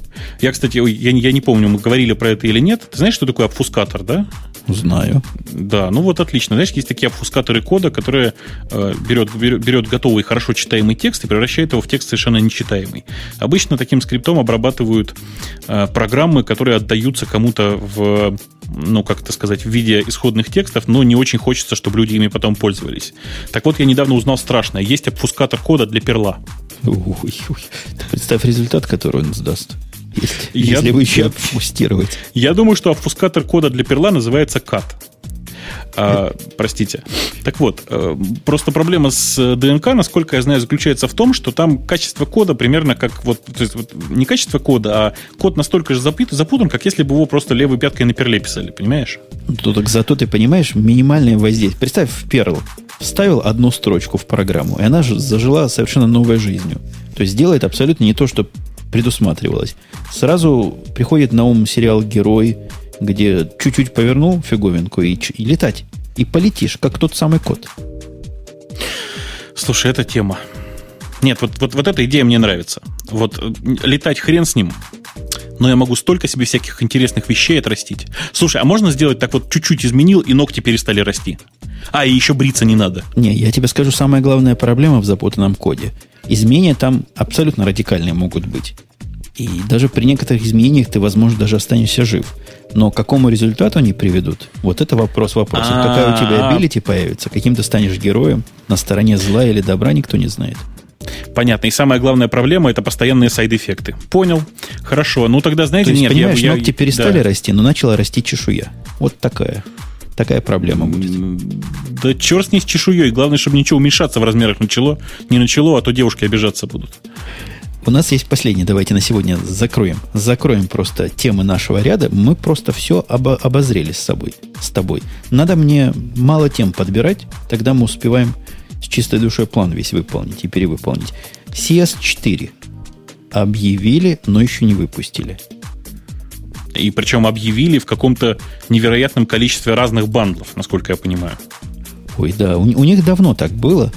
[SPEAKER 2] Я, кстати, я, я не помню, мы говорили про это или нет. Ты знаешь, что такое обфускатор, да?
[SPEAKER 1] Знаю.
[SPEAKER 2] Да, ну вот отлично. Знаешь, есть такие обфускаторы кода, которые э, берет, берет готовый, хорошо читаемый текст и превращает его в текст совершенно нечитаемый. Обычно таким скриптом обрабатывают э, программы, которые отдаются кому-то в, ну, как это сказать, в виде исходных текстов, но не очень хочется, чтобы люди ими потом пользовались. Так вот, я недавно узнал страшное. Есть обфускатор кода для перла.
[SPEAKER 1] Ой, ой. Представь результат, который он сдаст. Если, я, если вы еще обфустировать.
[SPEAKER 2] Я думаю, что обфускатор кода для перла называется CAT. А, простите. Так вот, э, просто проблема с ДНК, насколько я знаю, заключается в том, что там качество кода примерно как вот, то есть вот не качество кода, а код настолько же запутан, как если бы его просто левой пяткой на перле писали, понимаешь?
[SPEAKER 1] Ну, так зато ты понимаешь минимальное воздействие. Представь, в перл вставил одну строчку в программу, и она же зажила совершенно новой жизнью. То есть делает абсолютно не то, что предусматривалось. Сразу приходит на ум сериал «Герой», где чуть-чуть повернул фиговинку и, и летать. И полетишь, как тот самый кот.
[SPEAKER 2] Слушай, это тема. Нет, вот, вот, вот эта идея мне нравится. Вот э, летать хрен с ним, но я могу столько себе всяких интересных вещей отрастить. Слушай, а можно сделать так вот чуть-чуть изменил, и ногти перестали расти? А, и еще бриться не надо.
[SPEAKER 1] Не, я тебе скажу, самая главная проблема в запутанном коде. Изменения там абсолютно радикальные могут быть. И даже при некоторых изменениях ты, возможно, даже останешься жив. Но к какому результату они приведут? Вот это вопрос вопросов. Какая у тебя абилити появится? Каким ты станешь героем? На стороне зла или добра никто не знает.
[SPEAKER 2] Понятно. И самая главная проблема это постоянные сайд-эффекты. Понял. Хорошо. Ну тогда, знаете,
[SPEAKER 1] То есть,
[SPEAKER 2] нет,
[SPEAKER 1] понимаешь, я, ногти перестали да. расти, но начала расти чешуя. Вот такая. Такая проблема будет.
[SPEAKER 2] Да черт с ней с чешуей. Главное, чтобы ничего уменьшаться в размерах начало. Не начало, а то девушки обижаться будут.
[SPEAKER 1] У нас есть последний, давайте на сегодня закроем. Закроем просто темы нашего ряда. Мы просто все обо- обозрели с собой, с тобой. Надо мне мало тем подбирать, тогда мы успеваем с чистой душой план весь выполнить и перевыполнить. CS4 объявили, но еще не выпустили.
[SPEAKER 2] И причем объявили в каком-то невероятном количестве разных бандлов, насколько я понимаю.
[SPEAKER 1] Ой, да, у, у них давно так было.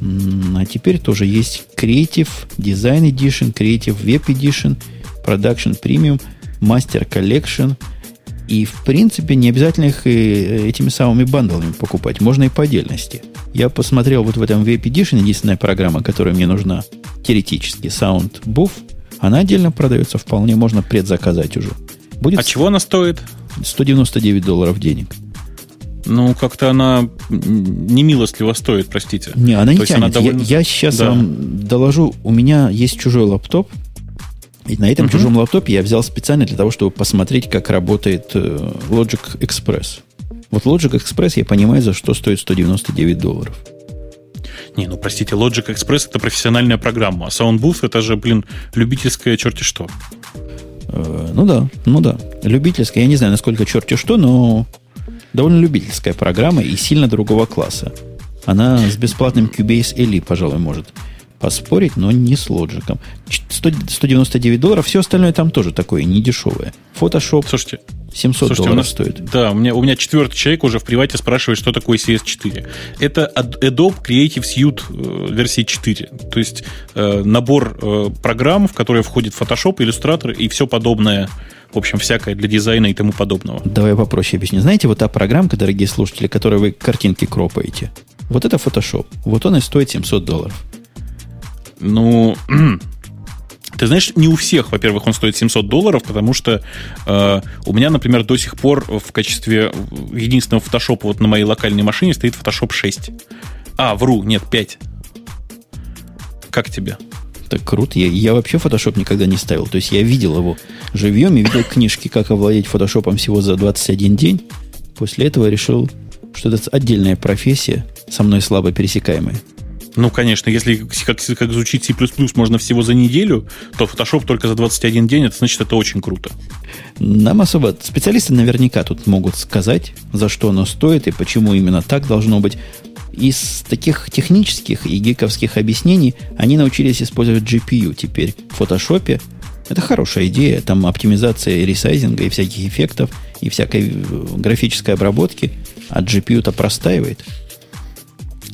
[SPEAKER 1] А теперь тоже есть Creative Design Edition, Creative Web Edition, Production Premium, Master Collection. И, в принципе, не обязательно их и этими самыми бандлами покупать. Можно и по отдельности. Я посмотрел вот в этом Web Edition, единственная программа, которая мне нужна теоретически, Soundbuff. Она отдельно продается, вполне можно предзаказать уже.
[SPEAKER 2] Будет а чего она стоит?
[SPEAKER 1] 199 долларов денег.
[SPEAKER 2] Ну, как-то она не милостливо стоит, простите.
[SPEAKER 1] Не, она не То тянет. Она довольно... я, я сейчас да. вам доложу. У меня есть чужой лаптоп. И на этом угу. чужом лаптопе я взял специально для того, чтобы посмотреть, как работает э, Logic Express. Вот Logic Express я понимаю, за что стоит 199 долларов.
[SPEAKER 2] Не, ну простите, Logic Express это профессиональная программа, а Soundbooth это же, блин, любительская черти что.
[SPEAKER 1] Э, ну да, ну да. Любительская, я не знаю, насколько черти что, но довольно любительская программа и сильно другого класса. Она с бесплатным Cubase LE, пожалуй, может поспорить, но не с лоджиком. 199 долларов, все остальное там тоже такое, не дешевое. Photoshop
[SPEAKER 2] Слушайте,
[SPEAKER 1] 700 Слушайте, долларов нас, стоит.
[SPEAKER 2] Да, у меня, у меня четвертый человек уже в привате спрашивает, что такое CS4. Это Adobe Creative Suite э, версии 4. То есть э, набор э, программ, в которые входит Photoshop, Illustrator и все подобное в общем, всякое для дизайна и тому подобного.
[SPEAKER 1] Давай попроще объясню. Знаете, вот та программка, дорогие слушатели, которой вы картинки кропаете, вот это Photoshop. Вот он и стоит 700 долларов.
[SPEAKER 2] Ну, ты знаешь, не у всех, во-первых, он стоит 700 долларов, потому что э, у меня, например, до сих пор в качестве единственного фотошопа вот на моей локальной машине стоит Photoshop 6. А, вру, нет, 5. Как тебе?
[SPEAKER 1] Так круто. Я, я вообще Photoshop никогда не ставил. То есть я видел его живьем и видел книжки, как овладеть фотошопом всего за 21 день. После этого решил, что это отдельная профессия, со мной слабо пересекаемая.
[SPEAKER 2] Ну, конечно, если как, как изучить C++ можно всего за неделю, то Photoshop только за 21 день, это значит, это очень круто.
[SPEAKER 1] Нам особо... Специалисты наверняка тут могут сказать, за что оно стоит и почему именно так должно быть. Из таких технических и гиковских объяснений они научились использовать GPU теперь в Photoshop. Это хорошая идея. Там оптимизация ресайзинга и всяких эффектов, и всякой э, графической обработки. А GPU-то простаивает.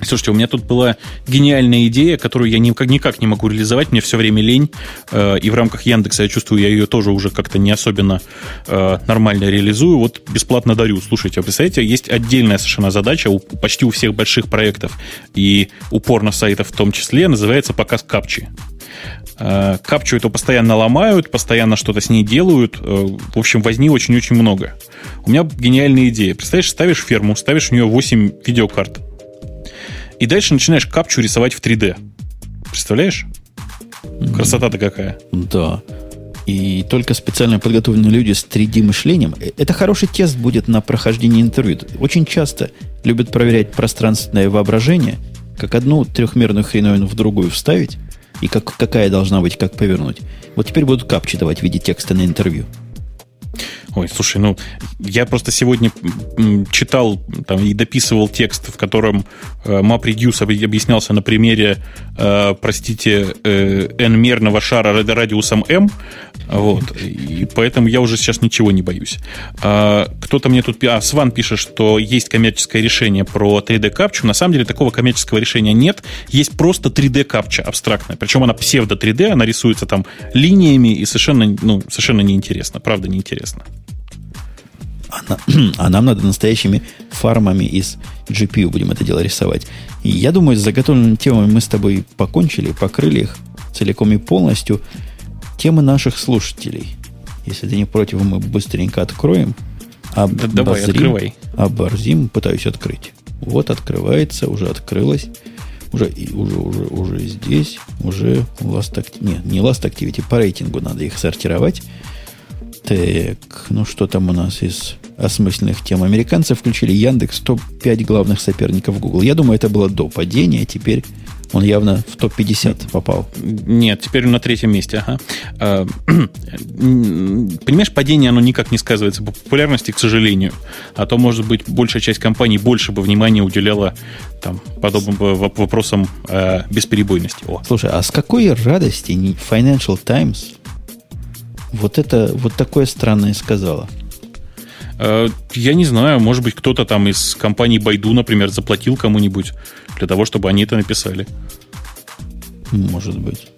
[SPEAKER 2] Слушайте, у меня тут была гениальная идея, которую я никак, никак не могу реализовать, мне все время лень, э, и в рамках Яндекса я чувствую, я ее тоже уже как-то не особенно э, нормально реализую. Вот бесплатно дарю. Слушайте, а представляете, есть отдельная совершенно задача у, почти у всех больших проектов и упорно сайтов в том числе, называется показ капчи. Э, капчу эту постоянно ломают, постоянно что-то с ней делают. Э, в общем, возни очень-очень много. У меня гениальная идея. Представляешь, ставишь ферму, ставишь в нее 8 видеокарт и дальше начинаешь капчу рисовать в 3D. Представляешь? Красота-то какая.
[SPEAKER 1] Да. И только специально подготовленные люди с 3D-мышлением. Э, это хороший тест будет на прохождение интервью. Очень часто любят проверять пространственное воображение, как одну трехмерную хреновину в другую вставить, и как, какая должна быть, как повернуть. Вот теперь будут капчи давать в виде текста на интервью.
[SPEAKER 2] Ой, слушай, ну, я просто сегодня читал там, и дописывал текст, в котором э, MapReduce объяснялся на примере, э, простите, э, n-мерного шара радиусом m, вот, и поэтому я уже сейчас ничего не боюсь. А, кто-то мне тут... А, Сван пишет, что есть коммерческое решение про 3D-капчу. На самом деле такого коммерческого решения нет. Есть просто 3D-капча абстрактная. Причем она псевдо-3D, она рисуется там линиями и совершенно, ну, совершенно неинтересно. Правда, неинтересно.
[SPEAKER 1] А, а нам надо настоящими фармами из GPU будем это дело рисовать. И я думаю, с заготовленными темами мы с тобой покончили, покрыли их целиком и полностью. Темы наших слушателей. Если ты не против, мы быстренько откроем.
[SPEAKER 2] Обозрим, да, давай, открывай.
[SPEAKER 1] Оборзим, пытаюсь открыть. Вот открывается, уже открылось. Уже, уже, уже, уже здесь, уже Last Activity. Нет, не Last Activity, по рейтингу надо их сортировать. Так, ну что там у нас из осмысленных тем? Американцы включили Яндекс топ-5 главных соперников Google. Я думаю, это было до падения, теперь он явно в топ-50 попал.
[SPEAKER 2] Нет, теперь он на третьем месте. Ага. А, понимаешь, падение, оно никак не сказывается по популярности, к сожалению. А то, может быть, большая часть компаний больше бы внимания уделяла там, подобным вопросам э, бесперебойности.
[SPEAKER 1] О. Слушай, а с какой радости Financial Times вот это, вот такое странное сказала.
[SPEAKER 2] Э, я не знаю, может быть, кто-то там из компании Байду, например, заплатил кому-нибудь для того, чтобы они это написали.
[SPEAKER 1] Может быть.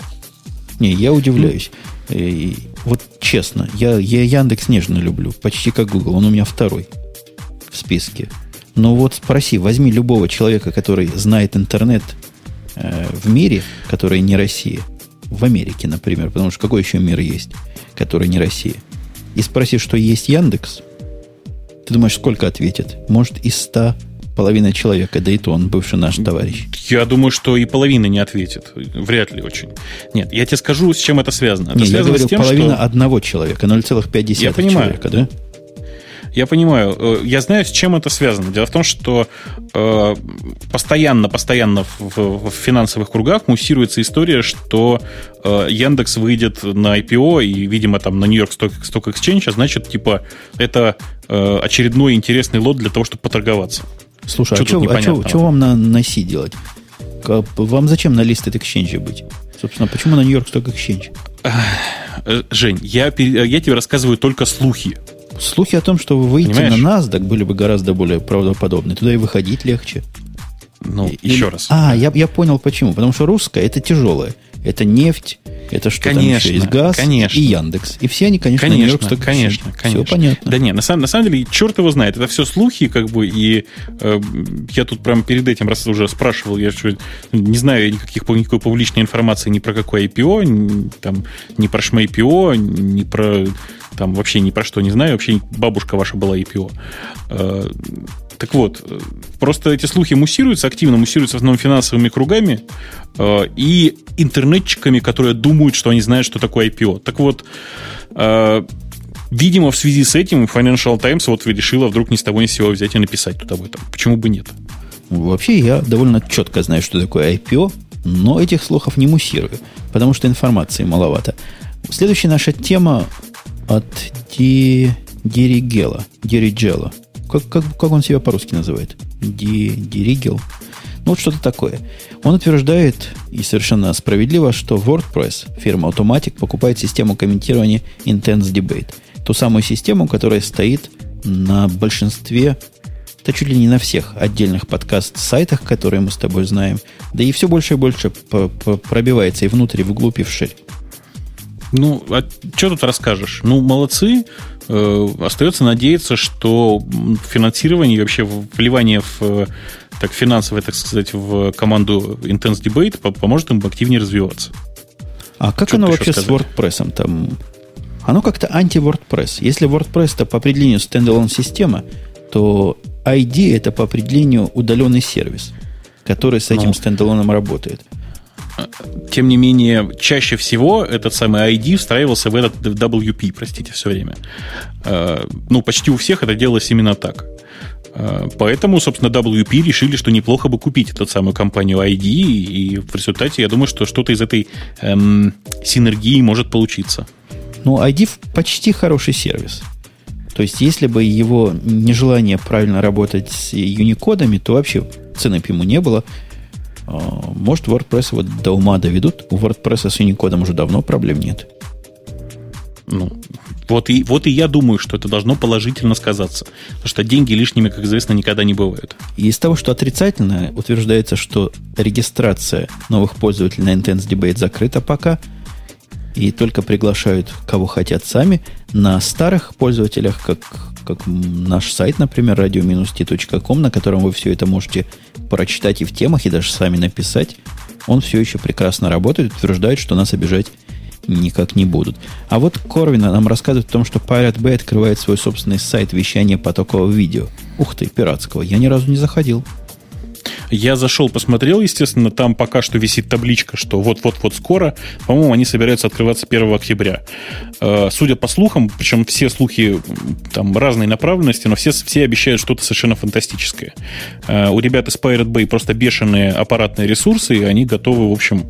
[SPEAKER 1] Не, я удивляюсь. И, вот честно, я, я Яндекс нежно люблю, почти как Google. Он у меня второй в списке. Но вот спроси, возьми любого человека, который знает интернет э, в мире, который не Россия, в Америке, например, потому что какой еще мир есть, который не Россия, и спроси, что есть Яндекс, ты думаешь, сколько ответит? Может, из ста половина человека, да и то он бывший наш товарищ.
[SPEAKER 2] Я думаю, что и половина не ответит. Вряд ли очень. Нет, я тебе скажу, с чем это связано. Это
[SPEAKER 1] не,
[SPEAKER 2] связано
[SPEAKER 1] я говорю,
[SPEAKER 2] с тем,
[SPEAKER 1] половина
[SPEAKER 2] что...
[SPEAKER 1] одного человека, 0,5
[SPEAKER 2] я понимаю.
[SPEAKER 1] человека, да?
[SPEAKER 2] Я понимаю. Э, я знаю, с чем это связано. Дело в том, что э, постоянно, постоянно в, в финансовых кругах муссируется история, что э, Яндекс выйдет на IPO и, видимо, там на Нью-Йорк Stock, Exchange, а значит, типа, это э, очередной интересный лот для того, чтобы поторговаться.
[SPEAKER 1] Слушай, что а что а вам на, на C делать? Вам зачем на лист Exchange быть? Собственно, почему на Нью-Йорк Stock Exchange?
[SPEAKER 2] Э, Жень, я, я тебе рассказываю только слухи.
[SPEAKER 1] Слухи о том, что вы выйдете Понимаешь? на NASDAQ, были бы гораздо более правдоподобны. Туда и выходить легче.
[SPEAKER 2] Ну, и, еще раз.
[SPEAKER 1] А, я, я понял почему. Потому что русская это тяжелое. Это нефть, это что конечно, там еще есть газ
[SPEAKER 2] конечно.
[SPEAKER 1] и Яндекс. И все они, конечно,
[SPEAKER 2] конечно, Конечно, конечно, конечно.
[SPEAKER 1] Все понятно.
[SPEAKER 2] Да нет, на самом, на самом деле, черт его знает. Это все слухи, как бы, и э, я тут прямо перед этим раз уже спрашивал, я что, не знаю никаких, никакой публичной информации ни про какое IPO, ни, там, ни про шмайпио, ни про там вообще ни про что не знаю, вообще бабушка ваша была IPO. Э, так вот, просто эти слухи муссируются, активно муссируются в основном финансовыми кругами э, и интернетчиками, которые думают, что они знают, что такое IPO. Так вот, э, видимо, в связи с этим Financial Times вот решила вдруг ни с того ни с сего взять и написать тут об этом. Почему бы нет?
[SPEAKER 1] Вообще, я довольно четко знаю, что такое IPO, но этих слухов не муссирую, потому что информации маловато. Следующая наша тема от Ди, Диригела. Диригела. Как, как, как он себя по-русски называет? Ди, Диригел. Ну, вот что-то такое. Он утверждает, и совершенно справедливо, что WordPress, фирма Automatic, покупает систему комментирования Intense Debate. Ту самую систему, которая стоит на большинстве, да чуть ли не на всех отдельных подкаст-сайтах, которые мы с тобой знаем. Да и все больше и больше пробивается и внутрь, и вглубь, и вширь.
[SPEAKER 2] Ну, а что тут расскажешь? Ну, молодцы. Э, остается надеяться, что финансирование и вообще вливание в так, финансовое, так сказать, в команду Intense Debate поможет им активнее развиваться.
[SPEAKER 1] А как что оно вообще с WordPress? Там... Оно как-то анти-WordPress. Если WordPress это по определению стендалон система, то ID это по определению удаленный сервис, который с этим ну, стендалоном работает
[SPEAKER 2] тем не менее, чаще всего этот самый ID встраивался в этот WP, простите, все время. Э, ну, почти у всех это делалось именно так. Э, поэтому, собственно, WP решили, что неплохо бы купить эту самую компанию ID, и в результате я думаю, что что-то из этой эм, синергии может получиться.
[SPEAKER 1] Ну, ID почти хороший сервис. То есть, если бы его нежелание правильно работать с юникодами, то вообще цены бы ему не было. А, может, WordPress вот до ума доведут. У WordPress с Unicode уже давно проблем нет.
[SPEAKER 2] Ну, вот и, вот и я думаю, что это должно положительно сказаться. Потому что деньги лишними, как известно, никогда не бывают.
[SPEAKER 1] И из того, что отрицательно, утверждается, что регистрация новых пользователей на Intense Debate закрыта пока, и только приглашают, кого хотят сами. На старых пользователях, как как наш сайт, например, radio-t.com, на котором вы все это можете прочитать и в темах, и даже сами написать, он все еще прекрасно работает, утверждает, что нас обижать никак не будут. А вот Корвина нам рассказывает о том, что Pirate Bay открывает свой собственный сайт вещания потокового видео. Ух ты, пиратского. Я ни разу не заходил.
[SPEAKER 2] Я зашел, посмотрел, естественно, там пока что висит табличка, что вот-вот-вот скоро. По-моему, они собираются открываться 1 октября. Э, судя по слухам, причем все слухи там разной направленности, но все, все обещают что-то совершенно фантастическое. Э, у ребят из Pirate Bay просто бешеные аппаратные ресурсы, и они готовы, в общем,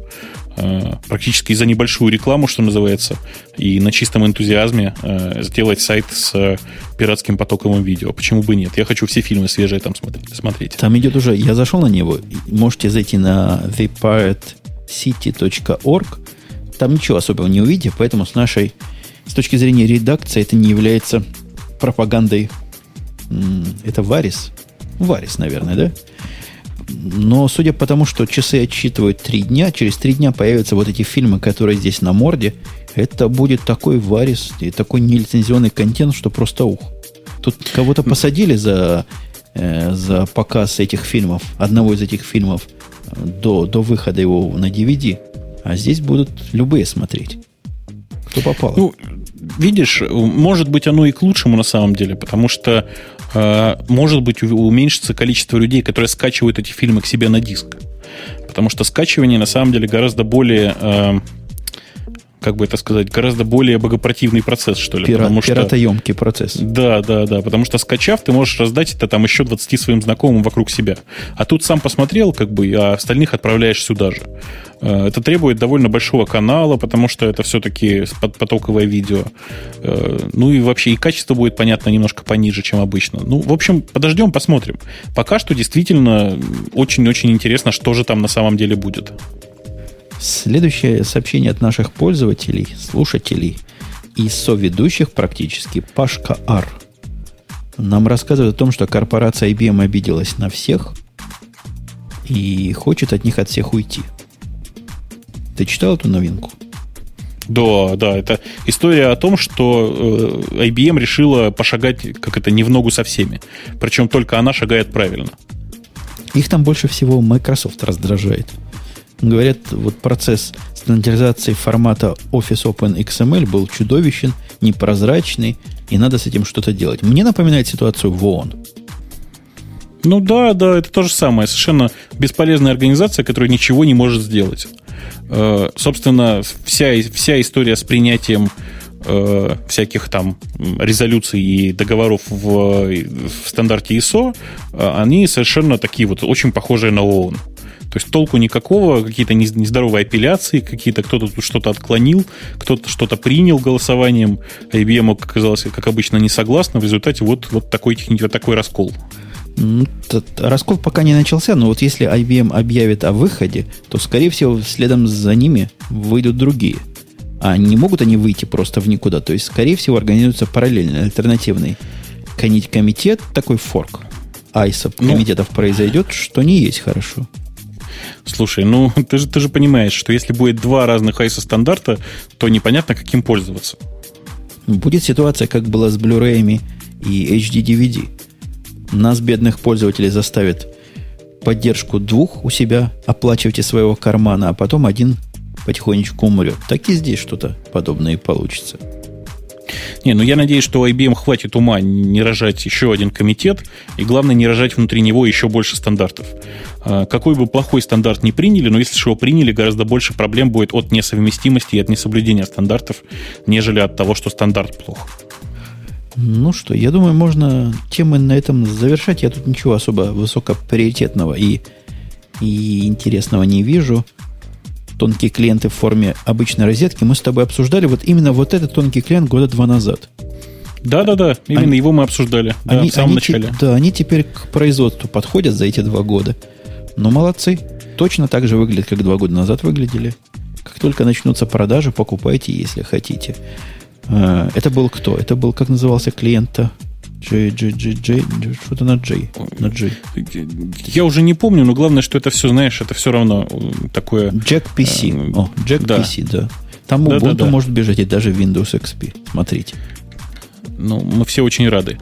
[SPEAKER 2] практически за небольшую рекламу, что называется, и на чистом энтузиазме э, сделать сайт с пиратским потоковым видео. Почему бы нет? Я хочу все фильмы свежие там смотреть.
[SPEAKER 1] Там идет уже, я зашел на него, можете зайти на thepiratecity.org, там ничего особого не увидите, поэтому с нашей, с точки зрения редакции, это не является пропагандой Это Варис? Варис, наверное, да? Но судя по тому, что часы отсчитывают три дня, через три дня появятся вот эти фильмы, которые здесь на морде. Это будет такой варис и такой нелицензионный контент, что просто ух. Тут кого-то посадили за, э, за показ этих фильмов, одного из этих фильмов до, до выхода его на DVD. А здесь будут любые смотреть. Кто попал.
[SPEAKER 2] Ну, видишь, может быть, оно и к лучшему на самом деле, потому что может быть уменьшится количество людей, которые скачивают эти фильмы к себе на диск. Потому что скачивание на самом деле гораздо более э, как бы это сказать, гораздо более богопротивный процесс, что ли.
[SPEAKER 1] Пира, потому что, пиратоемкий процесс.
[SPEAKER 2] Да, да, да. Потому что скачав, ты можешь раздать это там еще 20 своим знакомым вокруг себя. А тут сам посмотрел, как бы, а остальных отправляешь сюда же. Э, это требует довольно большого канала, потому что это все-таки потоковое видео. Э, ну и вообще и качество будет, понятно, немножко пониже, чем обычно. Ну, в общем, подождем, посмотрим. Пока что действительно очень-очень интересно, что же там на самом деле будет.
[SPEAKER 1] Следующее сообщение от наших пользователей, слушателей и соведущих практически Пашка Ар. Нам рассказывает о том, что корпорация IBM обиделась на всех и хочет от них от всех уйти. Ты читал эту новинку?
[SPEAKER 2] Да, да, это история о том, что э, IBM решила пошагать, как это, не в ногу со всеми. Причем только она шагает правильно.
[SPEAKER 1] Их там больше всего Microsoft раздражает. Говорят, вот процесс стандартизации формата Office Open XML был чудовищен, непрозрачный, и надо с этим что-то делать. Мне напоминает ситуацию в ООН.
[SPEAKER 2] Ну да, да, это то же самое. Совершенно бесполезная организация, которая ничего не может сделать. Э, собственно, вся, вся история с принятием э, всяких там резолюций и договоров в, в стандарте ISO, э, они совершенно такие вот очень похожие на ООН. То есть толку никакого, какие-то нездоровые апелляции, какие-то кто-то тут что-то отклонил, кто-то что-то принял голосованием, а IBM оказалось, как обычно, не согласно. В результате вот, вот такой, вот такой раскол.
[SPEAKER 1] Раскол пока не начался, но вот если IBM объявит о выходе, то, скорее всего, следом за ними выйдут другие. А не могут они выйти просто в никуда. То есть, скорее всего, организуется параллельный, альтернативный комитет, такой форк. Айса ну, комитетов произойдет, что не есть хорошо.
[SPEAKER 2] Слушай, ну ты же, ты же понимаешь, что если будет два разных ISO стандарта, то непонятно, каким пользоваться.
[SPEAKER 1] Будет ситуация, как была с Blu-ray и HD DVD. Нас, бедных пользователей, заставят поддержку двух у себя, оплачивать из своего кармана, а потом один потихонечку умрет. Так и здесь что-то подобное получится.
[SPEAKER 2] Не, ну я надеюсь, что IBM хватит ума не рожать еще один комитет, и главное не рожать внутри него еще больше стандартов. А, какой бы плохой стандарт ни приняли, но если же его приняли, гораздо больше проблем будет от несовместимости и от несоблюдения стандартов, нежели от того, что стандарт плох.
[SPEAKER 1] Ну что, я думаю, можно темы на этом завершать. Я тут ничего особо высокоприоритетного и, и интересного не вижу тонкие клиенты в форме обычной розетки, мы с тобой обсуждали вот именно вот этот тонкий клиент года два назад.
[SPEAKER 2] Да-да-да, именно они, его мы обсуждали да,
[SPEAKER 1] они, в самом они начале. Да, они теперь к производству подходят за эти два года. Но молодцы. Точно так же выглядят, как два года назад выглядели. Как только начнутся продажи, покупайте, если хотите. Э, это был кто? Это был, как назывался клиент-то? J, J, J, J, что-то на J, на J.
[SPEAKER 2] Я уже не помню, но главное, что это все, знаешь, это все равно э, такое...
[SPEAKER 1] Jack PC. Э, О, Jack да. PC, да. Там Ubuntu да, да, да. может бежать и даже Windows XP. Смотрите.
[SPEAKER 2] Ну, мы все очень рады.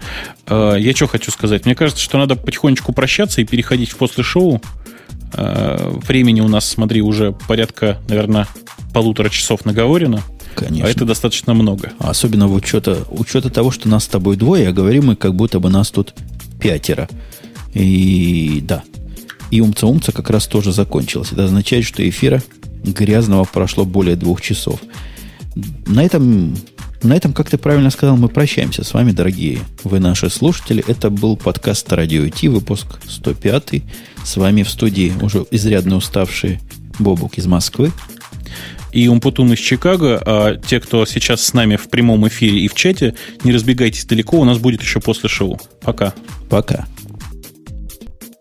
[SPEAKER 2] Э, я что хочу сказать? Мне кажется, что надо потихонечку прощаться и переходить в после шоу. Э, времени у нас, смотри, уже порядка, наверное, полутора часов наговорено.
[SPEAKER 1] Конечно.
[SPEAKER 2] А это достаточно много.
[SPEAKER 1] Особенно в учета, учета того, что нас с тобой двое, а говорим мы, как будто бы нас тут пятеро. И да. И умца-умца как раз тоже закончилось. Это означает, что эфира грязного прошло более двух часов. На этом, на этом, как ты правильно сказал, мы прощаемся с вами, дорогие вы наши слушатели. Это был подкаст «Радио Ти», выпуск 105. С вами в студии уже изрядно уставший Бобук из Москвы
[SPEAKER 2] и Умпутун из Чикаго. А те, кто сейчас с нами в прямом эфире и в чате, не разбегайтесь далеко, у нас будет еще после шоу. Пока.
[SPEAKER 1] Пока.